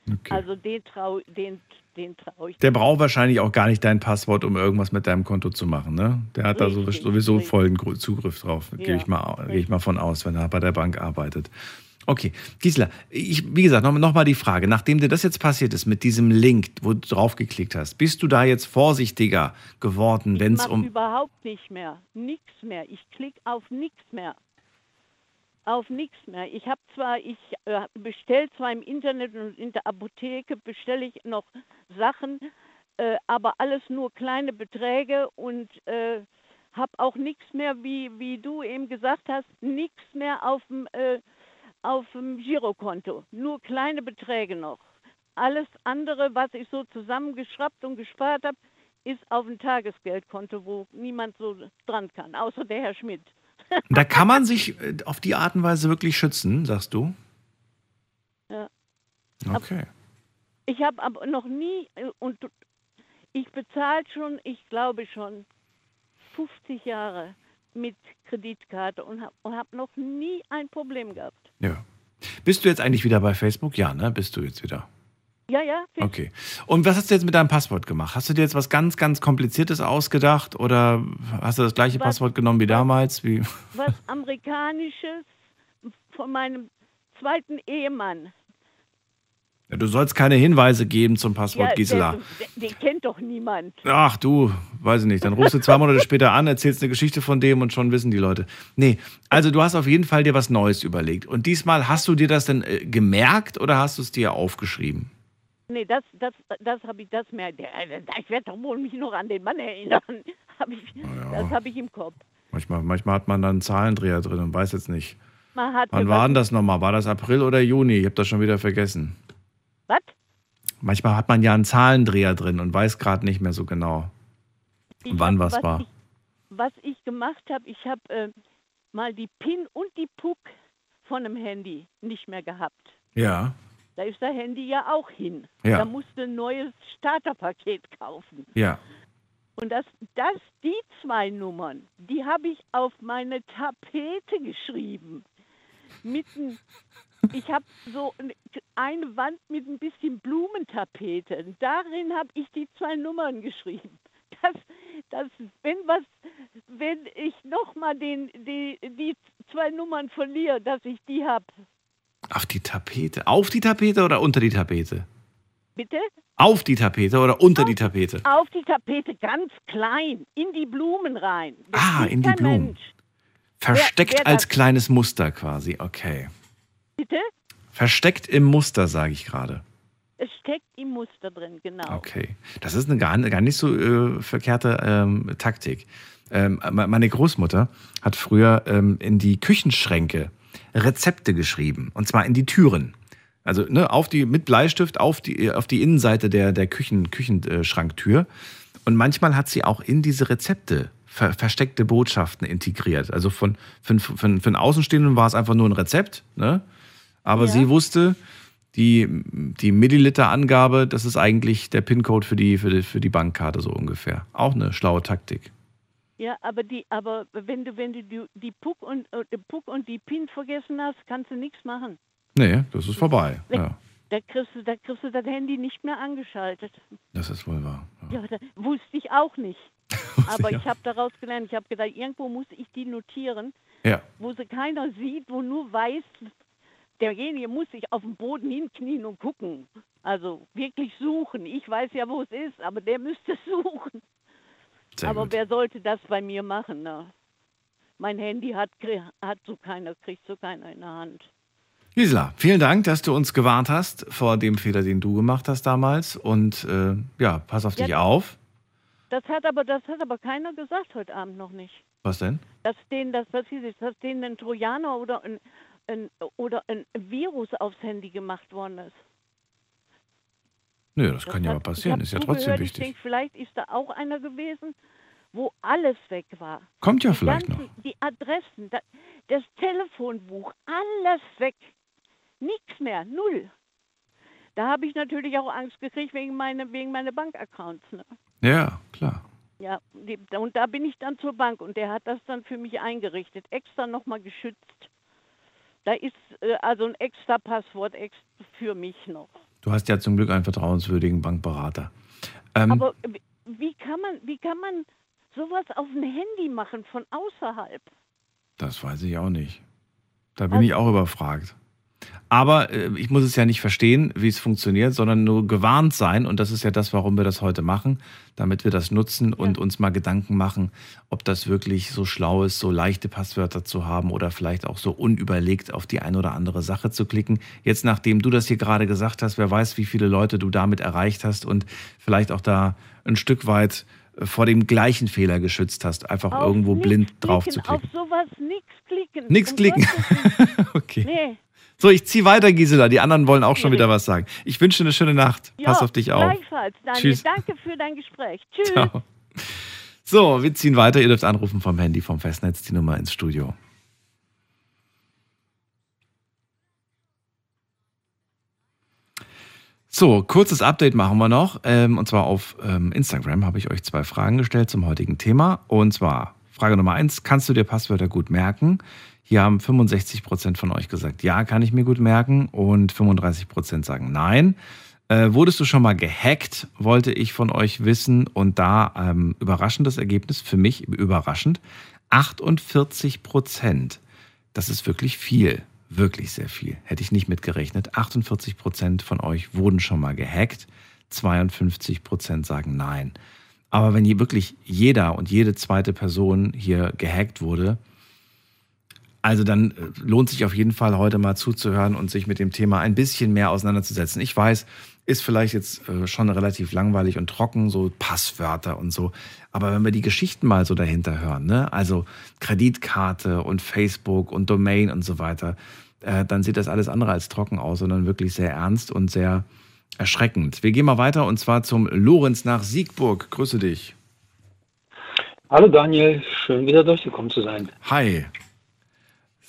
Speaker 1: Okay.
Speaker 10: Also den traue den, den trau ich.
Speaker 1: Der braucht wahrscheinlich auch gar nicht dein Passwort, um irgendwas mit deinem Konto zu machen, ne? Der hat da
Speaker 10: Richtig,
Speaker 1: sowieso
Speaker 10: richtig.
Speaker 1: vollen Zugriff drauf, gehe
Speaker 10: Ja,
Speaker 1: ich, mal, gehe ich mal von aus, wenn er bei der Bank arbeitet. Okay, Gisela, ich, wie gesagt, nochmal noch mal die Frage, nachdem dir das jetzt passiert ist mit diesem Link, wo du draufgeklickt hast, bist du da jetzt vorsichtiger geworden, wenn es um...
Speaker 10: überhaupt nicht mehr, nichts mehr. Ich klicke auf nichts mehr. Auf nichts mehr. Ich habe zwar, ich äh, bestelle zwar im Internet und in der Apotheke bestelle ich noch Sachen, äh, aber alles nur kleine Beträge und äh, habe auch nichts mehr, wie, wie du eben gesagt hast, nichts mehr auf dem äh, auf dem Girokonto. Nur kleine Beträge noch. Alles andere, was ich so zusammengeschraubt und gespart habe, ist auf dem Tagesgeldkonto, wo niemand so dran kann, außer der Herr Schmidt.
Speaker 1: Da kann man sich äh, auf die Art und Weise wirklich schützen, sagst du?
Speaker 10: Ja.
Speaker 1: Okay.
Speaker 10: Ich habe aber noch nie, äh, und ich bezahle schon, ich glaube schon 50 Jahre mit Kreditkarte und habe hab noch nie ein Problem gehabt.
Speaker 1: Ja. Bist du jetzt eigentlich wieder bei Facebook? Ja, ne? Bist du jetzt wieder?
Speaker 10: Ja, ja,
Speaker 1: Okay. Und was hast du jetzt mit deinem Passwort gemacht? Hast du dir jetzt was ganz, ganz Kompliziertes ausgedacht oder hast du das gleiche
Speaker 10: Was-
Speaker 1: Passwort genommen wie damals? Wie?
Speaker 10: was Amerikanisches von meinem zweiten Ehemann.
Speaker 1: Ja, du sollst keine Hinweise geben zum Passwort, Gisela.
Speaker 10: Der, der, den kennt doch niemand.
Speaker 1: Ach du, weiß ich nicht. Dann rufst du zwei Monate später an, erzählst eine Geschichte von dem und schon wissen die Leute. Nee, also du hast auf jeden Fall dir was Neues überlegt. Und diesmal hast du dir das denn äh, gemerkt oder hast du es dir aufgeschrieben?
Speaker 10: Nee, das, das, das habe ich, das mehr. Der, ich werde doch wohl mich noch an den Mann erinnern. Hab ich, Das habe ich im Kopf.
Speaker 1: Manchmal, manchmal hat man dann einen Zahlendreher drin und weiß jetzt nicht.
Speaker 10: Man hat
Speaker 1: Wann war
Speaker 10: was-
Speaker 1: denn das nochmal? War das April oder Juni? Ich habe das schon wieder vergessen.
Speaker 10: Was?
Speaker 1: Manchmal hat man ja einen Zahlendreher drin und weiß gerade nicht mehr so genau,
Speaker 10: Ich
Speaker 1: wann
Speaker 10: hab-
Speaker 1: was war.
Speaker 10: Ich, was ich gemacht habe, ich habe äh, mal die PIN und die PUC von einem Handy nicht mehr gehabt.
Speaker 1: Ja.
Speaker 10: Da ist das Handy ja auch hin.
Speaker 1: Ja.
Speaker 10: Da musst du ein neues Starterpaket kaufen.
Speaker 1: Ja.
Speaker 10: Und das, das, die zwei Nummern, die habe ich auf meine Tapete geschrieben. Mitten, ich habe so eine Wand mit ein bisschen Blumentapete. Darin habe ich die zwei Nummern geschrieben. Das, das, wenn was, wenn ich nochmal den, die, die zwei Nummern verliere, dass ich die habe.
Speaker 1: Auf die Tapete. Auf die Tapete oder unter die Tapete?
Speaker 10: Bitte?
Speaker 1: Auf die Tapete oder unter die Tapete?
Speaker 10: Auf die Tapete, ganz klein, in die Blumen rein. Das
Speaker 1: Ah, in die Blumen.
Speaker 10: Mensch.
Speaker 1: Versteckt
Speaker 10: wer
Speaker 1: als
Speaker 10: das-
Speaker 1: kleines Muster quasi. Okay.
Speaker 10: Bitte?
Speaker 1: Versteckt im Muster, sage ich gerade.
Speaker 10: Es steckt im Muster drin, genau.
Speaker 1: Okay. Das ist eine gar, gar nicht so äh, verkehrte ähm, Taktik. Ähm, me- meine Großmutter hat früher ähm, in die Küchenschränke Rezepte geschrieben. Und zwar in die Türen. Also ne, auf die, mit Bleistift auf die, auf die Innenseite der, der Küchen, Küchenschranktür. Und manchmal hat sie auch in diese Rezepte ver versteckte Botschaften integriert. Also von, für, für, für einen Außenstehenden war es einfach nur ein Rezept. Ne? Aber sie wusste, die, die Milliliter-Angabe, das ist eigentlich der PIN-Code für die, für, die, für die Bankkarte so ungefähr. Auch eine schlaue Taktik.
Speaker 10: Ja, aber die, aber wenn du, wenn du die, die Puck und äh, Puck und die Pin vergessen hast, kannst du nichts machen.
Speaker 1: Nee, das ist vorbei. Ja,
Speaker 10: Da kriegst du, da kriegst du das Handy nicht mehr angeschaltet.
Speaker 1: das ist wohl wahr.
Speaker 10: Ja, das wusste ich auch nicht. Aber ich habe daraus gelernt, ich habe gedacht, irgendwo muss ich die notieren,
Speaker 1: Ja.
Speaker 10: wo sie keiner sieht, wo nur weiß, derjenige muss sich auf den Boden hinknien und gucken. Also wirklich suchen. Ich weiß ja, wo es ist, aber der müsste suchen.
Speaker 1: Sehr
Speaker 10: aber
Speaker 1: gut.
Speaker 10: wer sollte das bei mir machen? Ne? Mein Handy hat, hat so keiner, kriegt so keiner in der Hand.
Speaker 1: Gisela, vielen Dank, dass du uns gewarnt hast vor dem Fehler, den du gemacht hast damals. Und äh, ja, pass auf dich
Speaker 10: Ja.
Speaker 1: auf.
Speaker 10: Das hat aber, das hat aber keiner gesagt heute Abend noch nicht.
Speaker 1: Was denn?
Speaker 10: dass denen das passiert ist, dass denen ein Trojaner oder ein, ein, oder ein Virus aufs Handy gemacht worden ist.
Speaker 1: Nö, das kann ja mal passieren. Ist ja trotzdem wichtig.
Speaker 10: denke, vielleicht ist da auch einer gewesen, wo alles weg war.
Speaker 1: Kommt ja
Speaker 10: die
Speaker 1: vielleicht
Speaker 10: ganzen, Die Adressen, da, das Telefonbuch, alles weg. Nichts mehr, null. Da habe ich natürlich auch Angst gekriegt wegen meiner wegen meiner Bankaccounts. Ne?
Speaker 1: Ja, klar.
Speaker 10: Ja, und da bin ich dann zur Bank und der hat das dann für mich eingerichtet, extra nochmal geschützt. Da ist äh, also ein extra Passwort ex für mich noch.
Speaker 1: Du hast ja zum Glück einen vertrauenswürdigen Bankberater. Ähm,
Speaker 10: Aber wie- kann man, wie kann man sowas auf ein Handy machen von außerhalb?
Speaker 1: Das weiß ich auch nicht. Da bin ich auch überfragt. Aber äh, ich muss es ja nicht verstehen, wie es funktioniert, sondern nur gewarnt sein. Und das ist ja das, warum wir das heute machen, damit wir das nutzen und uns mal Gedanken machen, ob das wirklich so schlau ist, so leichte Passwörter zu haben oder vielleicht auch so unüberlegt auf die eine oder andere Sache zu klicken. Jetzt, nachdem du das hier gerade gesagt hast, wer weiß, wie viele Leute du damit erreicht hast und vielleicht auch da ein Stück weit äh, vor dem gleichen Fehler geschützt hast, einfach
Speaker 10: Auf
Speaker 1: irgendwo blind drauf
Speaker 10: klicken,
Speaker 1: zu klicken.
Speaker 10: Auf sowas nichts klicken. Um
Speaker 1: klicken. Okay.
Speaker 10: Nee.
Speaker 1: So, ich ziehe weiter, Gisela. Die anderen wollen auch schon wieder was sagen. Ich wünsche eine schöne Nacht.
Speaker 10: Ja,
Speaker 1: Pass auf dich auf.
Speaker 10: Gleichfalls, Daniel.
Speaker 1: Tschüss.
Speaker 10: Danke für dein Gespräch. Tschüss.
Speaker 1: Ciao. So, wir ziehen weiter. Ihr dürft anrufen vom Handy, vom Festnetz, die Nummer ins Studio. So, kurzes Update machen wir noch. Ähm, und zwar auf ähm, Instagram habe ich euch zwei Fragen gestellt zum heutigen Thema. Und zwar Frage Nummer eins: Kannst du dir Passwörter gut merken? Hier haben 65 Prozent von euch gesagt, ja, kann ich mir gut merken. Und 35 Prozent sagen nein. Äh, wurdest du schon mal gehackt, wollte ich von euch wissen. Und da ähm, überraschendes Ergebnis, für mich überraschend, 48 Prozent. Das ist wirklich viel, wirklich sehr viel. Hätte ich nicht mitgerechnet. 48 Prozent von euch wurden schon mal gehackt. 52 Prozent sagen nein. Aber wenn hier wirklich jeder und jede zweite Person hier gehackt wurde, also dann äh, lohnt sich auf jeden Fall heute mal zuzuhören und sich mit dem Thema ein bisschen mehr auseinanderzusetzen. Ich weiß, ist vielleicht jetzt äh, schon relativ langweilig und trocken, so Passwörter und so. Aber wenn wir die Geschichten mal so dahinter hören, ne? also Kreditkarte und Facebook und Domain und so weiter, äh, dann sieht das alles andere als trocken aus, sondern wirklich sehr ernst und sehr erschreckend. Wir gehen mal weiter und zwar zum Lorenz nach Siegburg. Grüße dich.
Speaker 11: Hallo Daniel, schön wieder durchgekommen zu sein.
Speaker 1: Hi.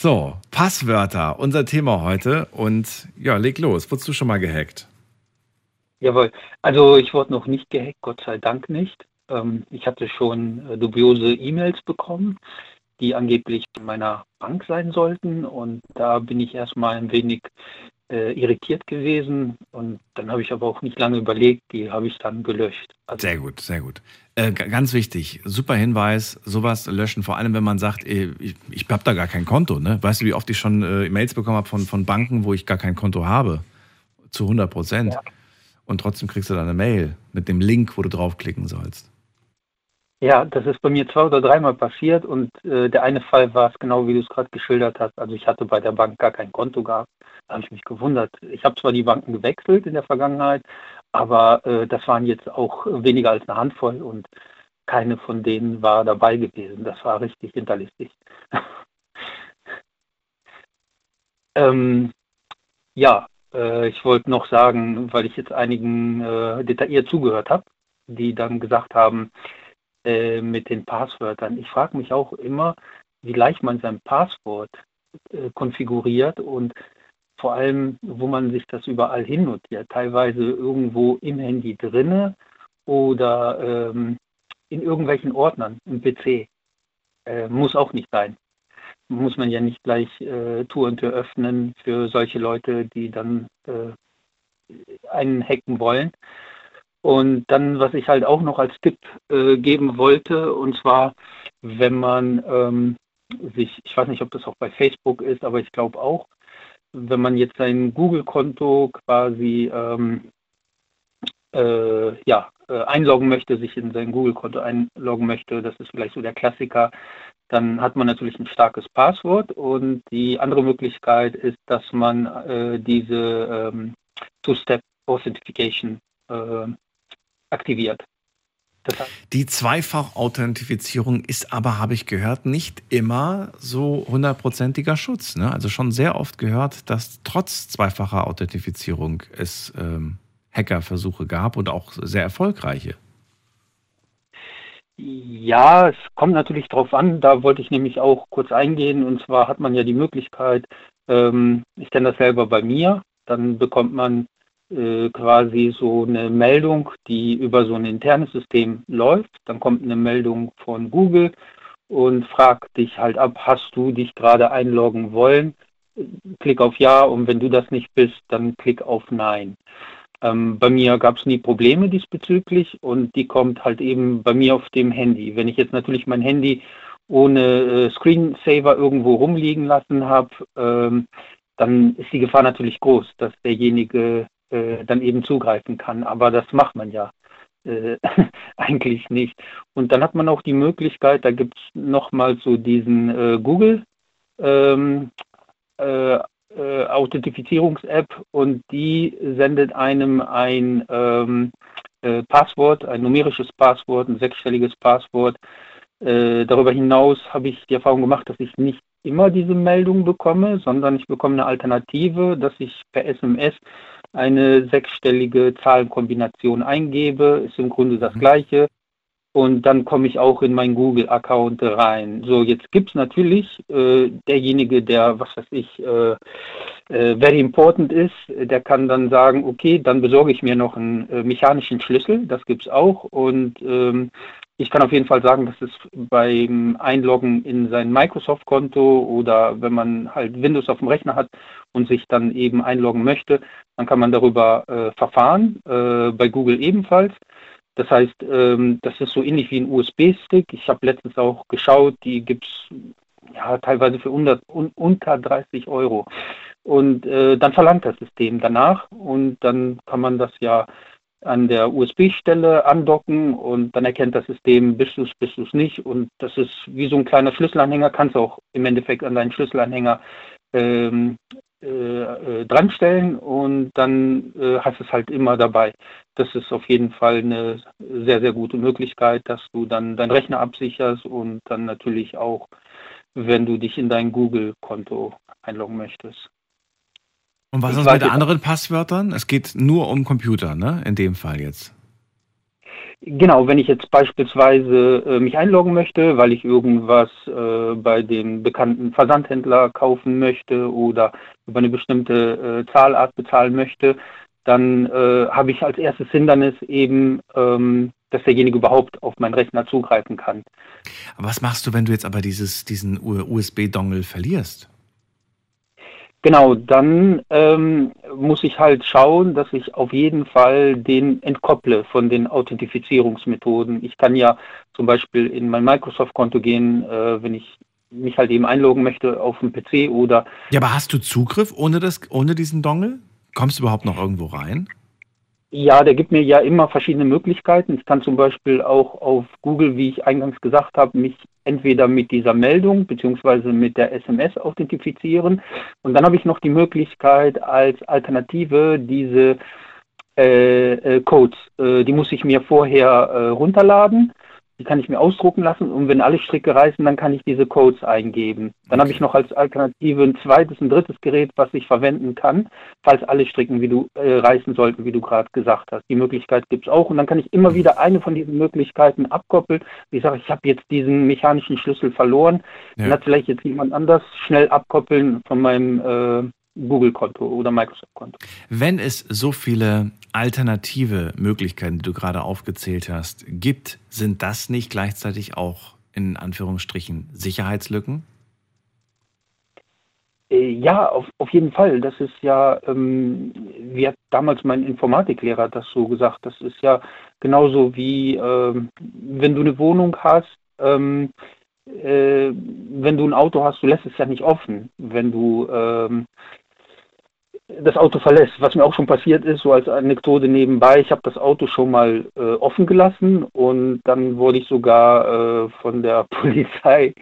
Speaker 1: So, Passwörter, unser Thema heute. Und ja, leg los. Wurdest du schon mal gehackt?
Speaker 11: Jawohl. Also ich wurde noch nicht gehackt, Gott sei Dank nicht. Ähm, ich hatte schon äh, dubiose E-Mails bekommen, die angeblich von meiner Bank sein sollten. Und da bin ich erstmal ein wenig äh, irritiert gewesen. Und dann habe ich aber auch nicht lange überlegt, die habe ich dann gelöscht.
Speaker 1: Also, sehr gut, sehr gut. Äh, ganz wichtig, super Hinweis, sowas löschen, vor allem wenn man sagt, äh, ich, ich habe da gar kein Konto. Ne? Weißt du, wie oft ich schon äh, E-Mails bekommen habe von, von Banken, wo ich gar kein Konto habe? Zu 100 Prozent. Ja. Und trotzdem kriegst du dann eine Mail mit dem Link, wo du draufklicken sollst.
Speaker 11: Ja, das ist bei mir zwei oder dreimal passiert und äh, der eine Fall war es genau, wie du es gerade geschildert hast. Also ich hatte bei der Bank gar kein Konto gehabt. Da habe ich mich gewundert. Ich habe zwar die Banken gewechselt in der Vergangenheit, aber äh, das waren jetzt auch weniger als eine Handvoll und keine von denen war dabei gewesen. Das war richtig hinterlistig. ähm, ja, äh, ich wollte noch sagen, weil ich jetzt einigen äh, detailliert zugehört habe, die dann gesagt haben, äh, mit den Passwörtern. Ich frage mich auch immer, wie leicht man sein Passwort äh, konfiguriert und vor allem, wo man sich das überall hin notiert. Teilweise irgendwo im Handy drinne oder ähm, in irgendwelchen Ordnern im PC. Äh, muss auch nicht sein. Muss man ja nicht gleich äh, Tour und Tür öffnen für solche Leute, die dann äh, einen hacken wollen. Und dann, was ich halt auch noch als Tipp äh, geben wollte, und zwar, wenn man ähm, sich, ich weiß nicht, ob das auch bei Facebook ist, aber ich glaube auch, wenn man jetzt sein Google-Konto quasi ähm, äh, ja, äh, einloggen möchte, sich in sein Google-Konto einloggen möchte, das ist vielleicht so der Klassiker, dann hat man natürlich ein starkes Passwort. Und die andere Möglichkeit ist, dass man äh, diese ähm, Two-Step Authentification äh, aktiviert.
Speaker 1: Die Zweifach-Authentifizierung ist aber, habe ich gehört, nicht immer so hundertprozentiger Schutz. Ne? Also schon sehr oft gehört, dass trotz zweifacher Authentifizierung es ähm, Hackerversuche gab und auch sehr erfolgreiche.
Speaker 11: Ja, es kommt natürlich darauf an. Da wollte ich nämlich auch kurz eingehen. Und zwar hat man ja die Möglichkeit, ähm, ich kenne das selber bei mir, dann bekommt man äh, quasi so eine Meldung, die über so ein internes System läuft. Dann kommt eine Meldung von Google und fragt dich halt ab, hast du dich gerade einloggen wollen? Klick auf Ja und wenn du das nicht bist, dann klick auf Nein. Ähm, bei mir gab es nie Probleme diesbezüglich und die kommt halt eben bei mir auf dem Handy. Wenn ich jetzt natürlich mein Handy ohne äh, Screensaver irgendwo rumliegen lassen habe, ähm, dann ist die Gefahr natürlich groß, dass derjenige äh, dann eben zugreifen kann. Aber das macht man ja äh, eigentlich nicht. Und dann hat man auch die Möglichkeit, da gibt es nochmal so diesen äh, Google ähm, äh, äh, Authentifizierungs-App und die sendet einem ein ähm, äh, Passwort, ein numerisches Passwort, ein sechsstelliges Passwort. darüber hinaus habe ich die Erfahrung gemacht, dass ich nicht immer diese Meldung bekomme, sondern ich bekomme eine Alternative, dass ich per SMS eine sechsstellige Zahlenkombination eingebe, ist im Grunde das mhm. gleiche. Und dann komme ich auch in meinen Google-Account rein. So, jetzt gibt es natürlich äh, derjenige, der, was weiß ich, äh, äh, very important ist, der kann dann sagen, okay, dann besorge ich mir noch einen äh, mechanischen Schlüssel, das gibt es auch. Und ähm, ich kann auf jeden Fall sagen, dass es beim Einloggen in sein Microsoft-Konto oder wenn man halt Windows auf dem Rechner hat und sich dann eben einloggen möchte, dann kann man darüber äh, verfahren, äh, bei Google ebenfalls. Das heißt, ähm, das ist so ähnlich wie ein USB-Stick. Ich habe letztens auch geschaut, die gibt es ja, teilweise für 100, un, unter 30 Euro. Und äh, dann verlangt das System danach und dann kann man das ja an der USB-Stelle andocken und dann erkennt das System, bist du es, bist du es nicht. Und das ist wie so ein kleiner Schlüsselanhänger, kannst du auch im Endeffekt an deinen Schlüsselanhänger ähm, äh, äh, dranstellen und dann äh, hast es halt immer dabei. Das ist auf jeden Fall eine sehr, sehr gute Möglichkeit, dass du dann deinen Rechner absicherst und dann natürlich auch, wenn du dich in dein Google-Konto einloggen möchtest.
Speaker 1: Und was ist mit anderen Passwörtern? Es geht nur um Computer, ne? In dem Fall jetzt.
Speaker 11: Genau, wenn ich jetzt beispielsweise äh, mich einloggen möchte, weil ich irgendwas äh, bei dem bekannten Versandhändler kaufen möchte oder über eine bestimmte äh, Zahlart bezahlen möchte, dann äh, habe ich als erstes Hindernis eben, ähm, dass derjenige überhaupt auf meinen Rechner zugreifen kann.
Speaker 1: Aber was machst du, wenn du jetzt aber dieses, diesen USB-Dongle verlierst?
Speaker 11: Genau, dann ähm, muss ich halt schauen, dass ich auf jeden Fall den entkopple von den Authentifizierungsmethoden. Ich kann ja zum Beispiel in mein Microsoft-Konto gehen, äh, wenn ich mich halt eben einloggen möchte auf dem PC oder.
Speaker 1: Ja, aber hast du Zugriff ohne, das, ohne diesen Dongle? Kommst du überhaupt noch irgendwo rein?
Speaker 11: Ja, der gibt mir ja immer verschiedene Möglichkeiten. Ich kann zum Beispiel auch auf Google, wie ich eingangs gesagt habe, mich entweder mit dieser Meldung beziehungsweise mit der SMS authentifizieren. Und dann habe ich noch die Möglichkeit als Alternative diese äh, äh, Codes, äh, die muss ich mir vorher äh, runterladen die kann ich mir ausdrucken lassen und wenn alle Stricke reißen, dann kann ich diese Codes eingeben. Dann okay. habe ich noch als Alternative ein zweites, ein drittes Gerät, was ich verwenden kann, falls alle Stricken wie du äh, reißen sollten, wie du gerade gesagt hast. Die Möglichkeit gibt es auch und dann kann ich immer wieder eine von diesen Möglichkeiten abkoppeln. Ich sage, ich habe jetzt diesen mechanischen Schlüssel verloren, ja. dann hat vielleicht jetzt jemand anders schnell abkoppeln von meinem äh, Google-Konto oder Microsoft-Konto.
Speaker 1: Wenn es so viele alternative Möglichkeiten, die du gerade aufgezählt hast, gibt, sind das nicht gleichzeitig auch in Anführungsstrichen Sicherheitslücken?
Speaker 11: Äh, ja, auf, auf jeden Fall. Das ist ja, ähm, wie hat damals mein Informatiklehrer das so gesagt, das ist ja genauso wie, ähm, wenn du eine Wohnung hast, ähm, äh, wenn du ein Auto hast, du lässt es ja nicht offen. Wenn du ähm, das Auto verlässt. Was mir auch schon passiert ist, so als Anekdote nebenbei, ich habe das Auto schon mal äh, offen gelassen und dann wurde ich sogar äh, von der Polizei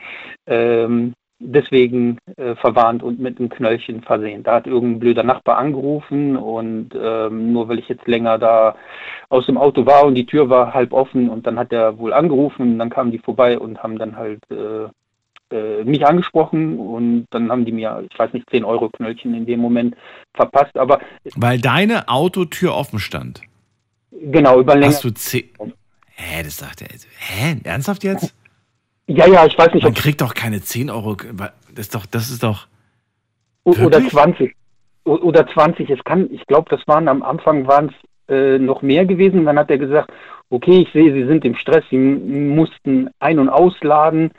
Speaker 11: ähm, deswegen äh, verwarnt und mit einem Knöllchen versehen. Da hat irgendein blöder Nachbar angerufen und ähm, nur weil ich jetzt länger da aus dem Auto war und die Tür war halb offen und dann hat er wohl angerufen und dann kamen die vorbei und haben dann halt äh, äh, mich angesprochen und dann haben die mir, ich weiß nicht, 10 Euro Knöllchen in dem Moment verpasst. Aber
Speaker 1: Weil deine Autotür offen stand.
Speaker 11: Genau, über länger.
Speaker 1: Hast du 10. Hä, das sagt er. Hä, ernsthaft jetzt?
Speaker 11: Ja, ja, ich weiß nicht.
Speaker 1: Man kriegt doch keine 10 Euro. Das ist doch, das ist doch.
Speaker 11: Oder 20. Oder 20. Es kann, ich glaube, das waren am Anfang waren es äh, noch mehr gewesen. Dann hat er gesagt, okay, ich sehe, Sie sind im Stress, Sie mussten ein- und ausladen.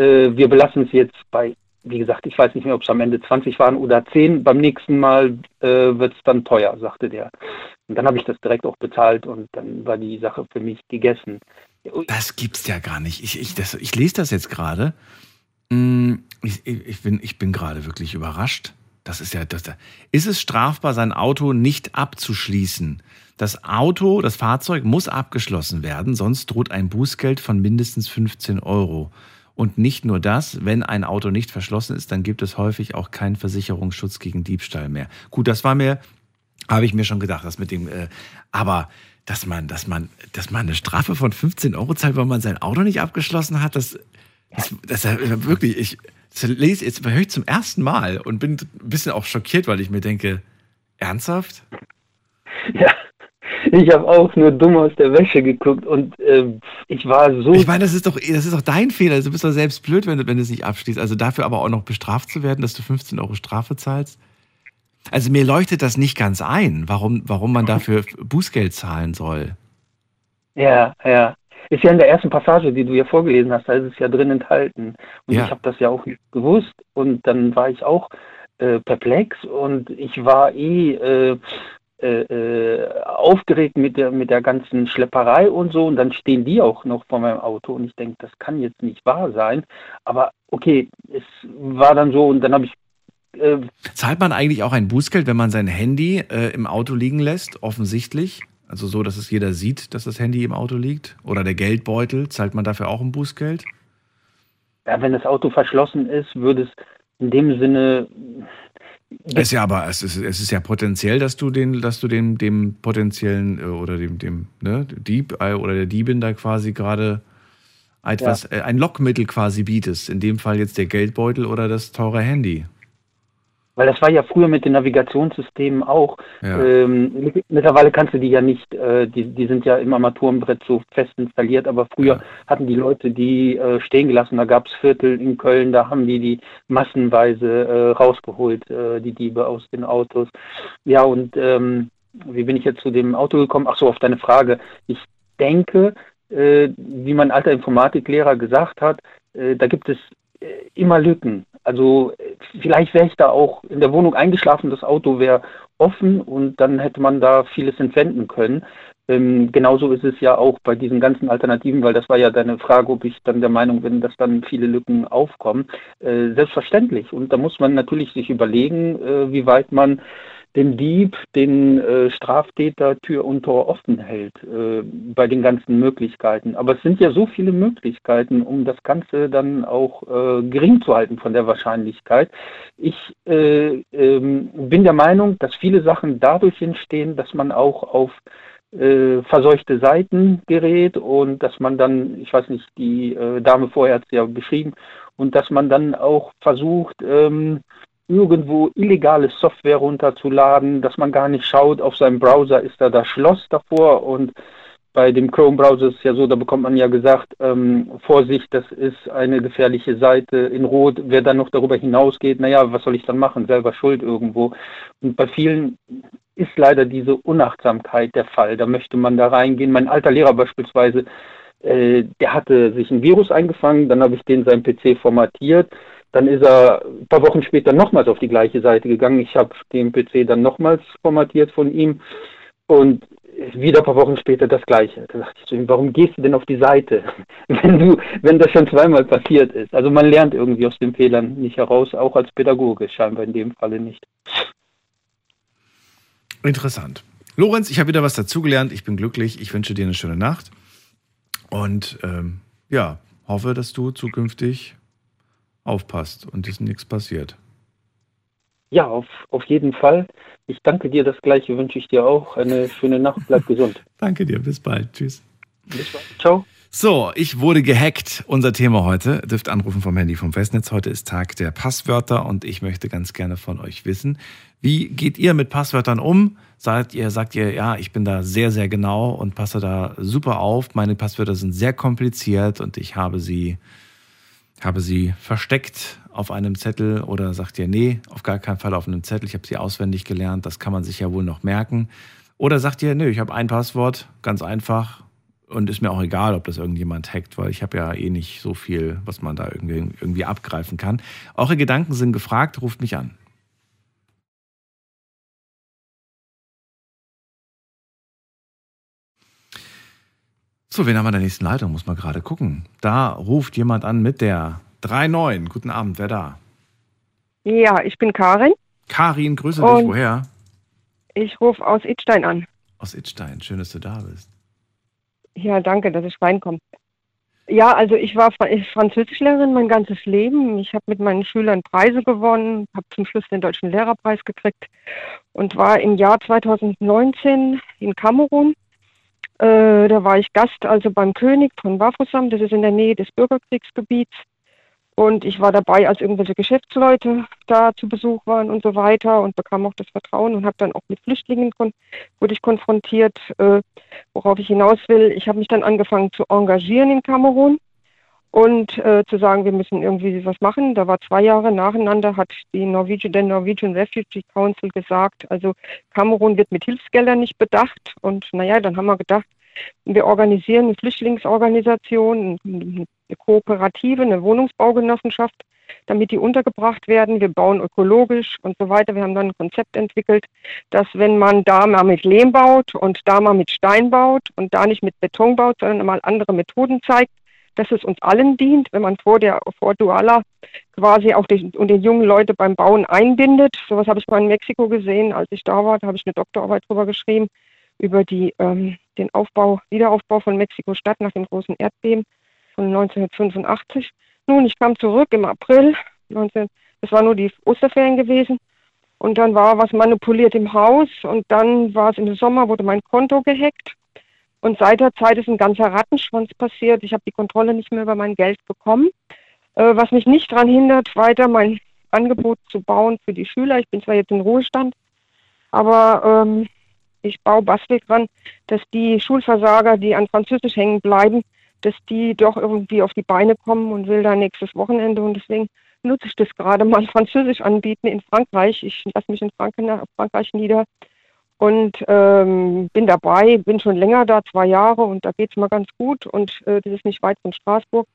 Speaker 11: Äh, wir belassen es jetzt bei, wie gesagt, ich weiß nicht mehr, ob es am Ende 20 waren oder 10. Beim nächsten Mal äh, wird es dann teuer, sagte der. Und dann habe ich das direkt auch bezahlt und dann war die Sache für mich gegessen.
Speaker 1: Das gibt's ja gar nicht. Ich, ich, das, ich lese das jetzt gerade. Mm, ich, ich, bin, ich bin gerade wirklich überrascht. Das ist ja, das, ist es strafbar, sein Auto nicht abzuschließen? Das Auto, das Fahrzeug muss abgeschlossen werden, sonst droht ein Bußgeld von mindestens 15 Euro. Und nicht nur das, wenn ein Auto nicht verschlossen ist, dann gibt es häufig auch keinen Versicherungsschutz gegen Diebstahl mehr. Gut, das war mir, habe ich mir schon gedacht, das mit dem, äh, aber dass man, dass man, dass man eine Strafe von 15 Euro zahlt, weil man sein Auto nicht abgeschlossen hat, das, das, das ist wirklich, ich das lese jetzt höre ich zum ersten Mal und bin ein bisschen auch schockiert, weil ich mir denke, ernsthaft?
Speaker 11: Ja, ich habe auch nur dumm aus der Wäsche geguckt und äh, ich war so.
Speaker 1: Ich meine, das ist doch, das ist doch dein Fehler. Du bist doch selbst blöd, wenn du, wenn du es nicht abschließt. Also dafür aber auch noch bestraft zu werden, dass du 15 Euro Strafe zahlst. Also mir leuchtet das nicht ganz ein, warum, warum man dafür Bußgeld zahlen soll.
Speaker 11: Ja, ja. Ist ja in der ersten Passage, die du ja vorgelesen hast, da ist es ja drin enthalten. Und ja. ich habe das ja auch nicht gewusst und dann war ich auch äh, perplex und ich war eh äh, äh, äh, aufgeregt mit der, mit der ganzen Schlepperei und so. Und dann stehen die auch noch vor meinem Auto. Und ich denke, das kann jetzt nicht wahr sein. Aber okay, es war dann so. Und dann habe ich.
Speaker 1: Äh, Zahlt man eigentlich auch ein Bußgeld, wenn man sein Handy äh, im Auto liegen lässt? Offensichtlich. Also so, dass es jeder sieht, dass das Handy im Auto liegt? Oder der Geldbeutel, zahlt man dafür auch ein Bußgeld?
Speaker 11: Ja, wenn das Auto verschlossen ist, würde es in dem Sinne
Speaker 1: ist ja aber, es ist, es ist ja potenziell, dass du den, dass du dem, dem potenziellen äh, oder dem, dem ne, Dieb äh, oder der Diebin da quasi gerade etwas, ja. Äh, ein Lockmittel quasi bietest. In dem Fall jetzt der Geldbeutel oder das teure Handy.
Speaker 11: Weil das war ja früher mit den Navigationssystemen auch. Ja. Ähm, mittlerweile kannst du die ja nicht, äh, die, die sind ja im Armaturenbrett so fest installiert, aber früher ja. hatten die Leute die äh, stehen gelassen. Da gab es Viertel in Köln, da haben die die massenweise äh, rausgeholt, äh, die Diebe aus den Autos. Ja, und ähm, wie bin ich jetzt zu dem Auto gekommen? Ach so, auf deine Frage. Ich denke, äh, wie mein alter Informatiklehrer gesagt hat, äh, da gibt es immer Lücken. Also vielleicht wäre ich da auch in der Wohnung eingeschlafen, das Auto wäre offen und dann hätte man da vieles entwenden können. Ähm, genauso ist es ja auch bei diesen ganzen Alternativen, weil das war ja deine Frage, ob ich dann der Meinung bin, dass dann viele Lücken aufkommen. Äh, selbstverständlich. Und da muss man natürlich sich überlegen, äh, wie weit man den Dieb, den äh, Straftäter Tür und Tor offen hält äh, bei den ganzen Möglichkeiten. Aber es sind ja so viele Möglichkeiten, um das Ganze dann auch äh, gering zu halten von der Wahrscheinlichkeit. Ich äh, ähm, bin der Meinung, dass viele Sachen dadurch entstehen, dass man auch auf äh, verseuchte Seiten gerät und dass man dann, ich weiß nicht, die äh, Dame vorher hat es ja beschrieben, und dass man dann auch versucht, ähm, irgendwo illegale Software runterzuladen, dass man gar nicht schaut, auf seinem Browser ist da das Schloss davor und bei dem Chrome-Browser ist es ja so, da bekommt man ja gesagt, ähm, Vorsicht, das ist eine gefährliche Seite in Rot. Wer dann noch darüber hinausgeht, naja, was soll ich dann machen? Selber schuld irgendwo. Und bei vielen ist leider diese Unachtsamkeit der Fall. Da möchte man da reingehen. Mein alter Lehrer beispielsweise, äh, der hatte sich ein Virus eingefangen, dann habe ich den seinen PC formatiert dann ist er ein paar Wochen später nochmals auf die gleiche Seite gegangen. Ich habe den PC dann nochmals formatiert von ihm und wieder ein paar Wochen später das gleiche. Da dachte ich zu ihm, warum gehst du denn auf die Seite, wenn du, wenn das schon zweimal passiert ist? Also man lernt irgendwie aus den Fehlern nicht heraus, auch als Pädagoge scheinbar in dem Falle nicht.
Speaker 1: Interessant. Lorenz, ich habe wieder was dazugelernt. Ich bin glücklich. Ich wünsche dir eine schöne Nacht. Und ähm, ja, hoffe, dass du zukünftig aufpasst und ist nichts passiert.
Speaker 11: Ja, auf, auf jeden Fall. Ich danke dir. Das Gleiche wünsche ich dir auch. Eine schöne Nacht. Bleib gesund.
Speaker 1: danke dir. Bis bald. Tschüss.
Speaker 11: Bis bald. Ciao.
Speaker 1: So, ich wurde gehackt. Unser Thema heute. Dürft anrufen vom Handy vom Festnetz. Heute ist Tag der Passwörter und ich möchte ganz gerne von euch wissen, wie geht ihr mit Passwörtern um? Sagt ihr, sagt ihr, ja, ich bin da sehr, sehr genau und passe da super auf. Meine Passwörter sind sehr kompliziert und ich habe sie habe sie versteckt auf einem Zettel oder sagt ihr, nee, auf gar keinen Fall auf einem Zettel, ich habe sie auswendig gelernt, das kann man sich ja wohl noch merken. Oder sagt ihr, nö, ich habe ein Passwort, ganz einfach und ist mir auch egal, ob das irgendjemand hackt, weil ich habe ja eh nicht so viel, was man da irgendwie, irgendwie abgreifen kann. Eure Gedanken sind gefragt, ruft mich an. So, wen haben wir in der nächsten Leitung? Muss man gerade gucken. Da ruft jemand an mit der 3.9. Guten Abend, wer da?
Speaker 12: Ja, ich bin Karin.
Speaker 1: Karin, grüße dich. Woher?
Speaker 12: Ich rufe aus Itstein an.
Speaker 1: Aus Itstein. Schön, dass du da bist.
Speaker 12: Ja, danke, dass ich reinkomme. Ja, also ich war Französischlehrerin mein ganzes Leben. Ich habe mit meinen Schülern Preise gewonnen, habe zum Schluss den Deutschen Lehrerpreis gekriegt und war im Jahr 2019 in Kamerun äh, da war ich Gast also beim König von Bafusam, das ist in der Nähe des Bürgerkriegsgebiets. Und ich war dabei, als irgendwelche Geschäftsleute da zu Besuch waren und so weiter und bekam auch das Vertrauen und habe dann auch mit Flüchtlingen wurde ich konfrontiert, äh, worauf ich hinaus will. Ich habe mich dann angefangen zu engagieren in Kamerun und äh, zu sagen, wir müssen irgendwie was machen. Da war zwei Jahre nacheinander, hat die Norwegian, der Norwegian Refugee Council gesagt, also Kamerun wird mit Hilfsgeldern nicht bedacht. Und naja, dann haben wir gedacht, wir organisieren eine Flüchtlingsorganisation, eine Kooperative, eine Wohnungsbaugenossenschaft, damit die untergebracht werden. Wir bauen ökologisch und so weiter. Wir haben dann ein Konzept entwickelt, dass wenn man da mal mit Lehm baut und da mal mit Stein baut und da nicht mit Beton baut, sondern mal andere Methoden zeigt, dass es uns allen dient, wenn man vor der vor Duala quasi auch die, und die jungen Leute beim Bauen einbindet. Sowas habe ich mal in Mexiko gesehen, als ich da war. Da habe ich eine Doktorarbeit drüber geschrieben über die, ähm, den Aufbau, Wiederaufbau von Mexiko-Stadt nach dem großen Erdbeben von 1985. Nun, ich kam zurück im April, 19, das war nur die Osterferien gewesen. Und dann war was manipuliert im Haus und dann war es im Sommer, wurde mein Konto gehackt. Und seit der Zeit ist ein ganzer Rattenschwanz passiert. Ich habe die Kontrolle nicht mehr über mein Geld bekommen. Äh, was mich nicht daran hindert, weiter mein Angebot zu bauen für die Schüler. Ich bin zwar jetzt in Ruhestand, aber ähm, ich baue bastel dran, dass die Schulversager, die an Französisch hängen bleiben, dass die doch irgendwie auf die Beine kommen und will da nächstes Wochenende und deswegen nutze ich das gerade mal Französisch anbieten in Frankreich. Ich lasse mich in Frankreich nieder und ähm, bin dabei, bin schon länger da, zwei Jahre und da geht es mal ganz gut und äh, das ist nicht weit von Straßburg.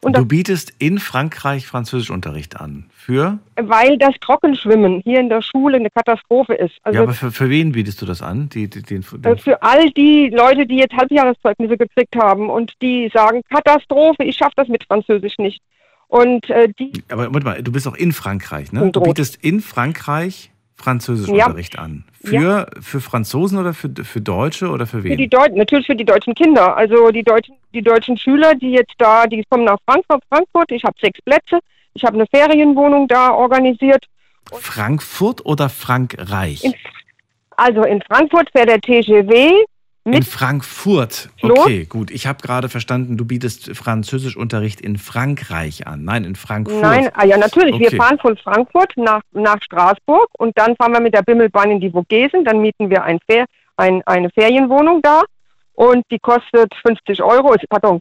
Speaker 1: Und du bietest in Frankreich Französischunterricht an. Für?
Speaker 12: Weil das Trockenschwimmen hier in der Schule eine Katastrophe ist.
Speaker 1: Also ja, aber für, für wen bietest du das an? Die, die, den,
Speaker 12: den äh, für all die Leute, die jetzt Halbjahreszeugnisse gekriegt haben und die sagen, Katastrophe, ich schaffe das mit Französisch nicht. Und äh, die.
Speaker 1: Aber warte mal, du bist auch in Frankreich, ne? Du bietest in Frankreich Französischunterricht ja. an. Für, ja. für Franzosen oder für, für Deutsche oder für wen?
Speaker 12: Für die Deu natürlich für die deutschen Kinder. Also die deutschen, die deutschen Schüler, die jetzt da, die kommen nach Frankfurt. Frankfurt. Ich habe sechs Plätze. Ich habe eine Ferienwohnung da organisiert.
Speaker 1: Frankfurt oder Frankreich?
Speaker 12: In, also in Frankfurt fährt der TGW
Speaker 1: in Frankfurt. Okay, gut. Ich habe gerade verstanden, du bietest Französischunterricht in Frankreich an. Nein, in Frankfurt.
Speaker 12: Nein, ah, ja, natürlich. Okay. Wir fahren von Frankfurt nach, nach Straßburg und dann fahren wir mit der Bimmelbahn in die Vogesen. Dann mieten wir ein Fer ein, eine Ferienwohnung da und die kostet 50 Euro, pardon,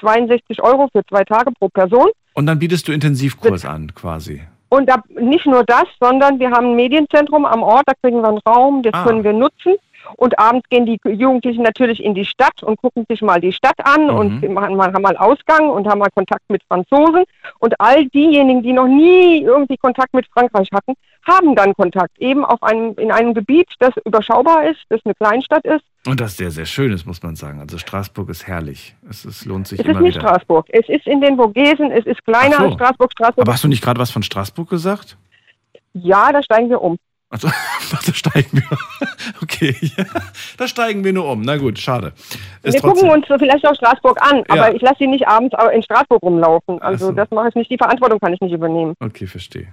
Speaker 12: 62 Euro für zwei Tage pro Person.
Speaker 1: Und dann bietest du Intensivkurs an, quasi.
Speaker 12: Und da, nicht nur das, sondern wir haben ein Medienzentrum am Ort, da kriegen wir einen Raum, das ah. können wir nutzen. Und abends gehen die Jugendlichen natürlich in die Stadt und gucken sich mal die Stadt an mhm. und machen mal, haben mal Ausgang und haben mal Kontakt mit Franzosen. Und all diejenigen, die noch nie irgendwie Kontakt mit Frankreich hatten, haben dann Kontakt. Eben auf einem, in einem Gebiet, das überschaubar ist, das eine Kleinstadt ist.
Speaker 1: Und das sehr, sehr schön ist, muss man sagen. Also Straßburg ist herrlich. Es, es lohnt sich
Speaker 12: es
Speaker 1: immer
Speaker 12: wieder. Es ist nicht Straßburg. Es ist in den Vogesen. Es ist kleiner so. als Straßburg. Straßburg.
Speaker 1: Aber hast du nicht gerade was von Straßburg gesagt?
Speaker 12: Ja, da steigen wir um.
Speaker 1: Also, da steigen wir. Okay, da steigen wir nur um. Na gut, schade.
Speaker 12: Ist wir trotzdem... gucken uns vielleicht auch Straßburg an, aber ja. ich lasse sie nicht abends in Straßburg rumlaufen. Also so. das mache ich nicht. Die Verantwortung kann ich nicht übernehmen.
Speaker 1: Okay, verstehe.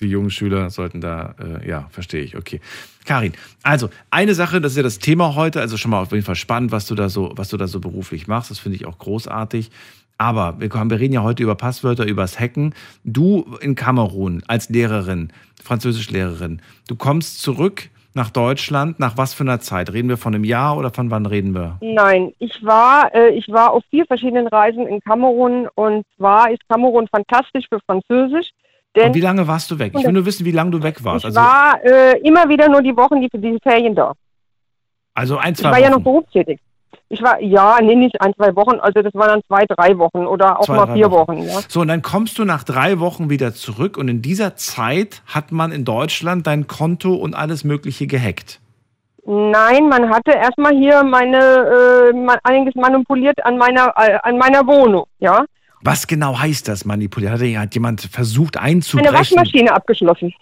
Speaker 1: Die jungen Schüler sollten da, äh, ja, verstehe ich. Okay. Karin, also eine Sache, das ist ja das Thema heute, also schon mal auf jeden Fall spannend, was du da so, was du da so beruflich machst. Das finde ich auch großartig. Aber wir, wir reden ja heute über Passwörter, übers Hacken. Du in Kamerun als Lehrerin, Französischlehrerin, du kommst zurück nach Deutschland. Nach was für einer Zeit? Reden wir von einem Jahr oder von wann reden wir?
Speaker 12: Nein, ich war, äh, ich war auf vier verschiedenen Reisen in Kamerun und zwar ist Kamerun fantastisch für Französisch.
Speaker 1: und wie lange warst du weg? Ich will nur wissen, wie lange du weg warst.
Speaker 12: Ich also, war äh, immer wieder nur die Wochen, die für diese Ferien da.
Speaker 1: Also ein, zwei
Speaker 12: Ich war
Speaker 1: Wochen.
Speaker 12: ja noch berufstätig. Ich war, ja, nee, nicht ein, zwei Wochen, also das waren dann zwei, drei Wochen oder auch zwei, mal vier Wochen. Wochen. ja.
Speaker 1: So, und dann kommst du nach drei Wochen wieder zurück und in dieser Zeit hat man in Deutschland dein Konto und alles Mögliche gehackt.
Speaker 12: Nein, man hatte erstmal hier meine, äh, einiges manipuliert an meiner, äh, an meiner Wohnung, ja.
Speaker 1: Was genau heißt das, manipuliert? Hat, hat jemand versucht einzubrechen?
Speaker 12: Eine Waschmaschine abgeschlossen.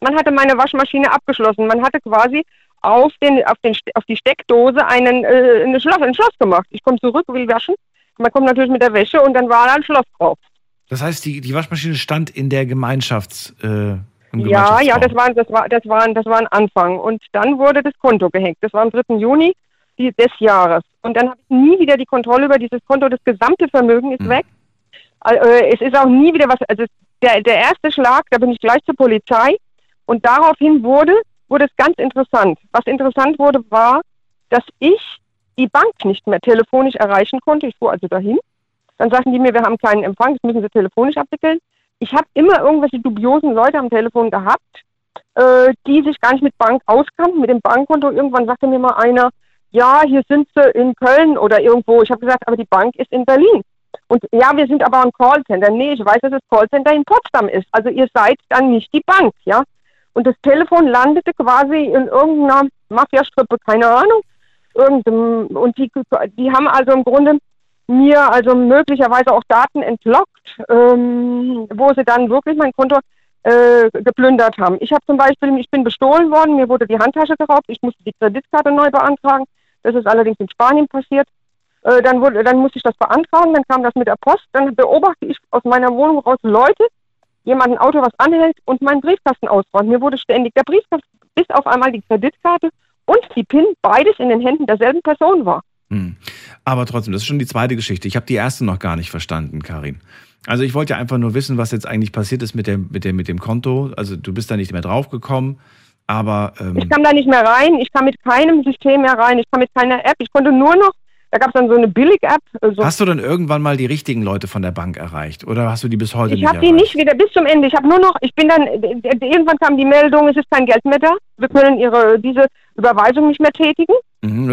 Speaker 12: Man hatte meine Waschmaschine abgeschlossen. Man hatte quasi auf, den, auf, den, auf die Steckdose einen, äh, eine Schloss, ein Schloss gemacht. Ich komme zurück, will waschen. Man kommt natürlich mit der Wäsche und dann war da ein Schloss drauf.
Speaker 1: Das heißt, die, die Waschmaschine stand in der Gemeinschafts... Äh,
Speaker 12: ja, ja, das war, das, war, das, war, das war ein Anfang. Und dann wurde das Konto gehackt. Das war am 3. Juni des Jahres. Und dann habe ich nie wieder die Kontrolle über dieses Konto. Das gesamte Vermögen ist hm. weg. Äh, es ist auch nie wieder was. Also der, der erste Schlag, da bin ich gleich zur Polizei. Und daraufhin wurde wurde es ganz interessant. Was interessant wurde, war, dass ich die Bank nicht mehr telefonisch erreichen konnte. Ich fuhr also dahin. Dann sagten die mir, wir haben keinen Empfang, das müssen Sie telefonisch abwickeln. Ich habe immer irgendwelche dubiosen Leute am Telefon gehabt, äh, die sich gar nicht mit Bank auskannten, mit dem Bankkonto. Irgendwann sagte mir mal einer, ja, hier sind sie in Köln oder irgendwo. Ich habe gesagt, aber die Bank ist in Berlin. Und ja, wir sind aber ein Callcenter. Nee, ich weiß, dass das Callcenter in Potsdam ist. Also ihr seid dann nicht die Bank, ja. Und das Telefon landete quasi in irgendeiner Mafiastrippe, keine Ahnung. Irgendein, und die, die haben also im Grunde mir also möglicherweise auch Daten entlockt, ähm, wo sie dann wirklich mein Konto äh, geplündert haben. Ich habe zum Beispiel, ich bin bestohlen worden, mir wurde die Handtasche geraubt, ich musste die Kreditkarte neu beantragen. Das ist allerdings in Spanien passiert. Äh, dann, wurde, dann musste ich das beantragen, dann kam das mit der Post, dann beobachte ich aus meiner Wohnung raus Leute, jemand ein Auto was anhält und meinen Briefkasten ausräumt. Mir wurde ständig der Briefkasten, bis auf einmal die Kreditkarte und die PIN, beides in den Händen derselben Person war.
Speaker 1: Hm. Aber trotzdem, das ist schon die zweite Geschichte. Ich habe die erste noch gar nicht verstanden, Karin. Also ich wollte ja einfach nur wissen, was jetzt eigentlich passiert ist mit dem, mit dem, mit dem Konto. Also du bist da nicht mehr draufgekommen, aber...
Speaker 12: Ähm ich kam da nicht mehr rein, ich kam mit keinem System mehr rein, ich kam mit keiner App, ich konnte nur noch da gab es dann so eine Billig-App.
Speaker 1: Äh, so hast du dann irgendwann mal die richtigen Leute von der Bank erreicht? Oder hast du die bis heute
Speaker 12: ich
Speaker 1: nicht
Speaker 12: erreicht? Ich habe die nicht wieder bis zum Ende. Ich habe nur noch, ich bin dann, irgendwann kam die Meldung, es ist kein Geld mehr da. Wir können ihre, diese Überweisung nicht mehr tätigen.
Speaker 1: Mhm.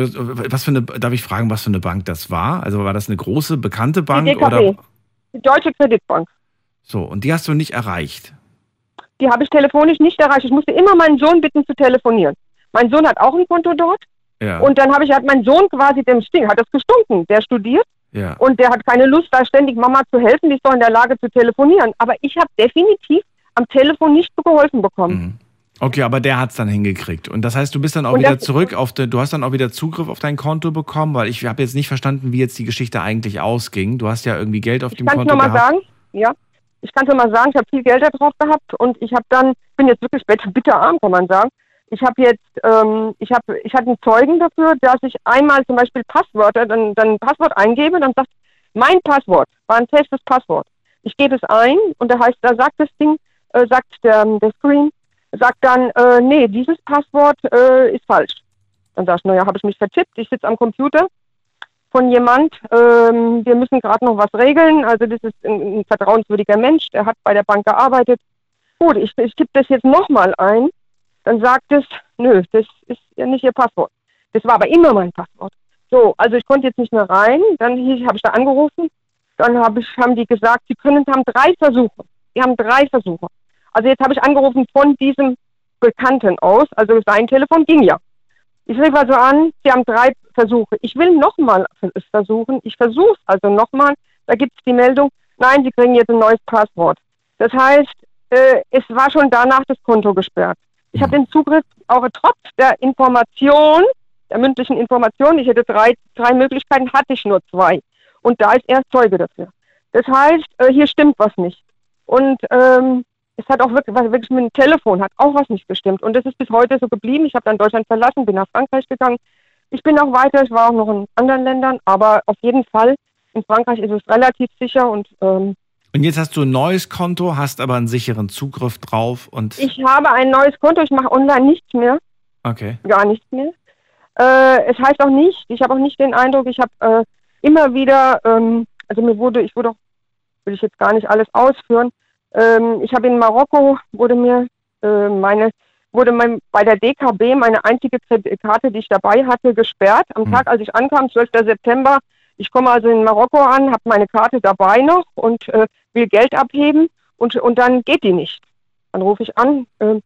Speaker 1: Was für eine, darf ich fragen, was für eine Bank das war? Also war das eine große, bekannte Bank?
Speaker 12: Die DKB, oder? Die Deutsche Kreditbank.
Speaker 1: So, und die hast du nicht erreicht?
Speaker 12: Die habe ich telefonisch nicht erreicht. Ich musste immer meinen Sohn bitten zu telefonieren. Mein Sohn hat auch ein Konto dort. Ja. Und dann habe ich hat mein Sohn quasi dem Sting, hat das gestunken, der studiert. Ja. Und der hat keine Lust, da ständig Mama zu helfen, die ist doch in der Lage zu telefonieren. Aber ich habe definitiv am Telefon nicht geholfen bekommen. Mhm.
Speaker 1: Okay, aber der hat es dann hingekriegt. Und das heißt, du bist dann auch und wieder zurück auf de, du hast dann auch wieder Zugriff auf dein Konto bekommen, weil ich habe jetzt nicht verstanden, wie jetzt die Geschichte eigentlich ausging. Du hast ja irgendwie Geld auf
Speaker 12: ich
Speaker 1: dem Konto
Speaker 12: gehabt. Ich kann es nochmal sagen, ja. Ich kann es nochmal sagen, ich habe viel Geld da drauf gehabt und ich habe dann, bin jetzt wirklich bitterarm, kann man sagen ich habe jetzt, ähm, ich habe, ich hatte einen Zeugen dafür, dass ich einmal zum Beispiel Passwörter, dann, dann ein Passwort eingebe, dann sagt, mein Passwort war ein festes Passwort. Ich gebe es ein und da heißt, da sagt das Ding, äh, sagt der, der Screen, sagt dann, äh, nee, dieses Passwort äh, ist falsch. Dann sagst du, naja, habe ich mich vertippt, ich sitze am Computer von jemand, ähm, wir müssen gerade noch was regeln, also das ist ein, ein, vertrauenswürdiger Mensch, der hat bei der Bank gearbeitet. Gut, ich, ich tippe das jetzt nochmal ein dann sagt es, nö, das ist ja nicht Ihr Passwort. Das war aber immer mein Passwort. So, also ich konnte jetzt nicht mehr rein. Dann habe ich da angerufen. Dann hab ich, haben die gesagt, Sie können, haben drei Versuche. Sie haben drei Versuche. Also jetzt habe ich angerufen von diesem Bekannten aus. Also sein Telefon ging ja. Ich rief also an, Sie haben drei Versuche. Ich will nochmal versuchen. Ich versuche es also nochmal. Da gibt es die Meldung, nein, Sie kriegen jetzt ein neues Passwort. Das heißt, äh, es war schon danach das Konto gesperrt. Ich habe den Zugriff auch trotz der Information, der mündlichen Information, ich hätte drei, drei Möglichkeiten, hatte ich nur zwei. Und da ist er Zeuge dafür. Das heißt, äh, hier stimmt was nicht. Und ähm, es hat auch wirklich, wirklich mit dem Telefon hat auch was nicht gestimmt. Und das ist bis heute so geblieben. Ich habe dann Deutschland verlassen, bin nach Frankreich gegangen. Ich bin auch weiter, ich war auch noch in anderen Ländern, aber auf jeden Fall in Frankreich ist es relativ sicher und ähm,
Speaker 1: und jetzt hast du ein neues Konto, hast aber einen sicheren Zugriff drauf und.
Speaker 12: Ich habe ein neues Konto, ich mache online nichts mehr.
Speaker 1: Okay.
Speaker 12: Gar nichts mehr. Äh, es heißt auch nicht, ich habe auch nicht den Eindruck, ich habe äh, immer wieder, ähm, also mir wurde, ich wurde auch, will ich jetzt gar nicht alles ausführen, ähm, ich habe in Marokko, wurde mir äh, meine, wurde mein, bei der DKB meine einzige Karte, die ich dabei hatte, gesperrt. Am hm. Tag, als ich ankam, 12. September, ich komme also in Marokko an, habe meine Karte dabei noch und äh, will Geld abheben und, und dann geht die nicht. Dann rufe ich an, äh,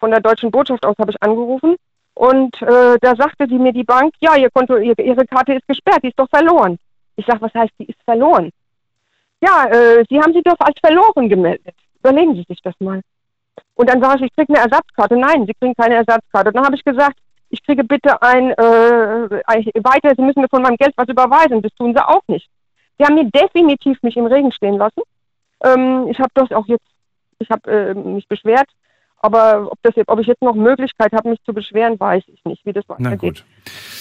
Speaker 12: von der deutschen Botschaft aus habe ich angerufen und äh, da sagte die mir die Bank, ja, ihr Konto, ihr, Ihre Karte ist gesperrt, die ist doch verloren. Ich sage, was heißt, die ist verloren? Ja, äh, Sie haben sie doch als verloren gemeldet. Überlegen Sie sich das mal. Und dann sage ich, ich kriege eine Ersatzkarte. Nein, Sie kriegen keine Ersatzkarte. Und dann habe ich gesagt, ich kriege bitte ein, äh, weiter, Sie müssen mir von meinem Geld was überweisen. Das tun sie auch nicht. Sie haben mir definitiv mich im Regen stehen lassen. Ähm, ich habe das auch jetzt, ich habe äh, mich beschwert, aber ob, das, ob ich jetzt noch Möglichkeit habe, mich zu beschweren, weiß ich nicht, wie das
Speaker 1: weitergeht. Na gut.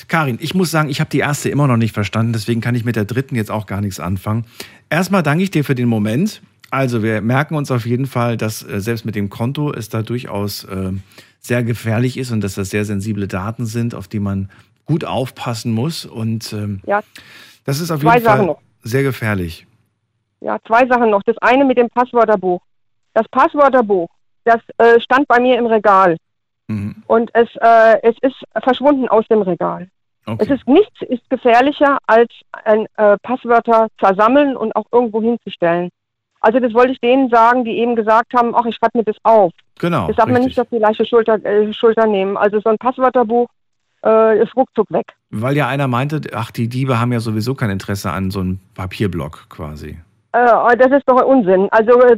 Speaker 1: Karin, ich muss sagen, ich habe die erste immer noch nicht verstanden, deswegen kann ich mit der dritten jetzt auch gar nichts anfangen. Erstmal danke ich dir für den Moment. Also, wir merken uns auf jeden Fall, dass äh, selbst mit dem Konto es da durchaus äh, sehr gefährlich ist und dass das sehr sensible Daten sind, auf die man gut aufpassen muss. Und ähm, ja. das ist auf jeden Fall sehr gefährlich.
Speaker 12: Ja, zwei Sachen noch. Das eine mit dem Passwörterbuch. Das Passwörterbuch, das äh, stand bei mir im Regal. Mhm. Und es, äh, es ist verschwunden aus dem Regal. Okay. Es ist nichts ist gefährlicher, als ein, äh, Passwörter versammeln und auch irgendwo hinzustellen. Also das wollte ich denen sagen, die eben gesagt haben, ach, ich schreibe mir das auf.
Speaker 1: Genau.
Speaker 12: Das darf richtig. man nicht auf die leichte Schulter, äh, Schulter nehmen. Also so ein Passwörterbuch äh, ist ruckzuck weg.
Speaker 1: Weil ja einer meinte, ach, die Diebe haben ja sowieso kein Interesse an so einem Papierblock quasi.
Speaker 12: Äh, das ist doch Unsinn. Also äh,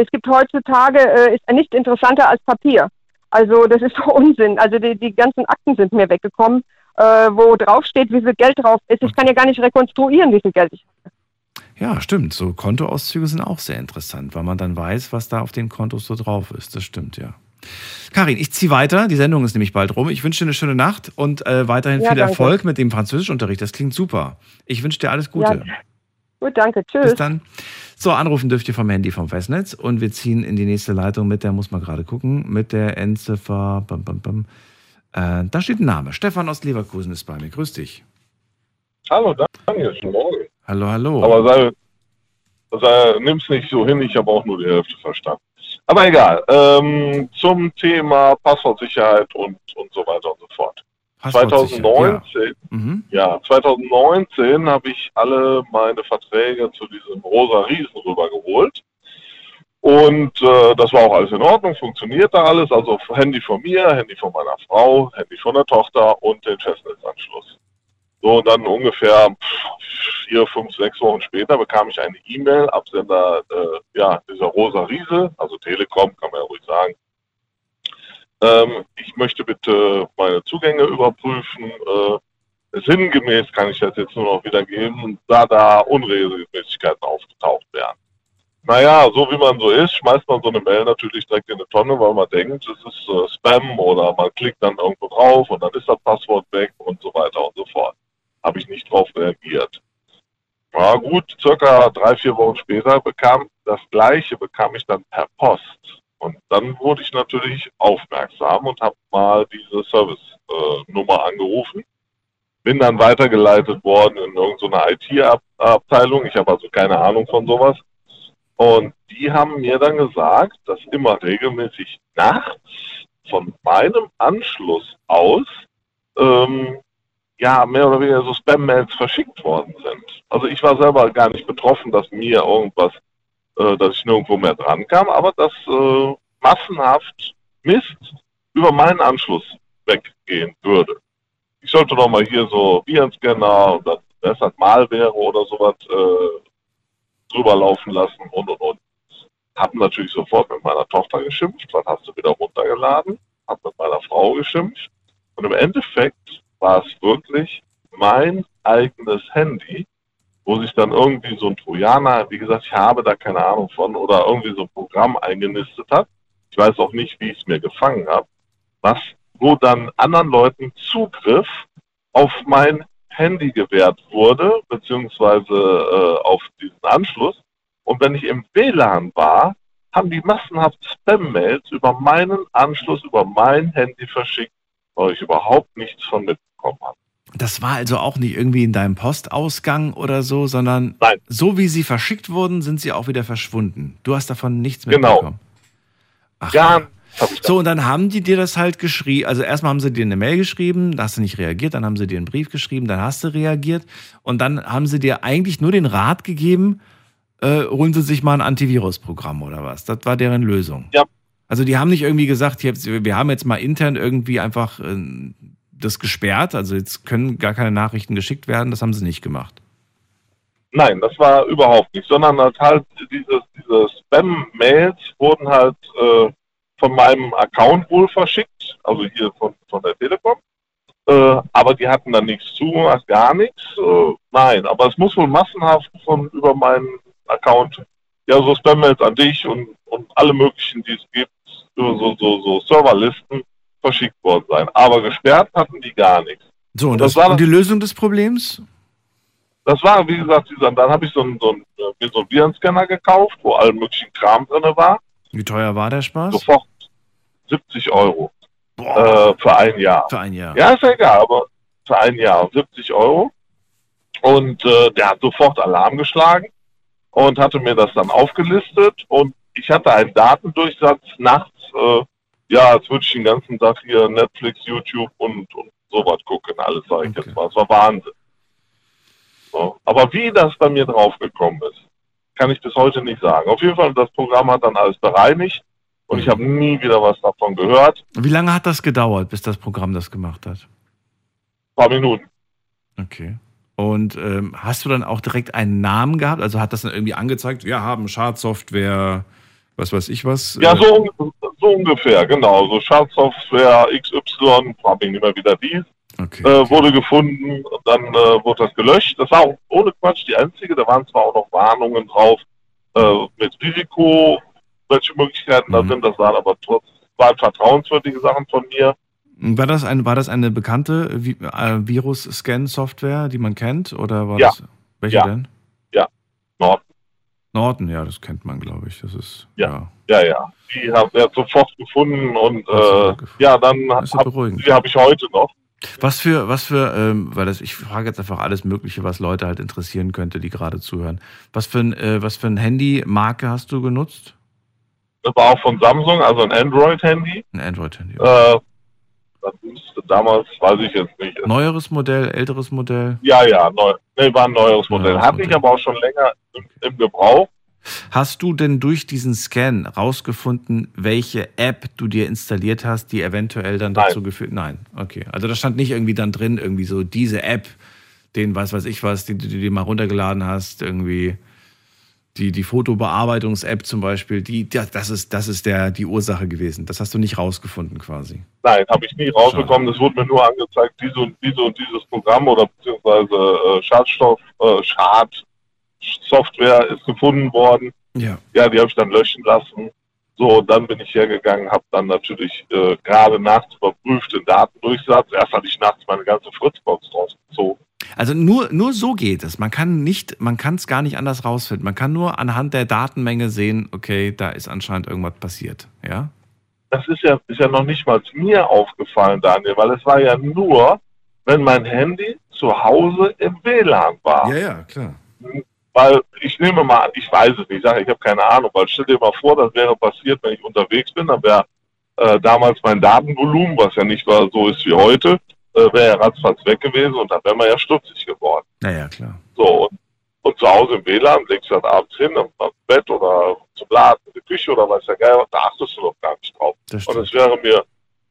Speaker 12: es gibt heutzutage, äh, ist nichts interessanter als Papier. Also das ist doch Unsinn. Also die, die ganzen Akten sind mir weggekommen, äh, wo drauf steht, wie viel Geld drauf ist. Ich kann ja gar nicht rekonstruieren, wie viel Geld ich habe.
Speaker 1: Ja, stimmt. So Kontoauszüge sind auch sehr interessant, weil man dann weiß, was da auf den Kontos so drauf ist. Das stimmt, ja. Karin, ich ziehe weiter. Die Sendung ist nämlich bald rum. Ich wünsche dir eine schöne Nacht und äh, weiterhin ja, viel danke. Erfolg mit dem Französischunterricht. Das klingt super. Ich wünsche dir alles Gute.
Speaker 12: Ja. Gut, danke. Tschüss.
Speaker 1: Bis dann. So, anrufen dürft ihr vom Handy vom Festnetz und wir ziehen in die nächste Leitung mit der, muss man gerade gucken, mit der Endziffer. Bam, bam, bam. Äh, da steht ein Name. Stefan aus Leverkusen ist bei mir. Grüß dich.
Speaker 13: Hallo, Daniel, schönen Morgen.
Speaker 1: Hallo, hallo.
Speaker 13: Aber sei, sei, nimm's nicht so hin, ich habe auch nur die Hälfte verstanden. Aber egal. Ähm, zum Thema Passwortsicherheit und, und so weiter und so fort. 2019, ja. Mhm. ja, 2019 habe ich alle meine Verträge zu diesem rosa Riesen rübergeholt. Und äh, das war auch alles in Ordnung, funktionierte alles. Also Handy von mir, Handy von meiner Frau, Handy von der Tochter und den Festnetzanschluss. So, und dann ungefähr vier, fünf, sechs Wochen später bekam ich eine E-Mail, Absender, äh, ja, dieser rosa Riese, also Telekom, kann man ja ruhig sagen, ähm, ich möchte bitte meine Zugänge überprüfen. Äh, sinngemäß kann ich das jetzt nur noch wiedergeben, da da Unregelmäßigkeiten aufgetaucht wären. Naja, so wie man so ist, schmeißt man so eine Mail natürlich direkt in eine Tonne, weil man denkt, es ist äh, Spam oder man klickt dann irgendwo drauf und dann ist das Passwort weg und so weiter und so fort. Habe ich nicht drauf reagiert. Ja gut, circa drei, vier Wochen später bekam das gleiche bekam ich dann per Post. Und dann wurde ich natürlich aufmerksam und habe mal diese Service-Nummer äh, angerufen. Bin dann weitergeleitet worden in irgendeine IT-Abteilung. Ich habe also keine Ahnung von sowas. Und die haben mir dann gesagt, dass immer regelmäßig nachts von meinem Anschluss aus ähm, ja mehr oder weniger so Spam-Mails verschickt worden sind. Also ich war selber gar nicht betroffen, dass mir irgendwas äh, dass ich nirgendwo mehr dran kam, aber dass äh, massenhaft Mist über meinen Anschluss weggehen würde. Ich sollte doch mal hier so Virenscanner und das hat Malware oder sowas äh, drüber laufen lassen und und und. Hab natürlich sofort mit meiner Tochter geschimpft, dann hast du wieder runtergeladen, hab mit meiner Frau geschimpft und im Endeffekt war es wirklich mein eigenes Handy, wo sich dann irgendwie so ein Trojaner, wie gesagt, ich habe da keine Ahnung von, oder irgendwie so ein Programm eingenistet hat. Ich weiß auch nicht, wie ich es mir gefangen habe, was, wo dann anderen Leuten Zugriff auf mein Handy gewährt wurde, beziehungsweise äh, auf diesen Anschluss. Und wenn ich im WLAN war, haben die massenhaft Spam-Mails über meinen Anschluss, über mein Handy verschickt, weil ich überhaupt nichts von mitbekommen habe.
Speaker 1: Das war also auch nicht irgendwie in deinem Postausgang oder so, sondern
Speaker 13: Nein.
Speaker 1: so wie sie verschickt wurden, sind sie auch wieder verschwunden. Du hast davon nichts
Speaker 13: genau.
Speaker 1: mitbekommen. Ach, ja. So, und dann haben die dir das halt geschrieben. Also erstmal haben sie dir eine Mail geschrieben, da hast du nicht reagiert, dann haben sie dir einen Brief geschrieben, dann hast du reagiert und dann haben sie dir eigentlich nur den Rat gegeben, äh, holen sie sich mal ein Antivirusprogramm oder was. Das war deren Lösung.
Speaker 13: Ja.
Speaker 1: Also die haben nicht irgendwie gesagt, wir haben jetzt mal intern irgendwie einfach äh, das gesperrt? Also jetzt können gar keine Nachrichten geschickt werden, das haben sie nicht gemacht.
Speaker 13: Nein, das war überhaupt nicht, sondern halt diese, diese Spam-Mails wurden halt äh, von meinem Account wohl verschickt, also hier von, von der Telekom. Äh, aber die hatten dann nichts zugemacht, gar nichts. Äh, nein, aber es muss wohl massenhaft von über meinen Account, ja, so Spam-Mails an dich und, und alle möglichen, die es gibt, so, so, so Serverlisten, verschickt worden sein. Aber gesperrt hatten die gar nichts.
Speaker 1: So, und, das, das war die Lösung des Problems?
Speaker 13: Das war, wie gesagt, dann habe ich so einen, so einen, äh, so einen Virenscanner gekauft, wo all möglichen Kram drin war.
Speaker 1: Wie teuer war der Spaß?
Speaker 13: Sofort 70 Euro. Äh, für ein Jahr.
Speaker 1: Für ein Jahr.
Speaker 13: Ja, ist ja egal, aber für ein Jahr 70 Euro. Und äh, der hat sofort Alarm geschlagen und hatte mir das dann aufgelistet. Und ich hatte einen Datendurchsatz nachts äh, ja, als würde ich den ganzen Tag hier Netflix, YouTube und, und sowas gucken, alles sage ich okay. jetzt mal. Es war Wahnsinn. So. Aber wie das bei mir draufgekommen ist, kann ich bis heute nicht sagen. Auf jeden Fall, das Programm hat dann alles bereinigt und ich habe nie wieder was davon gehört.
Speaker 1: Wie lange hat das gedauert, bis das Programm das gemacht hat?
Speaker 13: Ein paar Minuten.
Speaker 1: Okay. Und ähm, hast du dann auch direkt einen Namen gehabt? Also hat das dann irgendwie angezeigt, wir haben Schadsoftware, was weiß ich was?
Speaker 13: Ja, so, so ungefähr, genau. So Schadsoftware XY, frage mich nicht mehr, wie das hieß,
Speaker 1: okay,
Speaker 13: äh, wurde gefunden, dann äh, wurde das gelöscht. Das war auch ohne Quatsch die einzige, da waren zwar auch noch Warnungen drauf äh, mit Risiko, welche Möglichkeiten mhm. da sind, das waren aber trotzdem waren vertrauenswürdige Sachen von mir.
Speaker 1: War das, ein, war das eine bekannte äh, Virus-Scan-Software, die man kennt? Oder war
Speaker 13: ja.
Speaker 1: das welche
Speaker 13: ja.
Speaker 1: denn?
Speaker 13: Ja, Norton.
Speaker 1: Norton, ja, das kennt man, glaube ich. Das ist
Speaker 13: ja, ja, ja. ja. Die hat er sofort gefunden und äh, ja, dann habe ich heute noch.
Speaker 1: Was für, was für, ähm, weil das, ich frage jetzt einfach alles Mögliche, was Leute halt interessieren könnte, die gerade zuhören. Was für ein, äh, was für ein Handy-Marke hast du genutzt?
Speaker 13: Das war auch von Samsung, also ein Android-Handy.
Speaker 1: Ein Android-Handy. Äh,
Speaker 13: das müsste damals, weiß ich jetzt nicht.
Speaker 1: Neueres Modell, älteres Modell?
Speaker 13: Ja, ja, neu, nee, war ein neueres Modell. Neueres Hatte Modell. ich aber auch schon länger im, im Gebrauch.
Speaker 1: Hast du denn durch diesen Scan rausgefunden, welche App du dir installiert hast, die eventuell dann dazu Nein. geführt? Nein, okay. Also da stand nicht irgendwie dann drin, irgendwie so diese App, den was weiß ich was, die, die du dir mal runtergeladen hast, irgendwie die, die Fotobearbeitungs-App zum Beispiel, die, das ist, das ist der, die Ursache gewesen. Das hast du nicht rausgefunden quasi.
Speaker 13: Nein, habe ich nie rausbekommen. Es wurde mir nur angezeigt, diese und diese und dieses Programm oder beziehungsweise äh, Schadstoff, äh, Schadsoftware ist gefunden worden.
Speaker 1: Ja.
Speaker 13: Ja, die habe ich dann löschen lassen. So, dann bin ich hergegangen, habe dann natürlich äh, gerade nachts überprüft den Datendurchsatz. Erst hatte ich nachts meine ganze Fritzbox rausgezogen.
Speaker 1: Also nur, nur so geht es. Man kann nicht, man kann es gar nicht anders rausfinden. Man kann nur anhand der Datenmenge sehen, okay, da ist anscheinend irgendwas passiert, ja?
Speaker 13: Das ist ja, ist ja noch nicht mal mir aufgefallen, Daniel, weil es war ja nur, wenn mein Handy zu Hause im WLAN war.
Speaker 1: Ja, ja, klar.
Speaker 13: Weil ich nehme mal an, ich weiß es nicht, ich habe keine Ahnung, weil stell dir mal vor, das wäre passiert, wenn ich unterwegs bin, dann wäre äh, damals mein Datenvolumen, was ja nicht so ist wie heute, äh, wäre er ratzfatz weg gewesen und dann wäre man ja stutzig geworden.
Speaker 1: Naja, klar.
Speaker 13: So, und, und zu Hause im WLAN legst du dann abends hin, am Bett oder zum Laden in die Küche oder weiß ja geil, da achtest du doch gar nicht drauf. Und es wäre mir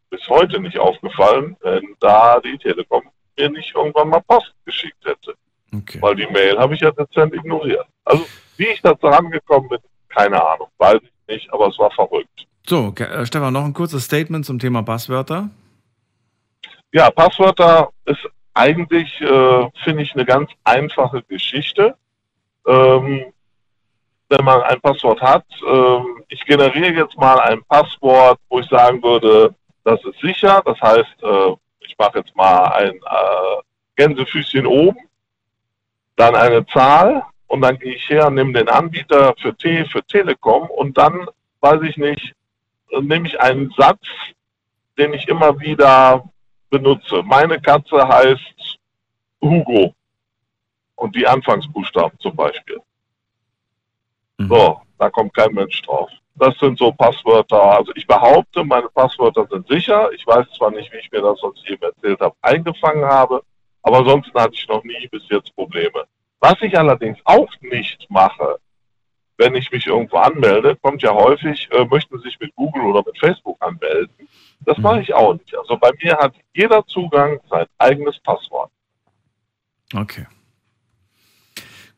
Speaker 13: bis heute nicht aufgefallen, wenn da die Telekom mir nicht irgendwann mal Post geschickt hätte. Okay. Weil die Mail habe ich ja dezent ignoriert. Also, wie ich da rangekommen bin, keine Ahnung, weiß ich nicht, aber es war verrückt.
Speaker 1: So. Äh, Stefan, noch ein kurzes Statement zum Thema Passwörter.
Speaker 13: Ja, Passwörter ist eigentlich, äh, finde ich, eine ganz einfache Geschichte. Ähm, wenn man ein Passwort hat, ähm, ich generiere jetzt mal ein Passwort, wo ich sagen würde, das ist sicher. Das heißt, äh, ich mache jetzt mal ein äh, Gänsefüßchen oben, dann eine Zahl und dann gehe ich her, nehme den Anbieter für T, für Telekom und dann, weiß ich nicht, nehme ich einen Satz, den ich immer wieder benutze. Meine Katze heißt Hugo. Und die Anfangsbuchstaben zum Beispiel. Mhm. So, da kommt kein Mensch drauf. Das sind so Passwörter. Also ich behaupte, meine Passwörter sind sicher. Ich weiß zwar nicht, wie ich mir das sonst eben erzählt habe, eingefangen habe, aber ansonsten hatte ich noch nie bis jetzt Probleme. Was ich allerdings auch nicht mache, wenn ich mich irgendwo anmelde, kommt ja häufig, äh, möchten Sie sich mit Google oder mit Facebook anmelden. Das mhm. mache ich auch nicht. Also bei mir hat jeder Zugang sein eigenes Passwort.
Speaker 1: Okay.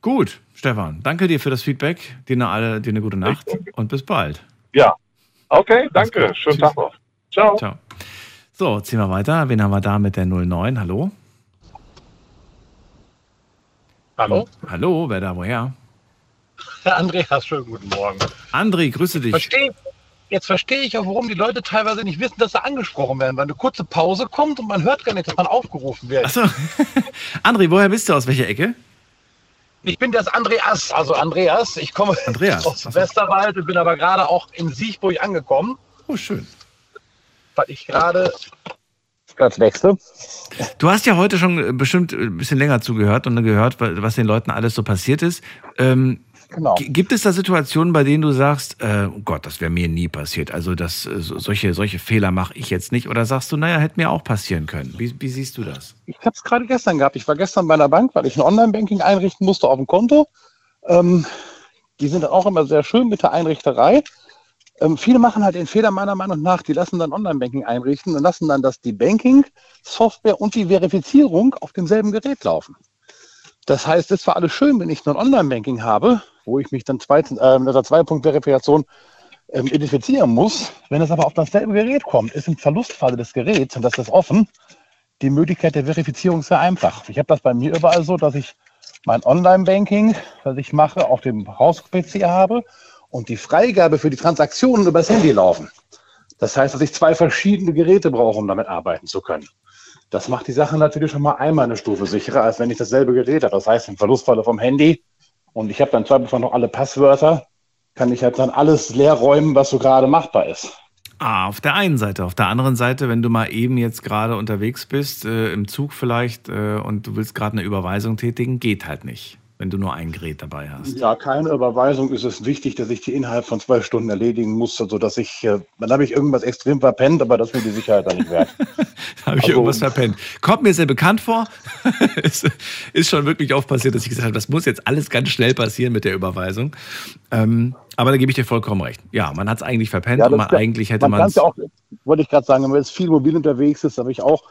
Speaker 1: Gut, Stefan, danke dir für das Feedback. Dir eine, dir eine gute Nacht und bis bald.
Speaker 13: Ja. Okay, danke. Schönen Tag noch. Ciao. Ciao.
Speaker 1: So, ziehen wir weiter. Wen haben wir da mit der 09? Hallo?
Speaker 14: Hallo?
Speaker 1: Hallo, wer da woher?
Speaker 14: Herr Andreas, schönen guten Morgen.
Speaker 1: André, grüße dich.
Speaker 14: Verstehe, jetzt verstehe ich auch, warum die Leute teilweise nicht wissen, dass sie angesprochen werden, weil eine kurze Pause kommt und man hört gar nicht, dass man aufgerufen wird.
Speaker 1: Achso. André, woher bist du? Aus welcher Ecke?
Speaker 14: Ich bin das Andreas, also Andreas. Ich komme
Speaker 1: Andreas.
Speaker 14: aus Achso. Westerwald, bin aber gerade auch in Siegburg angekommen.
Speaker 1: Oh, schön.
Speaker 14: Weil ich gerade
Speaker 1: Ganz nächste. Du hast ja heute schon bestimmt ein bisschen länger zugehört und gehört, was den Leuten alles so passiert ist. Ähm, Genau. Gibt es da Situationen, bei denen du sagst, äh, oh Gott, das wäre mir nie passiert, also das, äh, solche, solche Fehler mache ich jetzt nicht? Oder sagst du, naja, hätte mir auch passieren können? Wie, wie siehst du das?
Speaker 14: Ich habe es gerade gestern gehabt. Ich war gestern bei einer Bank, weil ich ein Online-Banking einrichten musste auf dem Konto. Ähm, die sind dann auch immer sehr schön mit der Einrichterei. Ähm, viele machen halt den Fehler meiner Meinung nach, die lassen dann Online-Banking einrichten und lassen dann, dass die Banking-Software und die Verifizierung auf demselben Gerät laufen. Das heißt, es war alles schön, wenn ich ein Online-Banking habe, wo ich mich dann zweitens, äh, mit der Zwei-Punkt-Verifikation ähm, identifizieren muss. Wenn es aber auf dasselbe Gerät kommt, ist im Verlustfall des Geräts, und das ist offen, die Möglichkeit der Verifizierung sehr einfach. Ich habe das bei mir überall so, dass ich mein Online-Banking, was ich mache, auf dem Haus-PC habe und die Freigabe für die Transaktionen über das Handy laufen. Das heißt, dass ich zwei verschiedene Geräte brauche, um damit arbeiten zu können. Das macht die Sache natürlich schon mal einmal eine Stufe sicherer, als wenn ich dasselbe Gerät habe. Das heißt, im Verlustfalle vom Handy Und ich habe dann zwar noch alle Passwörter, kann ich halt dann alles leer räumen, was so gerade machbar ist.
Speaker 1: Ah, auf der einen Seite. Auf der anderen Seite, wenn du mal eben jetzt gerade unterwegs bist, äh, im Zug vielleicht, äh, und du willst gerade eine Überweisung tätigen, geht halt nicht wenn du nur ein Gerät dabei hast.
Speaker 14: Ja, keine Überweisung ist es wichtig, dass ich die innerhalb von zwei Stunden erledigen muss, sodass ich, äh, dann habe ich irgendwas extrem verpennt, aber das ist mir die Sicherheit dann nicht wert.
Speaker 1: habe ich also, irgendwas verpennt. Kommt mir sehr bekannt vor. ist, ist schon wirklich oft passiert, dass ich gesagt habe, das muss jetzt alles ganz schnell passieren mit der Überweisung. Ähm, aber da gebe ich dir vollkommen recht. Ja, man hat es eigentlich verpennt ja, und man, eigentlich hätte man es.
Speaker 14: Ja auch, wollte ich gerade sagen, wenn man jetzt viel mobil unterwegs ist, habe ich auch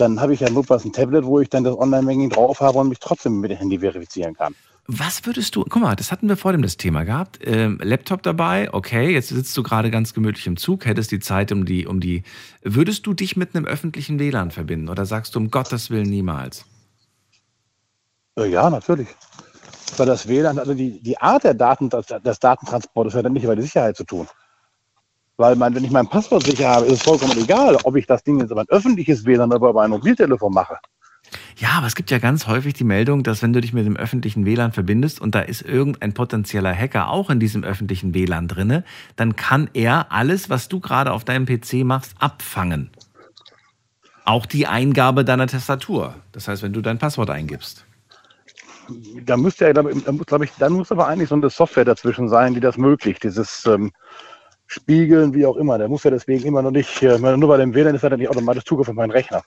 Speaker 14: dann habe ich ja notfalls ein Tablet, wo ich dann das Online-Banking drauf habe und mich trotzdem mit dem Handy verifizieren kann.
Speaker 1: Was würdest du, guck mal, das hatten wir vor dem das Thema gehabt. Ähm, Laptop dabei, okay, jetzt sitzt du gerade ganz gemütlich im Zug, hättest die Zeit um die, um die. Würdest du dich mit einem öffentlichen WLAN verbinden oder sagst du um Gottes Willen niemals?
Speaker 14: Äh, ja, natürlich. Weil das WLAN, also die, die Art der Daten, das, das Datentransport, hat ja nicht über die Sicherheit zu tun. Weil mein, wenn ich mein Passwort sicher habe, ist es vollkommen egal, ob ich das Ding jetzt über ein öffentliches WLAN oder über ein Mobiltelefon mache.
Speaker 1: Ja, aber es gibt ja ganz häufig die Meldung, dass wenn du dich mit dem öffentlichen WLAN verbindest und da ist irgendein potenzieller Hacker auch in diesem öffentlichen WLAN drinne, dann kann er alles, was du gerade auf deinem PC machst, abfangen. Auch die Eingabe deiner Tastatur. Das heißt, wenn du dein Passwort eingibst.
Speaker 14: Da müsste ja, glaube glaub ich, dann muss aber eigentlich so eine Software dazwischen sein, die das möglicht. Dieses ähm, spiegeln, wie auch immer. Der muss ja deswegen immer noch nicht, nur bei dem WLAN ist er dann nicht automatisch Zugriff auf meinen Rechner.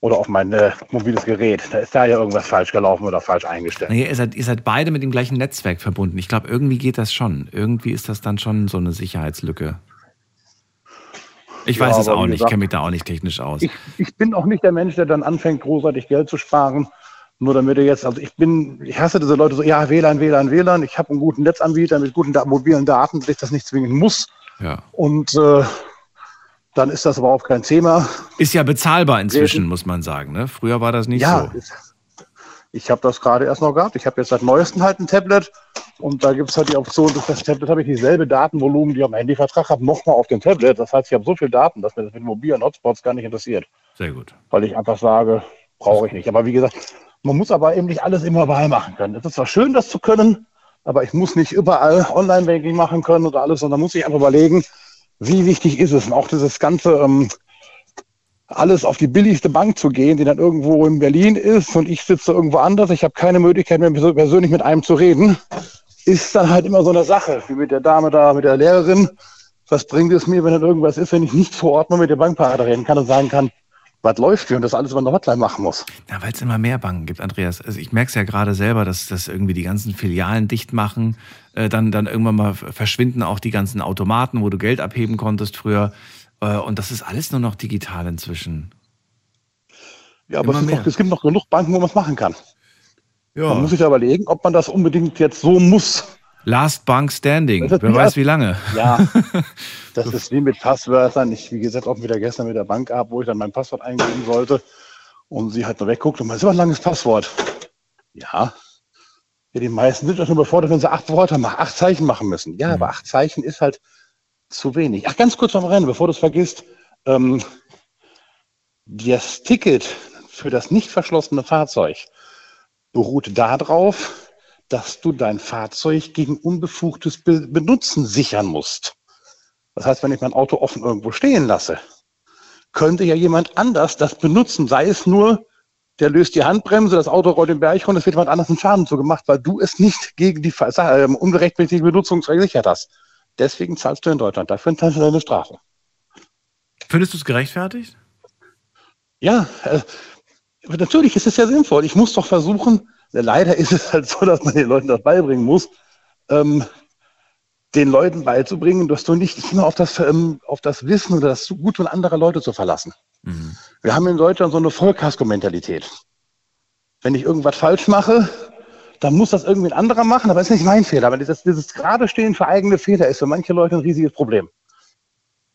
Speaker 14: Oder auf mein äh, mobiles Gerät. Da ist da ja irgendwas falsch gelaufen oder falsch eingestellt.
Speaker 1: Nee, ihr, seid, ihr seid beide mit dem gleichen Netzwerk verbunden. Ich glaube, irgendwie geht das schon. Irgendwie ist das dann schon so eine Sicherheitslücke. Ich weiß ja, es auch nicht, ich kenne mich da auch nicht technisch aus.
Speaker 14: Ich, ich bin auch nicht der Mensch, der dann anfängt, großartig Geld zu sparen. Nur damit er jetzt, also ich bin, ich hasse diese Leute so, ja, WLAN, WLAN, WLAN, ich habe einen guten Netzanbieter mit guten mobilen Daten, dass ich das nicht zwingen muss.
Speaker 1: Ja.
Speaker 14: Und äh, dann ist das überhaupt kein Thema.
Speaker 1: Ist ja bezahlbar inzwischen, muss man sagen. Ne? Früher war das nicht ja, so.
Speaker 14: Ich habe das gerade erst noch gehabt. Ich habe jetzt seit neuestem halt ein Tablet und da gibt es halt die Option, dass das Tablet habe ich dieselbe Datenvolumen, die ich am Handyvertrag habe, nochmal auf dem Tablet. Das heißt, ich habe so viel Daten, dass mir das mit mobilen Hotspots gar nicht interessiert.
Speaker 1: Sehr gut.
Speaker 14: Weil ich einfach sage, brauche ich nicht. Aber wie gesagt, man muss aber eben nicht alles immer überall machen können. Es ist zwar schön, das zu können, aber ich muss nicht überall Online-Banking machen können oder alles, sondern muss ich einfach überlegen, wie wichtig ist es. Und auch dieses ganze, ähm, alles auf die billigste Bank zu gehen, die dann irgendwo in Berlin ist und ich sitze irgendwo anders, ich habe keine Möglichkeit mehr persönlich mit einem zu reden, ist dann halt immer so eine Sache, wie mit der Dame da, mit der Lehrerin. Was bringt es mir, wenn dann irgendwas ist, wenn ich nicht vor Ort mal mit der Bankberater reden kann und sagen kann, was läuft hier und das alles über eine Hotline machen muss.
Speaker 1: Ja, weil es immer mehr Banken gibt, Andreas. Also ich merke es ja gerade selber, dass, dass irgendwie die ganzen Filialen dicht machen, äh, dann, dann irgendwann mal verschwinden auch die ganzen Automaten, wo du Geld abheben konntest früher. Äh, und das ist alles nur noch digital inzwischen.
Speaker 14: Ja, aber es, noch, es, gibt noch genug Banken, wo man es machen kann. Ja. Man muss sich überlegen, ob man das unbedingt jetzt so muss.
Speaker 1: Last Bank Standing. Wer weiß, wie lange.
Speaker 14: Ja, das ist wie mit Passwörtern. Ich, wie gesagt, auch wieder gestern mit der Bank ab, wo ich dann mein Passwort eingeben sollte und sie halt nur wegguckt und ist immer ein langes Passwort. Ja. ja die meisten sind ja schon befordert, wenn sie acht Worte machen, acht Zeichen machen müssen. Ja, mhm. aber acht Zeichen ist halt zu wenig. Ach, ganz kurz noch Rennen, bevor du es vergisst. Ähm, das Ticket für das nicht verschlossene Fahrzeug beruht darauf, dass du dein Fahrzeug gegen unbefugtes Benutzen sichern musst. Das heißt, wenn ich mein Auto offen irgendwo stehen lasse, könnte ja jemand anders das benutzen, sei es nur, der löst die Handbremse, das Auto rollt den Berg runter, es wird jemand anders einen Schaden zugemacht, weil du es nicht gegen die äh, ungerechtfertigte Benutzung gesichert hast. Deswegen zahlst du in Deutschland dafür zahlst du deine Strafe.
Speaker 1: Findest du es gerechtfertigt?
Speaker 14: Ja, äh, natürlich ist es ja sinnvoll. Ich muss doch versuchen, leider ist es halt so, dass man den Leuten das beibringen muss, ähm, den Leuten beizubringen, dass du nicht immer auf das, ähm, auf das Wissen oder das Gutun anderer Leute zu verlassen. Mhm. Wir haben in Deutschland so eine Vollkasko-Mentalität. Wenn ich irgendwas falsch mache, dann muss das irgendwie ein anderer machen, aber das ist nicht mein Fehler. Weil dieses, dieses gerade Stehen für eigene Fehler ist für manche Leute ein riesiges Problem.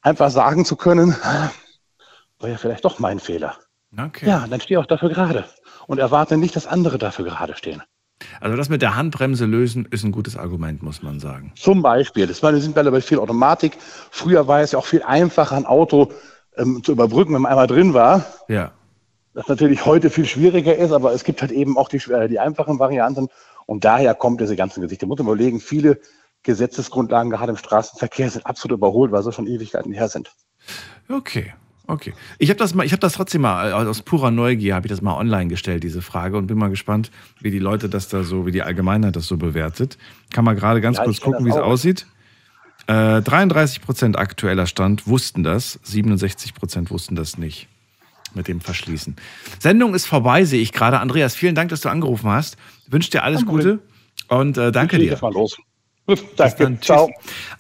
Speaker 14: Einfach sagen zu können, ah, war ja vielleicht doch mein Fehler. Okay. Ja, dann stehe auch dafür gerade und erwarte nicht, dass andere dafür gerade stehen.
Speaker 1: Also das mit der Handbremse lösen ist ein gutes Argument, muss man sagen.
Speaker 14: Zum Beispiel. Das war, wir sind bei viel Automatik. Früher war es ja auch viel einfacher, ein Auto ähm, zu überbrücken, wenn man einmal drin war.
Speaker 1: Ja.
Speaker 14: Das natürlich heute viel schwieriger ist, aber es gibt halt eben auch die, äh, die einfachen Varianten. Und daher kommt diese ganzen Gesichter. Muss man überlegen, viele Gesetzesgrundlagen gerade im Straßenverkehr sind absolut überholt, weil sie schon Ewigkeiten her sind.
Speaker 1: Okay, Okay. Ich habe das mal, ich habe das trotzdem mal äh, aus purer Neugier habe ich das mal online gestellt diese Frage und bin mal gespannt, wie die Leute das da so, wie die Allgemeinheit das so bewertet. Kann man gerade ganz ja, kurz gucken, wie es aussieht. Äh, 33 Prozent aktueller Stand wussten das, 67 Prozent wussten das nicht mit dem Verschließen. Sendung ist vorbei, sehe ich gerade. Andreas, vielen Dank, dass du angerufen hast. Wünsche dir alles Gute und äh, danke dir. Mal los. Danke. Ciao.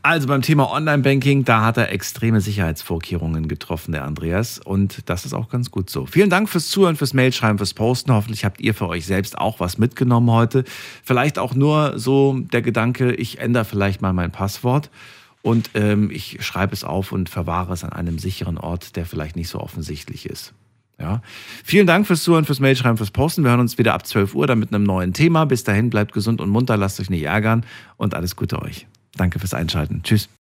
Speaker 1: Also beim Thema Online-Banking, da hat er extreme Sicherheitsvorkehrungen getroffen, der Andreas. Und das ist auch ganz gut so. Vielen Dank fürs Zuhören, fürs Mailschreiben, fürs Posten. Hoffentlich habt ihr für euch selbst auch was mitgenommen heute. Vielleicht auch nur so der Gedanke, ich ändere vielleicht mal mein Passwort und ähm, ich schreibe es auf und verwahre es an einem sicheren Ort, der vielleicht nicht so offensichtlich ist. Ja. Vielen Dank fürs Zuhören, fürs Mailschreiben, fürs Posten. Wir hören uns wieder ab 12 Uhr dann mit einem neuen Thema. Bis dahin bleibt gesund und munter, lasst euch nicht ärgern und alles Gute euch. Danke fürs Einschalten. Tschüss.